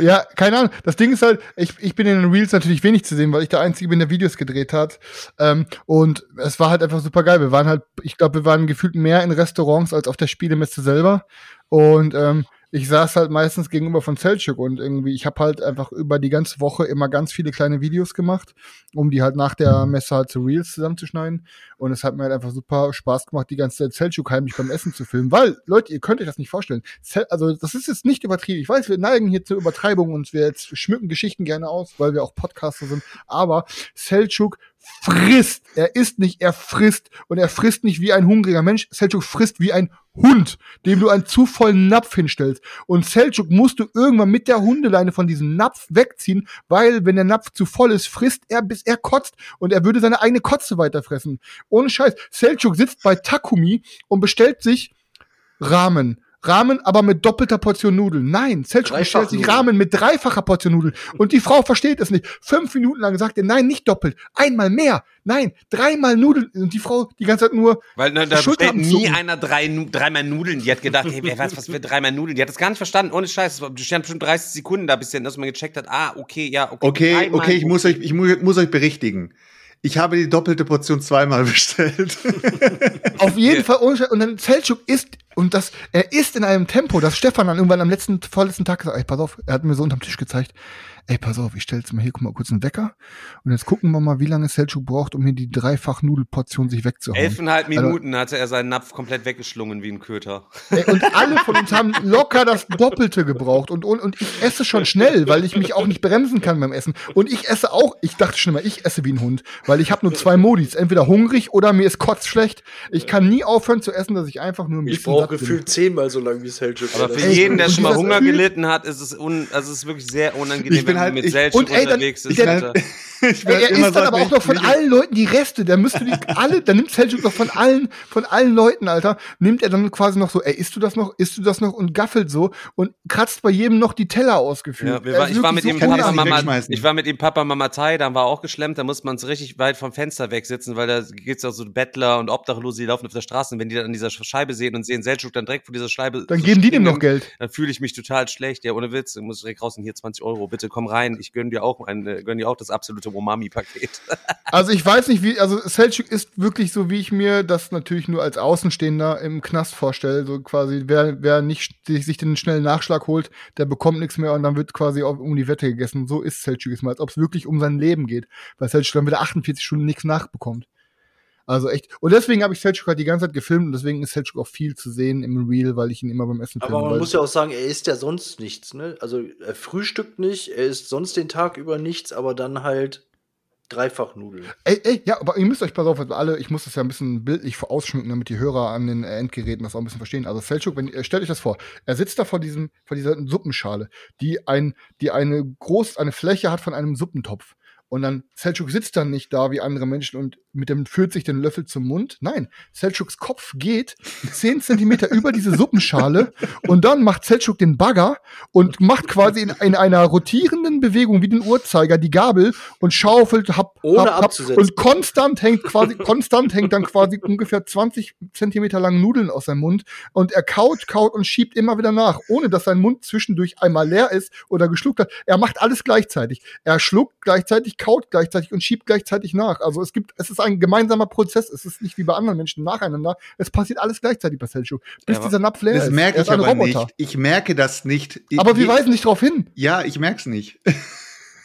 ja, keine Ahnung. Das Ding ist halt, ich, ich bin in den Reels natürlich wenig zu sehen, weil ich der Einzige bin, der Videos gedreht hat. Ähm, und es war halt einfach super geil. Wir waren halt, ich glaube, wir waren gefühlt mehr in Restaurants als auf der Spielemesse selber. Und ähm, ich saß halt meistens gegenüber von Selchuk und irgendwie, ich habe halt einfach über die ganze Woche immer ganz viele kleine Videos gemacht, um die halt nach der Messe halt zu Reels zusammenzuschneiden. Und es hat mir halt einfach super Spaß gemacht, die ganze Zeit Selchuk heimlich beim Essen zu filmen. Weil, Leute, ihr könnt euch das nicht vorstellen. Zell, also, das ist jetzt nicht übertrieben. Ich weiß, wir neigen hier zur Übertreibung und wir jetzt schmücken Geschichten gerne aus, weil wir auch Podcaster sind. Aber Selchuk frisst. Er isst nicht, er frisst. Und er frisst nicht wie ein hungriger Mensch. Selchuk frisst wie ein Hund, dem du einen zu vollen Napf hinstellst. Und Selchuk musst du irgendwann mit der Hundeleine von diesem Napf wegziehen, weil wenn der Napf zu voll ist, frisst er, bis er kotzt. Und er würde seine eigene Kotze weiterfressen. Ohne Scheiß. Selchuk sitzt bei Takumi und bestellt sich Ramen. Rahmen aber mit doppelter Portion Nudeln. Nein, Selchuk bestellt sich Rahmen mit dreifacher Portion Nudeln. Und die Frau versteht es nicht. Fünf Minuten lang sagt er, nein, nicht doppelt, einmal mehr. Nein, dreimal Nudeln. Und die Frau die ganze Zeit nur. Weil na, da bestellt nie einer drei, dreimal Nudeln. Die hat gedacht, hey, wer weiß, was für dreimal Nudeln. Die hat das gar nicht verstanden. Ohne Scheiß. Du stand bestimmt 30 Sekunden da, bis dass man gecheckt hat, ah, okay, ja, okay. Okay, okay, ich muss euch, ich muss, muss euch berichtigen. Ich habe die doppelte Portion zweimal bestellt. Auf jeden Fall. Und dann Selchuk isst, und das, er isst in einem Tempo, dass Stefan dann irgendwann am letzten, vorletzten Tag gesagt, ey, pass auf, er hat mir so unterm Tisch gezeigt, ey, pass auf, ich stelle jetzt mal hier, guck mal kurz einen Wecker. Und jetzt gucken wir mal, wie lange Selchuk braucht, um hier die dreifach Nudelportion sich wegzuhauen. Elfeinhalb also Minuten also, hatte er seinen Napf komplett weggeschlungen wie ein Köter. Ey, und alle von uns haben locker das Doppelte gebraucht. Und, und, und ich esse schon schnell, weil ich mich auch nicht bremsen kann beim Essen. Und ich esse auch, ich dachte schon mal, ich esse wie ein Hund, weil ich habe nur zwei Modis. Entweder hungrig oder mir ist kotzschlecht. Ich kann nie aufhören zu essen, dass ich einfach nur ein bisschen. Ich brauche gefühlt zehnmal so lange wie Selchuk. Aber für jeden, der schon mal Hunger gelitten hat, ist es, un, also es ist wirklich sehr unangenehm, wenn halt, mit Selchuk ey, unterwegs dann, ist. Der, ich ey, er isst dann aber auch noch von allen Leuten die Reste. Da müsste die alle, dann nimmt Seljuk noch von allen, von allen Leuten, Alter, nimmt er dann quasi noch so, ey, isst du das noch, isst du das noch und gaffelt so und kratzt bei jedem noch die Teller ausgeführt. Ja, war, ich war mit so ihm Papa, Mama, ich war mit ihm Papa, Mama Thai, dann war auch geschlemmt, da muss man es richtig weit vom Fenster wegsitzen, weil da gibt's auch so Bettler und Obdachlose, die laufen auf der Straße und wenn die dann an dieser Scheibe sehen und sehen Seljuk dann direkt vor dieser Scheibe. Dann so geben die dem noch Geld. Dann fühle ich mich total schlecht. Ja, ohne Witz, muss direkt raus und hier 20 Euro, bitte komm rein, ich gönn dir auch ein, gönn dir auch das absolute Umami-Paket. also ich weiß nicht, wie, also Selchuk ist wirklich so, wie ich mir das natürlich nur als Außenstehender im Knast vorstelle. So quasi, wer, wer nicht sich den schnellen Nachschlag holt, der bekommt nichts mehr und dann wird quasi um die Wette gegessen. So ist Selchuk jetzt mal, als ob es wirklich um sein Leben geht. Weil Selchuk dann wieder 48 Stunden nichts nachbekommt. Also echt. Und deswegen habe ich Selchuk halt die ganze Zeit gefilmt und deswegen ist Selchuk auch viel zu sehen im Reel, weil ich ihn immer beim Essen filme. Aber man muss ja auch sagen, er isst ja sonst nichts, ne? Also er frühstückt nicht, er isst sonst den Tag über nichts, aber dann halt dreifach Nudeln. Ey, ey, ja, aber ihr müsst euch pass auf, alle, ich muss das ja ein bisschen bildlich ausschmücken, damit die Hörer an den Endgeräten das auch ein bisschen verstehen. Also Selchuk, wenn stellt euch das vor, er sitzt da vor diesem, vor dieser Suppenschale, die ein, die eine groß, eine Fläche hat von einem Suppentopf. Und dann, Selchuk sitzt dann nicht da wie andere Menschen und mit dem führt sich den Löffel zum Mund. Nein, Selchuks Kopf geht zehn Zentimeter über diese Suppenschale und dann macht Selchuk den Bagger und macht quasi in, in, einer rotierenden Bewegung wie den Uhrzeiger die Gabel und schaufelt hab, Ohne hab, hab und konstant hängt quasi, konstant hängt dann quasi ungefähr 20 Zentimeter lang Nudeln aus seinem Mund und er kaut, kaut und schiebt immer wieder nach, ohne dass sein Mund zwischendurch einmal leer ist oder geschluckt hat. Er macht alles gleichzeitig. Er schluckt gleichzeitig, kaut gleichzeitig und schiebt gleichzeitig nach. Also es gibt, es ist ein gemeinsamer Prozess. Es ist nicht wie bei anderen Menschen nacheinander. Es passiert alles gleichzeitig bei Selchuk, bis ja, dieser Napf leer das ist. Merke ich aber Roboter. nicht. Ich merke das nicht. aber wir weisen nicht darauf hin. Ja, ich merke es nicht.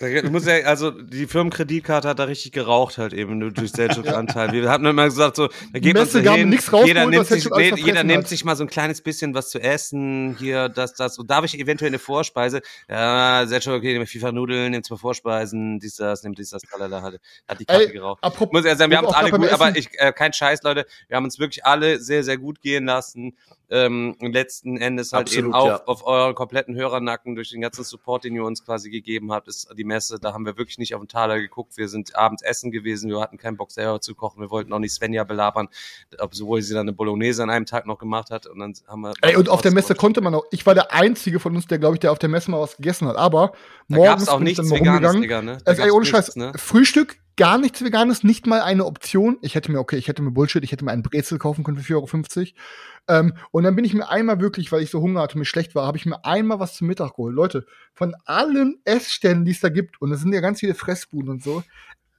Du musst ja, also die Firmenkreditkarte hat da richtig geraucht halt eben durch Selchuk-Anteil. Wir haben immer gesagt, so, da geht man so hin, jeder, nimmt sich, jeder nimmt sich mal so ein kleines bisschen was zu essen, hier, das, das. Und darf ich eventuell eine Vorspeise? Ja, Selchuk, okay, nimm FIFA-Nudeln, nimm zwei Vorspeisen, dies, das, nimm dies, das, tralala, hat, hat die Karte Ey, geraucht. Apropos, muss ja sagen, wir haben uns alle gut, aber ich, äh, kein Scheiß, Leute, wir haben uns wirklich alle sehr, sehr gut gehen lassen ähm, letzten Endes halt Absolut, eben auch ja. auf euren kompletten Hörernacken durch den ganzen Support, den ihr uns quasi gegeben habt, ist die Messe. Da haben wir wirklich nicht auf den Taler geguckt. Wir sind abends essen gewesen. Wir hatten keinen Bock selber zu kochen. Wir wollten auch nicht Svenja belabern, obwohl sie dann eine Bolognese an einem Tag noch gemacht hat. Und dann haben wir. Ey, und auf der Messe konnte man auch. Ich war der einzige von uns, der glaube ich, der auf der Messe mal was gegessen hat. Aber da morgens auch nichts Veganes, Digga, ne? Also, ey, ohne Scheiß. Ne? Frühstück gar nichts Veganes, nicht mal eine Option. Ich hätte mir, okay, ich hätte mir Bullshit, ich hätte mir einen Brezel kaufen können für 4,50 Euro. Ähm, und dann bin ich mir einmal wirklich, weil ich so Hunger hatte mir schlecht war, habe ich mir einmal was zum Mittag geholt. Leute, von allen Essständen, die es da gibt, und es sind ja ganz viele Fressbuden und so,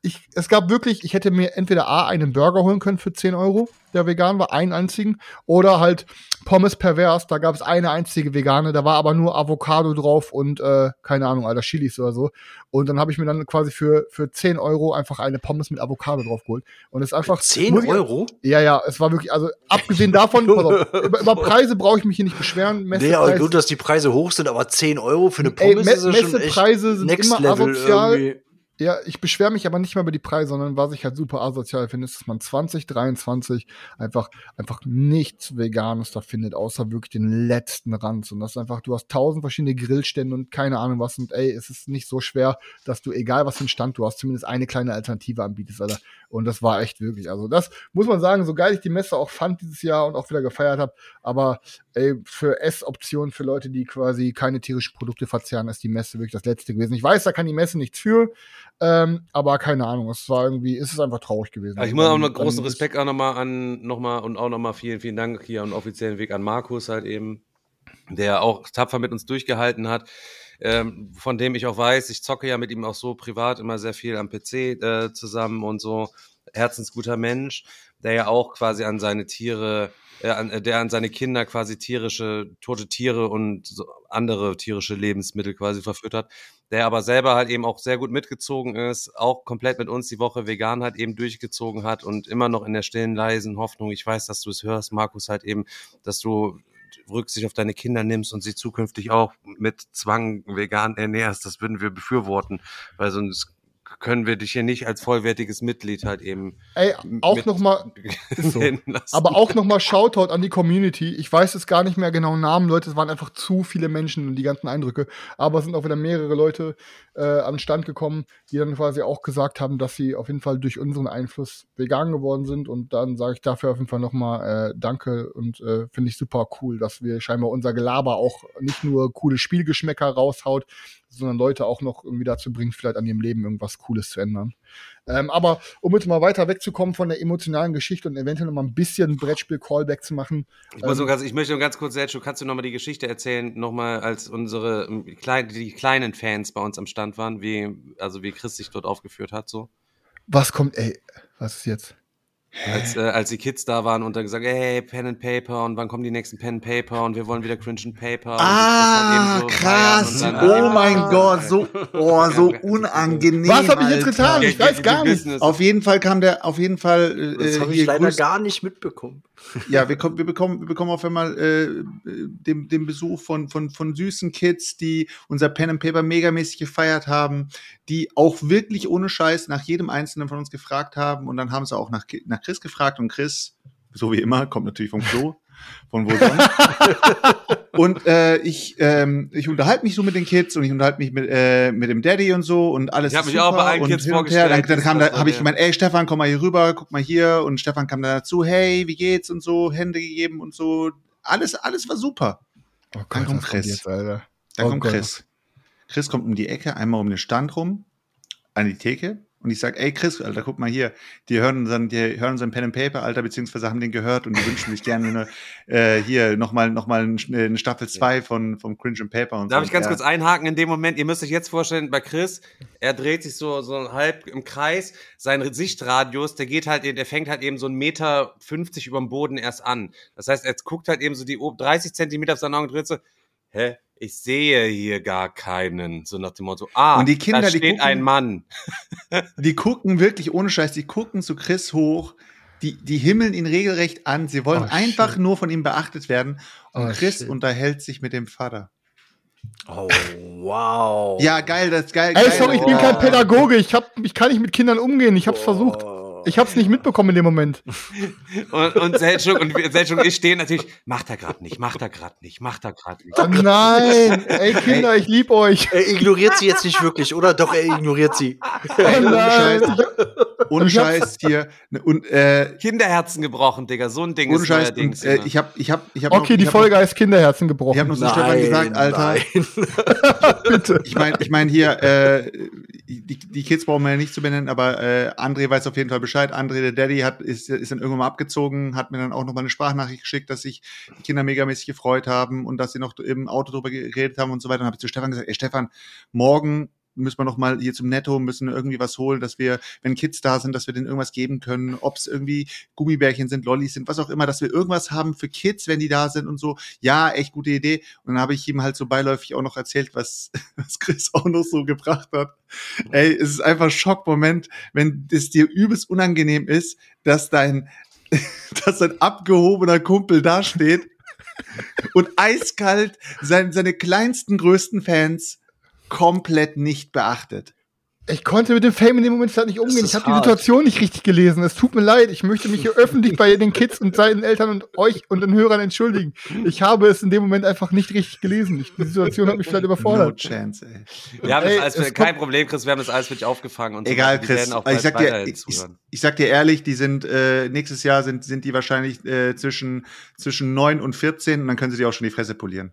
ich, es gab wirklich, ich hätte mir entweder A, einen Burger holen können für 10 Euro, der vegan war, einen einzigen, oder halt Pommes pervers, da gab es eine einzige vegane, da war aber nur Avocado drauf und, äh, keine Ahnung, Alter, Chilis oder so. Und dann habe ich mir dann quasi für, für 10 Euro einfach eine Pommes mit Avocado drauf geholt. Und es ist einfach. 10 Euro? Ja, ja, es war wirklich, also abgesehen davon, auf, über, über, Preise brauche ich mich hier nicht beschweren. Messepreis, nee, gut, dass die Preise hoch sind, aber 10 Euro für eine Pommes Ey, Me ist Messepreise sind immer asozial. Irgendwie. Ja, ich beschwere mich aber nicht mehr über die Preise, sondern was ich halt super asozial finde, ist, dass man 2023 einfach, einfach nichts Veganes da findet, außer wirklich den letzten Ranz. Und das ist einfach, du hast tausend verschiedene Grillstände und keine Ahnung was. Und ey, es ist nicht so schwer, dass du, egal was für ein Stand du hast, zumindest eine kleine Alternative anbietest, Alter. Und das war echt wirklich, also das muss man sagen, so geil ich die Messe auch fand dieses Jahr und auch wieder gefeiert habe, aber ey, für Essoptionen für Leute, die quasi keine tierischen Produkte verzehren, ist die Messe wirklich das Letzte gewesen. Ich weiß, da kann die Messe nichts für, ähm, aber keine Ahnung, es war irgendwie, es ist einfach traurig gewesen. Also ich muss auch noch großen Respekt auch nochmal an, nochmal und auch nochmal vielen, vielen Dank hier am offiziellen Weg an Markus halt eben, der auch tapfer mit uns durchgehalten hat. Ähm, von dem ich auch weiß, ich zocke ja mit ihm auch so privat immer sehr viel am PC äh, zusammen und so. Herzensguter Mensch, der ja auch quasi an seine Tiere äh, der an seine Kinder quasi tierische, tote Tiere und so andere tierische Lebensmittel quasi verführt hat, der aber selber halt eben auch sehr gut mitgezogen ist, auch komplett mit uns die Woche vegan hat, eben durchgezogen hat und immer noch in der stillen, leisen Hoffnung, ich weiß, dass du es hörst, Markus, halt eben, dass du Rücksicht auf deine Kinder nimmst und sie zukünftig auch mit Zwang vegan ernährst, das würden wir befürworten, weil sonst können wir dich hier nicht als vollwertiges Mitglied halt eben. Ey, auch nochmal. So. Aber auch nochmal Shoutout an die Community. Ich weiß es gar nicht mehr genau Namen, Leute. Es waren einfach zu viele Menschen und die ganzen Eindrücke. Aber es sind auch wieder mehrere Leute äh, an Stand gekommen, die dann quasi auch gesagt haben, dass sie auf jeden Fall durch unseren Einfluss vegan geworden sind. Und dann sage ich dafür auf jeden Fall nochmal äh, Danke und äh, finde ich super cool, dass wir scheinbar unser Gelaber auch nicht nur coole Spielgeschmäcker raushaut, sondern Leute auch noch irgendwie dazu bringt, vielleicht an ihrem Leben irgendwas Cooles zu ändern. Ähm, aber um jetzt mal weiter wegzukommen von der emotionalen Geschichte und eventuell noch mal ein bisschen Brettspiel-Callback zu machen. Ich, muss ähm, ganz, ich möchte nur ganz kurz, Sergio, kannst du noch mal die Geschichte erzählen, noch mal als unsere ähm, die kleinen Fans bei uns am Stand waren, wie, also wie Chris sich dort aufgeführt hat, so? Was kommt, ey, was ist jetzt? Als, äh, als die Kids da waren und dann gesagt, hey, Pen and Paper und wann kommen die nächsten Pen and Paper und wir wollen wieder Cringe and Paper. Ah, so krass. Dann, oh mein ah, Gott, so, oh, so unangenehm. Was habe ich jetzt getan? Ich weiß gar nicht. Auf jeden Fall kam der, auf jeden Fall. Äh, das habe ich leider gar nicht mitbekommen. Ja, wir, kommen, wir, bekommen, wir bekommen auf einmal äh, den, den Besuch von, von, von süßen Kids, die unser Pen and Paper megamäßig gefeiert haben, die auch wirklich ohne Scheiß nach jedem einzelnen von uns gefragt haben und dann haben sie auch nach, nach Chris gefragt und Chris, so wie immer, kommt natürlich vom Klo. Von wo sonst? und äh, ich, ähm, ich unterhalte mich so mit den Kids und ich unterhalte mich mit, äh, mit dem Daddy und so und alles. Ich habe mich auch bei allen Kids vorgestellt. Dann, dann kam da, habe ich gemeint, ey Stefan, komm mal hier rüber, guck mal hier. Und Stefan kam da dazu, hey, wie geht's und so, Hände gegeben und so. Alles, alles war super. Oh Gott, dann kommt Chris. Jetzt, Alter. Dann oh kommt Gott. Chris. Chris kommt um die Ecke, einmal um den Stand rum, an die Theke und ich sage, ey Chris, Alter, guck mal hier, die hören unseren, die hören unseren Pen and Paper, Alter, beziehungsweise haben den gehört und die wünschen sich gerne eine, äh, hier nochmal noch mal eine Staffel 2 von vom Cringe and Paper und Darf so. ich ganz ja. kurz einhaken in dem Moment? Ihr müsst euch jetzt vorstellen, bei Chris, er dreht sich so, so halb im Kreis, sein Sichtradius, der geht halt, der fängt halt eben so einen Meter 50 über dem Boden erst an. Das heißt, er guckt halt eben so die 30 Zentimeter auf seinen Augen und dreht so, hä? Ich sehe hier gar keinen. So nach dem Motto, ah, und die Kinder, da steht die gucken, ein Mann. die gucken wirklich ohne Scheiß, die gucken zu Chris hoch, die, die himmeln ihn regelrecht an. Sie wollen oh, einfach shit. nur von ihm beachtet werden. Und oh, Chris shit. unterhält sich mit dem Vater. Oh, wow. Ja, geil, das ist geil. Ey, geil, sorry, ich bin kein Pädagoge. Ich, hab, ich kann nicht mit Kindern umgehen. Ich hab's oh. versucht. Ich hab's nicht mitbekommen in dem Moment. und, und Selchuk und Selchuk und ich stehen natürlich, macht er gerade nicht, macht er gerade nicht, macht er gerade nicht. Oh nein, ey Kinder, ey, ich lieb euch. Er ignoriert sie jetzt nicht wirklich, oder? Doch, er ignoriert sie. Oh nein. Ohne Scheiß hier. Ne, und, äh, Kinderherzen gebrochen, Digga, so ein Ding ohne ist Scheiß, und, äh, ich hab, ich hab, ich hab Okay, noch, die Folge heißt Kinderherzen gebrochen. Ich hab noch zu Stefan gesagt, Alter. Bitte. Ich meine, ich mein hier, äh, die, die Kids brauchen wir ja nicht zu benennen, aber äh, André weiß auf jeden Fall Bescheid. Bescheid. André, der Daddy, hat, ist, ist dann irgendwann mal abgezogen, hat mir dann auch noch mal eine Sprachnachricht geschickt, dass sich die Kinder megamäßig gefreut haben und dass sie noch im Auto drüber geredet haben und so weiter. Dann habe ich zu Stefan gesagt, ey Stefan, morgen müssen wir noch mal hier zum Netto, müssen irgendwie was holen, dass wir, wenn Kids da sind, dass wir denen irgendwas geben können, ob es irgendwie Gummibärchen sind, Lollis sind, was auch immer, dass wir irgendwas haben für Kids, wenn die da sind und so. Ja, echt gute Idee. Und dann habe ich ihm halt so beiläufig auch noch erzählt, was, was Chris auch noch so gebracht hat. Ey, es ist einfach Schockmoment, wenn es dir übelst unangenehm ist, dass dein, dass dein abgehobener Kumpel dasteht und eiskalt sein, seine kleinsten, größten Fans komplett nicht beachtet. Ich konnte mit dem Fame in dem Moment halt nicht umgehen. Ich habe die Situation nicht richtig gelesen. Es tut mir leid. Ich möchte mich hier öffentlich bei den Kids und seinen Eltern und euch und den Hörern entschuldigen. Ich habe es in dem Moment einfach nicht richtig gelesen. Ich, die Situation hat mich vielleicht überfordert. No chance, ey. Wir haben ey, das alles, kein Problem, Chris. Wir haben das alles für dich aufgefangen. Und Egal, so Chris. ich, sag dir, ich, ich, sag dir ehrlich, die sind äh, nächstes Jahr sind, sind die wahrscheinlich äh, zwischen, zwischen 9 und 14 und dann können sie dir auch schon die Fresse polieren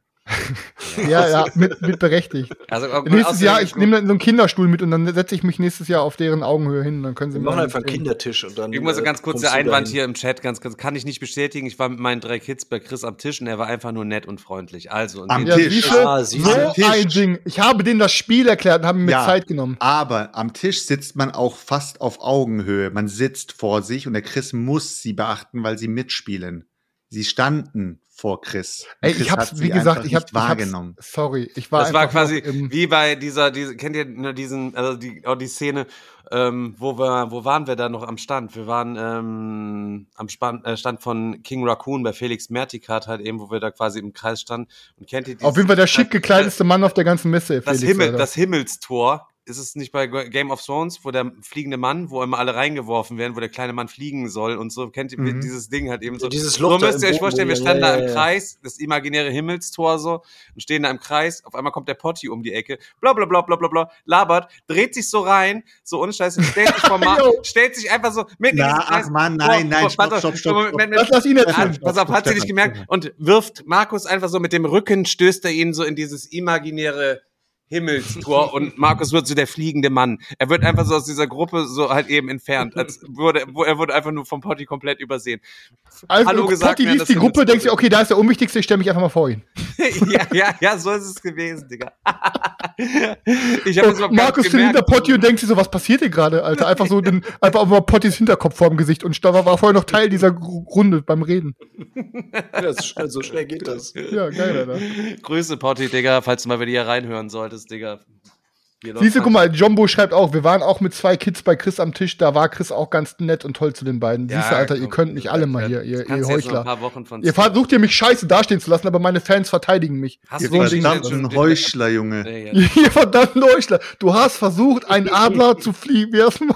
ja, ja, mit, mit berechtigt. Also, nächstes Jahr, ich nehme dann so einen Kinderstuhl mit und dann setze ich mich nächstes Jahr auf deren Augenhöhe hin. Dann können sie Wir machen einfach einen Kindertisch und dann. Ich muss so ganz kurz der Einwand hier im Chat, ganz kurz, kann ich nicht bestätigen. Ich war mit meinen drei Kids bei Chris am Tisch und er war einfach nur nett und freundlich. Also, am ja, Tisch. Ah, so ein Ding. Ich habe denen das Spiel erklärt und habe mir ja, Zeit genommen. Aber am Tisch sitzt man auch fast auf Augenhöhe. Man sitzt vor sich und der Chris muss sie beachten, weil sie mitspielen. Sie standen vor Chris. Ey, Chris ich hab's, wie gesagt, ich hab's wahrgenommen. sorry, ich war Das war quasi wie bei dieser, diese, kennt ihr nur diesen, also die, auch die Szene, ähm, wo wir, wo waren wir da noch am Stand? Wir waren ähm, am Span äh, Stand von King Raccoon bei Felix Mertikat halt eben, wo wir da quasi im Kreis standen. Und kennt ihr diesen, Auf jeden Fall der schick gekleideste Mann auf der ganzen Messe. Felix, das, Himmel, das Himmelstor ist es nicht bei Game of Thrones, wo der fliegende Mann, wo immer alle reingeworfen werden, wo der kleine Mann fliegen soll und so, kennt ihr mhm. dieses Ding halt eben so. dieses Loch so müsst ihr euch vorstellen, wir standen ja, da im ja, Kreis, das imaginäre Himmelstor so, und stehen da im Kreis, auf einmal kommt der Potti um die Ecke, bla bla bla bla bla bla, labert, dreht sich so rein, so unscheiße, stellt sich vom stellt sich einfach so mitten Na, in diesen Kreis. Ach man, nein, nein, stopp, stopp, stopp, stopp. Lass, lass ihn erzählen. Pass auf, hat sie nicht gemerkt und wirft Markus einfach so mit dem Rücken, stößt er ihn so in dieses imaginäre Himmelstor und Markus wird so der fliegende Mann. Er wird einfach so aus dieser Gruppe so halt eben entfernt. Als wurde, er wurde einfach nur vom Potti komplett übersehen. Also, Hallo gesagt, Potti liest die Gruppe, denkt sich, okay, da ist der Unwichtigste, ich stelle mich einfach mal vor ihn. ja, ja, ja, so ist es gewesen, Digga. ich hab so, Markus steht hinter Potti und denkt sich so, was passiert hier gerade, Alter? Einfach so den, einfach auf mal Pottis Hinterkopf vorm Gesicht und Stava war vorher noch Teil dieser Runde beim Reden. ja, so schnell geht das. Ja, geil, Alter. Grüße, Potti, Digga, falls du mal wieder hier reinhören solltest, Digga. Siehst du, guck mal, Jumbo schreibt auch, wir waren auch mit zwei Kids bei Chris am Tisch, da war Chris auch ganz nett und toll zu den beiden. Ja, Siehst du, Alter, komm, ihr könnt nicht alle mal hier, ihr, ihr Heuchler. Ihr versucht ihr mich scheiße dastehen zu lassen, aber meine Fans verteidigen mich. Hast ihr verdammten Heuchler, Junge. Ja, ja. ihr verdammten Heuchler. Du hast versucht, einen Adler zu fliegen.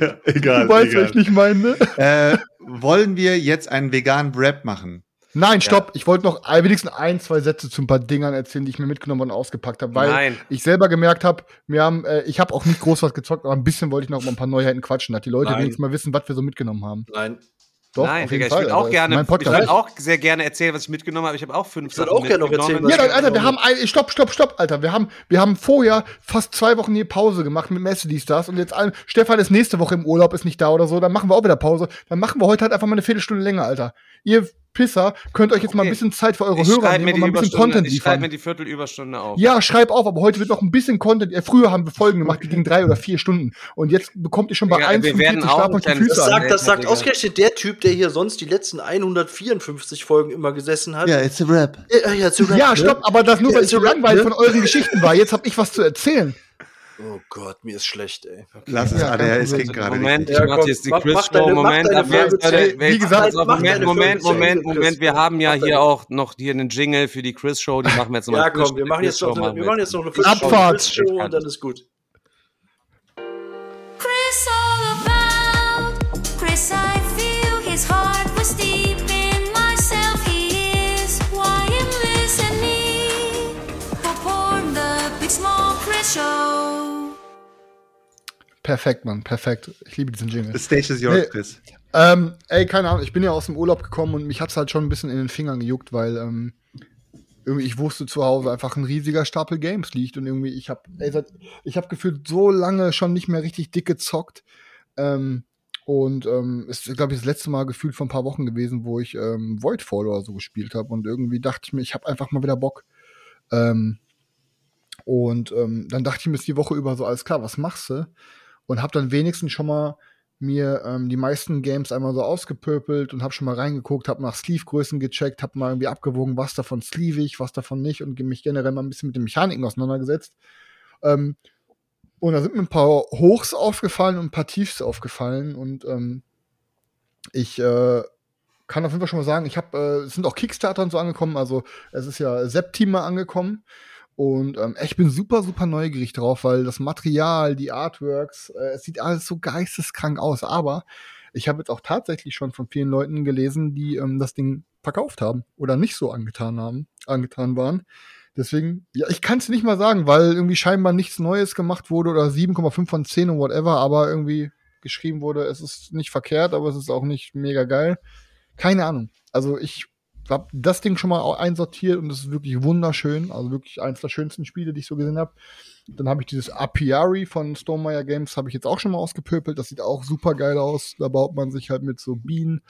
Ja, egal. Du weißt, was ich nicht meine. Äh, wollen wir jetzt einen veganen Rap machen? Nein, stopp. Ja. Ich wollte noch wenigstens ein, zwei Sätze zu ein paar Dingern erzählen, die ich mir mitgenommen und ausgepackt habe, weil Nein. ich selber gemerkt habe, wir haben, äh, ich habe auch nicht groß was gezockt, aber ein bisschen wollte ich noch über ein paar Neuheiten quatschen, dass die Leute Nein. wenigstens mal wissen, was wir so mitgenommen haben. Nein. Doch, Nein, Digga, ich würde auch gerne, ich würde auch sehr gerne erzählen, was ich mitgenommen habe. Ich habe auch fünf ich auch gerne noch erzählen. Ja, dann, Alter, wir haben ein, stopp, stopp, stopp, Alter. Wir haben, wir haben vorher fast zwei Wochen hier Pause gemacht mit Messe, dies, das. Und jetzt ein, Stefan ist nächste Woche im Urlaub, ist nicht da oder so. Dann machen wir auch wieder Pause. Dann machen wir heute halt einfach mal eine Viertelstunde länger, Alter. Ihr Pisser, könnt euch jetzt okay. mal ein bisschen Zeit für eure ich Hörer nehmen und mal ein bisschen Content liefern. Ich schreibe mir die Viertelüberstunde auf. Ja, schreib auf, aber heute wird noch ein bisschen Content. Ja, früher haben wir Folgen gemacht, die gingen drei oder vier Stunden. Und jetzt bekommt ihr schon bei ja, 1,45 Schlaf die Füße Das sagt, das sagt ausgerechnet der Typ, der hier sonst die letzten 154 Folgen immer gesessen hat. Ja, it's a rap. Ja, ja, it's a rap, ja stopp, aber das nur, weil ich so langweilig ne? von euren Geschichten war. Jetzt habe ich was zu erzählen. Oh Gott, mir ist schlecht, ey. Okay. Lass es, ja, es geht gerade Moment, ich mach jetzt die Quiz-Show. Moment, wie gesagt, Moment, Moment, Moment, Moment. Wir haben ja hier auch noch hier einen Jingle für die Quiz-Show. Die machen wir jetzt nochmal. Ja, komm, wir machen jetzt noch eine, wir machen jetzt noch eine Quiz-Show und dann ist gut. Perfekt, Mann, perfekt. Ich liebe diesen Jingle. The stage is yours, Chris. ähm, ey, keine Ahnung, ich bin ja aus dem Urlaub gekommen und mich hat es halt schon ein bisschen in den Fingern gejuckt, weil ähm, irgendwie ich wusste zu Hause einfach ein riesiger Stapel Games liegt und irgendwie ich habe ich habe gefühlt so lange schon nicht mehr richtig dick gezockt. Ähm, und ähm, ist, glaube ich, das letzte Mal gefühlt vor ein paar Wochen gewesen, wo ich ähm, Voidfall oder so gespielt habe. Und irgendwie dachte ich mir, ich habe einfach mal wieder Bock. Ähm, und ähm, dann dachte ich mir die Woche über so, alles klar, was machst du? Und habe dann wenigstens schon mal mir ähm, die meisten Games einmal so ausgepöpelt und habe schon mal reingeguckt, habe nach Sleeve-Größen gecheckt, habe mal irgendwie abgewogen, was davon sleevig, was davon nicht und mich generell mal ein bisschen mit den Mechaniken auseinandergesetzt. Ähm, und da sind mir ein paar Hochs aufgefallen und ein paar Tiefs aufgefallen und ähm, ich äh, kann auf jeden Fall schon mal sagen, ich habe, äh, es sind auch Kickstarter und so angekommen, also es ist ja Septima angekommen und ähm, ich bin super, super neugierig drauf, weil das Material, die Artworks, äh, es sieht alles so geisteskrank aus. Aber ich habe jetzt auch tatsächlich schon von vielen Leuten gelesen, die ähm, das Ding verkauft haben oder nicht so angetan haben, angetan waren. Deswegen, ja, ich kann es nicht mal sagen, weil irgendwie scheinbar nichts Neues gemacht wurde oder 7,5 von 10 und whatever, aber irgendwie geschrieben wurde, es ist nicht verkehrt, aber es ist auch nicht mega geil. Keine Ahnung. Also ich habe das Ding schon mal einsortiert und es ist wirklich wunderschön. Also wirklich eins der schönsten Spiele, die ich so gesehen habe. Dann habe ich dieses Apiari von Stonemeyer Games, habe ich jetzt auch schon mal ausgepöpelt. Das sieht auch super geil aus. Da baut man sich halt mit so Bienen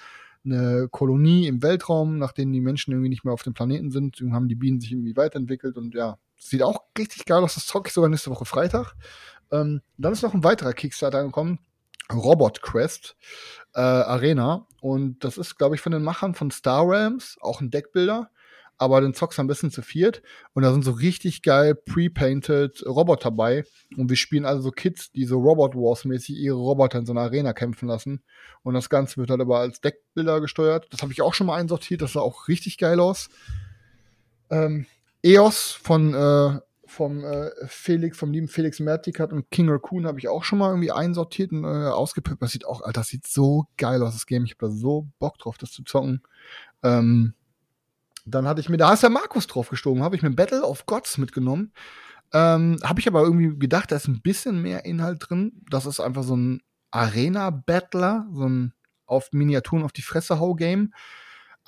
eine Kolonie im Weltraum, nachdem die Menschen irgendwie nicht mehr auf dem Planeten sind. Dann haben die Bienen sich irgendwie weiterentwickelt und ja, sieht auch richtig geil aus. Das zocke ich sogar nächste Woche Freitag. Ähm, dann ist noch ein weiterer Kickstarter gekommen. Robot Quest äh, Arena. Und das ist, glaube ich, von den Machern von Star Realms, auch ein Deckbilder. Aber den zockst du ein bisschen zu viert. Und da sind so richtig geil pre-painted Roboter bei. Und wir spielen also so Kids, die so Robot Wars-mäßig ihre Roboter in so einer Arena kämpfen lassen. Und das Ganze wird halt aber als Deckbilder gesteuert. Das habe ich auch schon mal einsortiert. Das sah auch richtig geil aus. Ähm, EOS von äh, vom äh, Felix, vom lieben Felix Mertikat und King Raccoon habe ich auch schon mal irgendwie einsortiert und äh, ausgepackt. Das sieht auch, Alter, das sieht so geil aus, das Game. Ich habe da so Bock drauf, das zu zocken. Ähm, dann hatte ich mir, da ist ja Markus drauf gestoben, habe ich mir Battle of Gods mitgenommen. Ähm, habe ich aber irgendwie gedacht, da ist ein bisschen mehr Inhalt drin. Das ist einfach so ein Arena-Battler, so ein auf Miniaturen auf die Fresse hau Game.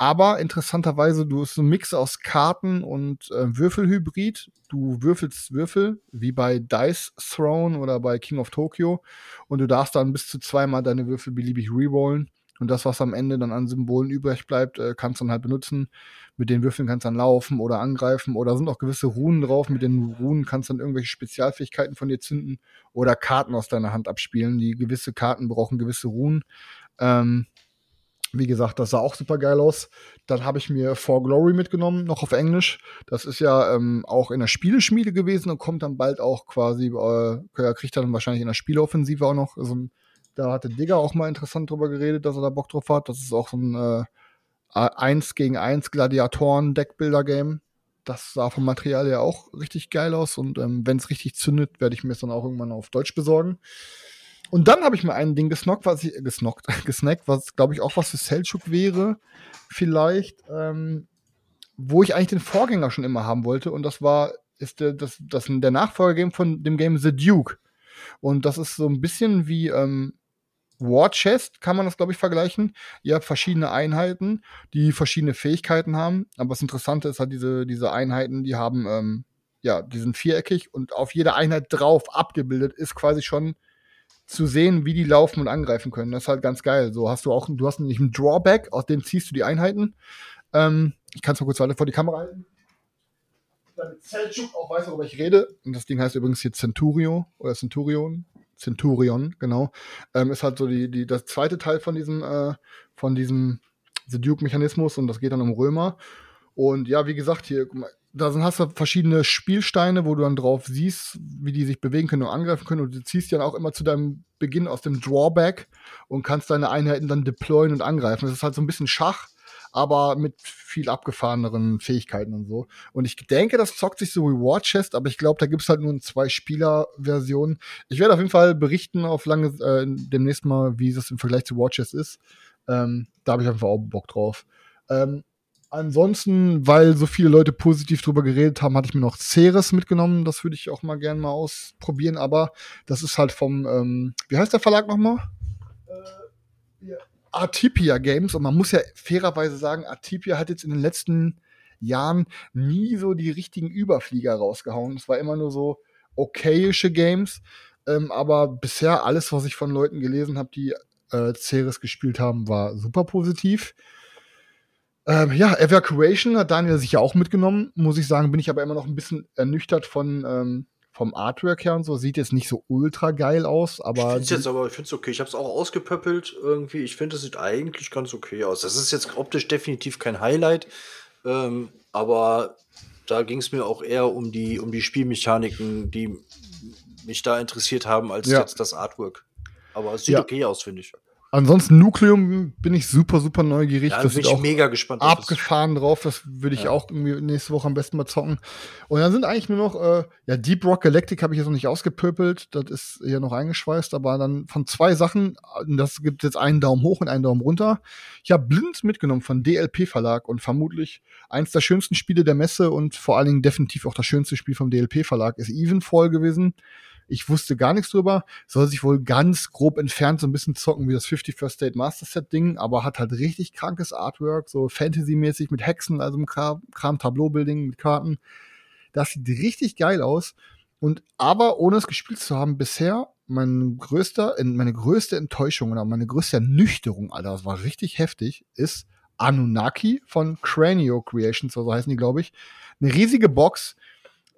Aber interessanterweise, du hast so einen Mix aus Karten und äh, Würfelhybrid. Du würfelst Würfel, wie bei Dice Throne oder bei King of Tokyo. Und du darfst dann bis zu zweimal deine Würfel beliebig rerollen. Und das, was am Ende dann an Symbolen übrig bleibt, äh, kannst du dann halt benutzen. Mit den Würfeln kannst du dann laufen oder angreifen. Oder sind auch gewisse Runen drauf. Mit den Runen kannst du dann irgendwelche Spezialfähigkeiten von dir zünden oder Karten aus deiner Hand abspielen. Die gewisse Karten brauchen gewisse Runen. Ähm, wie gesagt, das sah auch super geil aus. Dann habe ich mir For Glory mitgenommen, noch auf Englisch. Das ist ja ähm, auch in der Spieleschmiede gewesen und kommt dann bald auch quasi, äh, kriegt dann wahrscheinlich in der Spieleoffensive auch noch. Also, da hatte Digger auch mal interessant drüber geredet, dass er da Bock drauf hat. Das ist auch so ein äh, 1 gegen 1 Gladiatoren-Deckbilder-Game. Das sah vom Material ja auch richtig geil aus und ähm, wenn es richtig zündet, werde ich mir es dann auch irgendwann auf Deutsch besorgen. Und dann habe ich mir ein Ding gesnockt, was ich, gesnockt, gesnackt, was glaube ich auch was für Selchuk wäre. Vielleicht, ähm, wo ich eigentlich den Vorgänger schon immer haben wollte. Und das war, ist der, das, das der Nachfolger von dem Game The Duke. Und das ist so ein bisschen wie ähm, War Chest, kann man das, glaube ich, vergleichen. Ihr habt verschiedene Einheiten, die verschiedene Fähigkeiten haben. Aber das Interessante ist halt, diese, diese Einheiten, die haben, ähm, ja, die sind viereckig und auf jeder Einheit drauf abgebildet ist quasi schon zu sehen, wie die laufen und angreifen können. Das ist halt ganz geil. So hast du auch, du hast nämlich einen Drawback, aus dem ziehst du die Einheiten. Ähm, ich kann es mal kurz weiter vor die Kamera halten. Damit Selchuk auch weiß, worüber ich rede. Und das Ding heißt übrigens hier Centurio oder Centurion. Centurion, genau. Ähm, ist halt so die, die, das zweite Teil von diesem, äh, von diesem The Duke-Mechanismus und das geht dann um Römer. Und ja, wie gesagt, hier, guck mal, da hast du verschiedene Spielsteine, wo du dann drauf siehst, wie die sich bewegen können und angreifen können. Und du ziehst die dann auch immer zu deinem Beginn aus dem Drawback und kannst deine Einheiten dann deployen und angreifen. Das ist halt so ein bisschen Schach, aber mit viel abgefahreneren Fähigkeiten und so. Und ich denke, das zockt sich so wie War Chest, aber ich glaube, da gibt's halt nur eine Zwei-Spieler-Version. Ich werde auf jeden Fall berichten auf lange, äh, demnächst mal, wie das im Vergleich zu War Chest ist. Ähm, da habe ich einfach auch Bock drauf. Ähm, Ansonsten, weil so viele Leute positiv drüber geredet haben, hatte ich mir noch Ceres mitgenommen. Das würde ich auch mal gerne mal ausprobieren. Aber das ist halt vom, ähm, wie heißt der Verlag nochmal? Äh, ja. Artipia Games. Und man muss ja fairerweise sagen, Artipia hat jetzt in den letzten Jahren nie so die richtigen Überflieger rausgehauen. Es war immer nur so okayische Games. Ähm, aber bisher alles, was ich von Leuten gelesen habe, die äh, Ceres gespielt haben, war super positiv. Ähm, ja, Evacuation hat Daniel sich ja auch mitgenommen. Muss ich sagen, bin ich aber immer noch ein bisschen ernüchtert von ähm, vom Artwork her und so. Sieht jetzt nicht so ultra geil aus, aber. Ich finde jetzt aber, ich finde es okay. Ich habe es auch ausgepöppelt irgendwie. Ich finde, es sieht eigentlich ganz okay aus. Das ist jetzt optisch definitiv kein Highlight, ähm, aber da ging es mir auch eher um die, um die Spielmechaniken, die mich da interessiert haben, als ja. jetzt das Artwork. Aber es sieht ja. okay aus, finde ich. Ansonsten Nucleum bin ich super, super neugierig. Ja, das bin ich auch mega gespannt. Abgefahren drauf. Das würde ich ja. auch irgendwie nächste Woche am besten mal zocken. Und dann sind eigentlich nur noch, äh, ja, Deep Rock Galactic habe ich jetzt noch nicht ausgepöpelt. Das ist hier noch eingeschweißt. Aber dann von zwei Sachen, das gibt jetzt einen Daumen hoch und einen Daumen runter. Ich habe blind mitgenommen von DLP Verlag und vermutlich eins der schönsten Spiele der Messe und vor allen Dingen definitiv auch das schönste Spiel vom DLP Verlag ist Evenfall gewesen. Ich wusste gar nichts drüber. Soll sich wohl ganz grob entfernt so ein bisschen zocken wie das 50 First State Master Set Ding, aber hat halt richtig krankes Artwork, so Fantasy-mäßig mit Hexen, also im Kram, Kram Tableau-Building mit Karten. Das sieht richtig geil aus. Und aber ohne es gespielt zu haben, bisher mein größter, meine größte Enttäuschung oder meine größte Ernüchterung, Alter, das war richtig heftig, ist Anunnaki von Cranio Creations, so heißen die, glaube ich. Eine riesige Box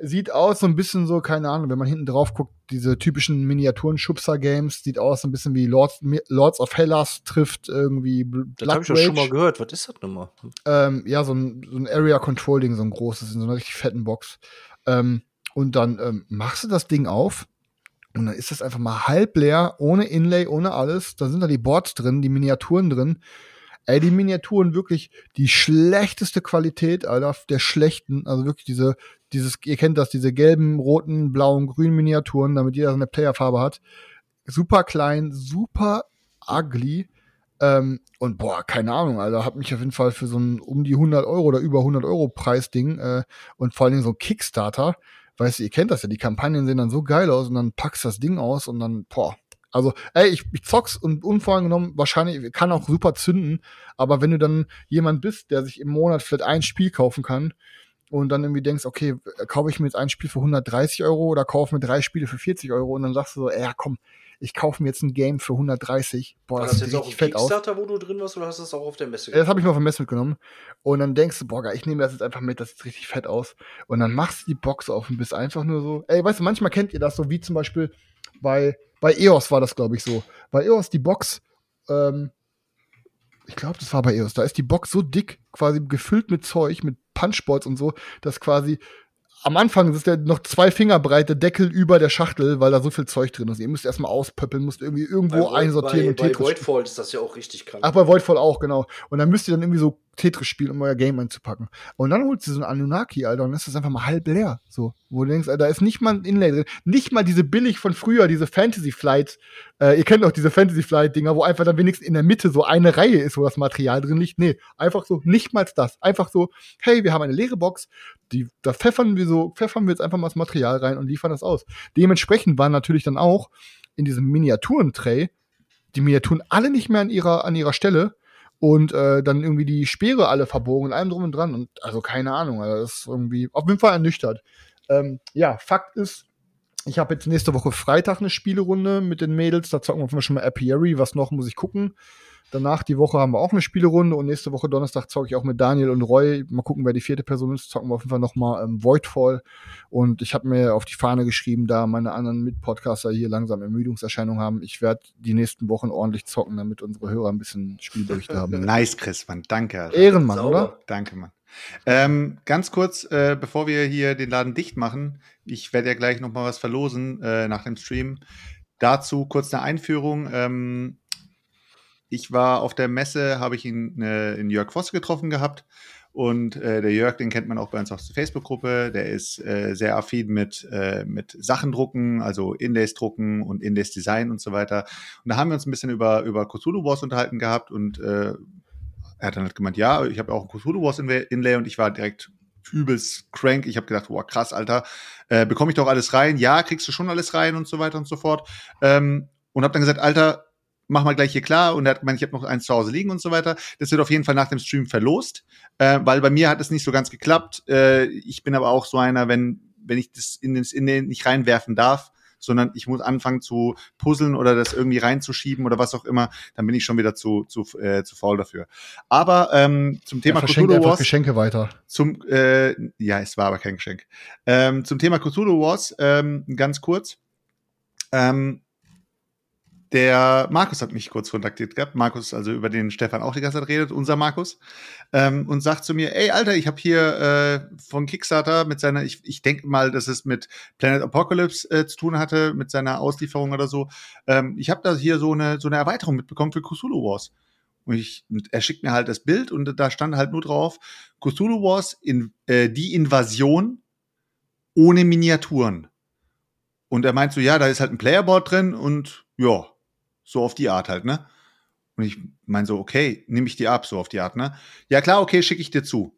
sieht aus so ein bisschen so, keine Ahnung, wenn man hinten drauf guckt, diese typischen Miniaturen-Schubser-Games, sieht aus so ein bisschen wie Lords, Lords of Hellas trifft irgendwie Blood Das habe ich doch schon mal gehört. Was ist das nochmal? Ähm, ja, so ein, so ein Area-Control-Ding, so ein großes, in so einer richtig fetten Box. Ähm, und dann ähm, machst du das Ding auf und dann ist das einfach mal halb leer, ohne Inlay, ohne alles. Da sind da die Boards drin, die Miniaturen drin. Ey, die Miniaturen wirklich die schlechteste Qualität, Alter, der schlechten, also wirklich diese, dieses, ihr kennt das, diese gelben, roten, blauen, grünen Miniaturen, damit jeder seine Playerfarbe hat. Super klein, super ugly. Ähm, und boah, keine Ahnung, Alter, hat mich auf jeden Fall für so ein um die 100 Euro oder über 100 Euro Preisding äh, und vor allen Dingen so ein Kickstarter, weißt du, ihr kennt das ja, die Kampagnen sehen dann so geil aus und dann packst das Ding aus und dann, boah, Also, ey, ich, ich zock's und unvoreingenommen wahrscheinlich kann auch super zünden, aber wenn du dann jemand bist, der sich im Monat vielleicht ein Spiel kaufen kann und dann irgendwie denkst, okay, kaufe ich mir jetzt ein Spiel für 130 Euro oder kaufe mir drei Spiele für 40 Euro und dann sagst du so, ja komm, ich kaufe mir jetzt ein Game für 130. Boah, War das, das sieht richtig fett aus. Kickstarter, wo du drin warst, oder hast du das auch auf der Messe gemacht? Das habe ich mal auf der Messe mitgenommen. Und dann denkst du, boah, ich nehme das jetzt einfach mit, das sieht richtig fett aus. Und dann machst du die Box auf und bist einfach nur so, ey, weißt du, manchmal kennt ihr das so, wie zum Beispiel bei, bei EOS war das, glaube ich, so. Bei EOS die Box, ähm, ich glaube, das war bei EOS, da ist die Box so dick, quasi gefüllt mit Zeug, mit Punchboards und so, dass quasi am Anfang ist der noch zwei Finger breite Deckel über der Schachtel, weil da so viel Zeug drin ist. Ihr müsst erstmal auspöppeln, müsst irgendwie irgendwo bei, einsortieren bei, und Bei Tetris Voidfall ist das ja auch richtig krank. Ach, bei Voidfall auch, genau. Und dann müsst ihr dann irgendwie so Tetris spielen, um euer Game einzupacken. Und dann holst du so ein Anunnaki, Alter, und dann ist das einfach mal halb leer. So, wo du denkst, Alter, da ist nicht mal ein Inlay drin. Nicht mal diese billig von früher, diese Fantasy Flight. Äh, ihr kennt doch diese Fantasy Flight-Dinger, wo einfach dann wenigstens in der Mitte so eine Reihe ist, wo das Material drin liegt. Nee, einfach so, nicht mal das. Einfach so, hey, wir haben eine leere Box, die, da pfeffern wir so, pfeffern wir jetzt einfach mal das Material rein und liefern das aus. Dementsprechend waren natürlich dann auch in diesem Miniaturentray die Miniaturen alle nicht mehr an ihrer, an ihrer Stelle und äh, dann irgendwie die Speere alle verbogen und allem drum und dran. Und also keine Ahnung, also das ist irgendwie auf jeden Fall ernüchtert. Ähm, ja, Fakt ist, ich habe jetzt nächste Woche Freitag eine Spielerunde mit den Mädels. Da zocken wir schon mal Apiary. Was noch muss ich gucken? Danach die Woche haben wir auch eine Spielerunde und nächste Woche Donnerstag zocke ich auch mit Daniel und Roy. Mal gucken, wer die vierte Person ist. Zocken wir auf jeden Fall nochmal ähm, Voidfall. Und ich habe mir auf die Fahne geschrieben, da meine anderen Mitpodcaster hier langsam Ermüdungserscheinungen haben. Ich werde die nächsten Wochen ordentlich zocken, damit unsere Hörer ein bisschen Spielberichte haben. Nice, Chris, Mann. Danke. Alter. Ehrenmann, Sauber. oder? Danke, Mann. Ähm, ganz kurz, äh, bevor wir hier den Laden dicht machen, ich werde ja gleich noch mal was verlosen äh, nach dem Stream. Dazu kurz eine Einführung. Ähm, ich war auf der Messe, habe ich ihn äh, in Jörg Voss getroffen gehabt. Und äh, der Jörg, den kennt man auch bei uns aus der Facebook-Gruppe. Der ist äh, sehr affin mit, äh, mit Sachen drucken, also Inlays drucken und Inlays Design und so weiter. Und da haben wir uns ein bisschen über, über Cthulhu Wars unterhalten gehabt und äh, er hat dann halt gemeint, ja, ich habe auch ein Cthulhu Wars Inlay und ich war direkt übelst crank. Ich habe gedacht, boah, krass, Alter, äh, bekomme ich doch alles rein? Ja, kriegst du schon alles rein und so weiter und so fort. Ähm, und habe dann gesagt, Alter, mach mal gleich hier klar. Und er hat gemeint, ich habe noch eins zu Hause liegen und so weiter. Das wird auf jeden Fall nach dem Stream verlost, äh, weil bei mir hat es nicht so ganz geklappt. Äh, ich bin aber auch so einer, wenn, wenn ich das in den, in den nicht reinwerfen darf, sondern ich muss anfangen zu puzzeln oder das irgendwie reinzuschieben oder was auch immer, dann bin ich schon wieder zu, zu, äh, zu faul dafür. Aber ähm, zum Thema ja, Cthulhu Wars. Geschenke weiter. Zum, äh, ja, es war aber kein Geschenk. Ähm, zum Thema Cthulhu Wars, ähm, ganz kurz. Ähm, der Markus hat mich kurz kontaktiert gehabt. Markus, also über den Stefan auch die ganze Zeit redet, unser Markus, ähm, und sagt zu mir, ey, Alter, ich habe hier äh, von Kickstarter mit seiner, ich, ich denke mal, dass es mit Planet Apocalypse äh, zu tun hatte, mit seiner Auslieferung oder so. Ähm, ich habe da hier so eine, so eine Erweiterung mitbekommen für Cthulhu Wars. Und, ich, und er schickt mir halt das Bild und da stand halt nur drauf, Cthulhu Wars, in, äh, die Invasion ohne Miniaturen. Und er meint so, ja, da ist halt ein Playerboard drin und ja, so auf die Art halt, ne? Und ich meine so, okay, nehme ich die ab, so auf die Art, ne? Ja klar, okay, schicke ich dir zu.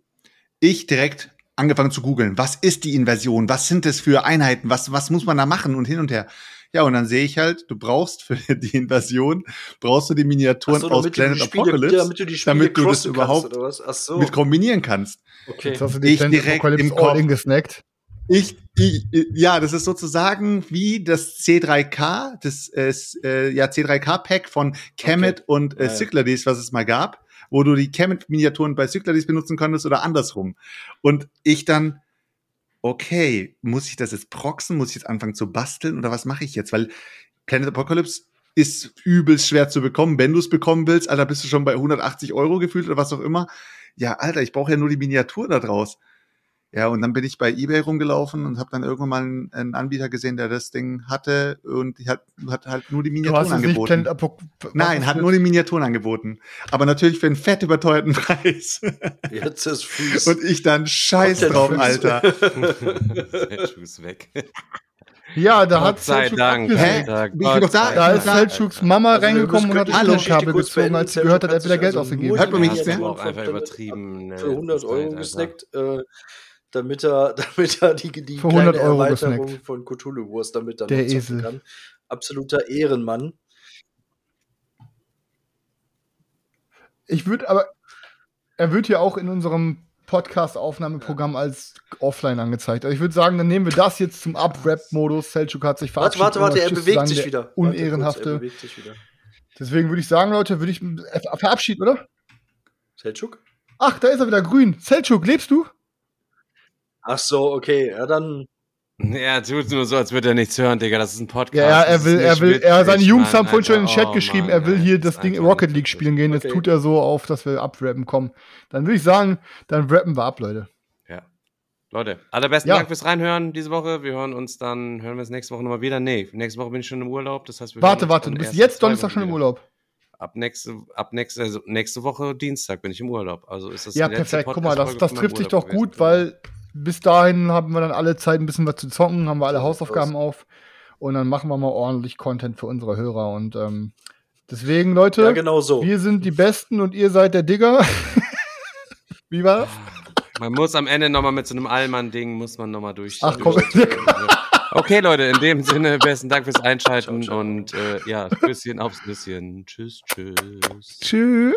Ich direkt angefangen zu googeln, was ist die Inversion? Was sind das für Einheiten? Was, was muss man da machen und hin und her? Ja, und dann sehe ich halt, du brauchst für die Invasion, brauchst du die Miniaturen so, aus Planet Spiele, Apocalypse, damit du, damit du das überhaupt so. mit kombinieren kannst. Okay. Jetzt hast du die ich Planet direkt Apocalypse im Kopf, gesnackt. Ich, ich, ja, das ist sozusagen wie das C3K, das äh, ja C3K-Pack von Kemet okay. und äh, Cyclades, was es mal gab, wo du die Kemet-Miniaturen bei Cyclades benutzen konntest oder andersrum. Und ich dann, okay, muss ich das jetzt proxen? Muss ich jetzt anfangen zu basteln oder was mache ich jetzt? Weil Planet Apocalypse ist übelst schwer zu bekommen. Wenn du es bekommen willst, Alter, bist du schon bei 180 Euro gefühlt oder was auch immer. Ja, Alter, ich brauche ja nur die Miniatur da draus. Ja, und dann bin ich bei eBay rumgelaufen und habe dann irgendwann mal einen, einen, Anbieter gesehen, der das Ding hatte und hat, hat halt nur die Miniaturen angeboten. Nein, hat nur die Miniaturen angeboten. Aber natürlich für einen fett überteuerten Preis. Jetzt ist Fuß. Und ich dann scheiß drauf, Fuß. Alter. Fuß weg. Ja, da hat sei Dank. Hä? Gott da, da ist Seldschuks Mama also reingekommen und hat das Kabel gezogen, als sie gehört hat, er hat wieder Geld also ausgegeben. Hört man mich nicht mehr? Einfach übertrieben. Für 100 ne, Euro gesnackt damit er, damit er die, die kleine Erweiterung gesnackt. von Cthulhu-Wurst damit dann Der Esel. kann. Absoluter Ehrenmann. Ich würde aber, er wird ja auch in unserem Podcast-Aufnahmeprogramm als offline angezeigt. Also ich würde sagen, dann nehmen wir das jetzt zum Up-Rap-Modus. Selchuk hat sich verabschiedet. Warte, warte, warte, er bewegt, sagen, sich wieder. Unehrenhafte. er bewegt sich wieder. Deswegen würde ich sagen, Leute, würde ich äh, verabschieden, oder? Selchuk? Ach, da ist er wieder grün. Selchuk, lebst du? Ach so, okay. Ja, dann ja, tut nur so, als würde er nichts hören, Digga. Das ist ein Podcast. Ja, er will, er will, er, seine Jungs haben vorhin schon in den Chat oh, geschrieben, Mann, er will hier das Ding Rocket League spielen gehen. Jetzt tut er so auf, dass wir abrappen kommen. Dann würde ich sagen, dann rappen wir ab, Leute. Ja. Leute, allerbesten ja. Dank fürs Reinhören diese Woche. Wir hören uns dann, hören wir uns nächste Woche nochmal wieder. Nee, nächste Woche bin ich schon im Urlaub. Das heißt, wir Warte, warte, du bist jetzt Donnerstag schon im Urlaub. Ab nächste, ab nächste, also nächste Woche Dienstag bin ich im Urlaub. Also ist das Ja, perfekt. Guck mal, das, das trifft sich doch gut, weil bis dahin haben wir dann alle Zeit ein bisschen was zu zocken, haben wir alle Hausaufgaben auf und dann machen wir mal ordentlich Content für unsere Hörer und ähm, deswegen Leute, ja, genau so. wir sind die Besten und ihr seid der Digger. Wie war das? Man muss am Ende nochmal mit so einem Allmann-Ding, muss man nochmal durch. Ach komm. okay, Leute, in dem Sinne, besten Dank fürs Einschalten ciao, ciao. und äh, ja, Küsschen aufs Nüsschen. Tschüss, tschüss. Tschüss.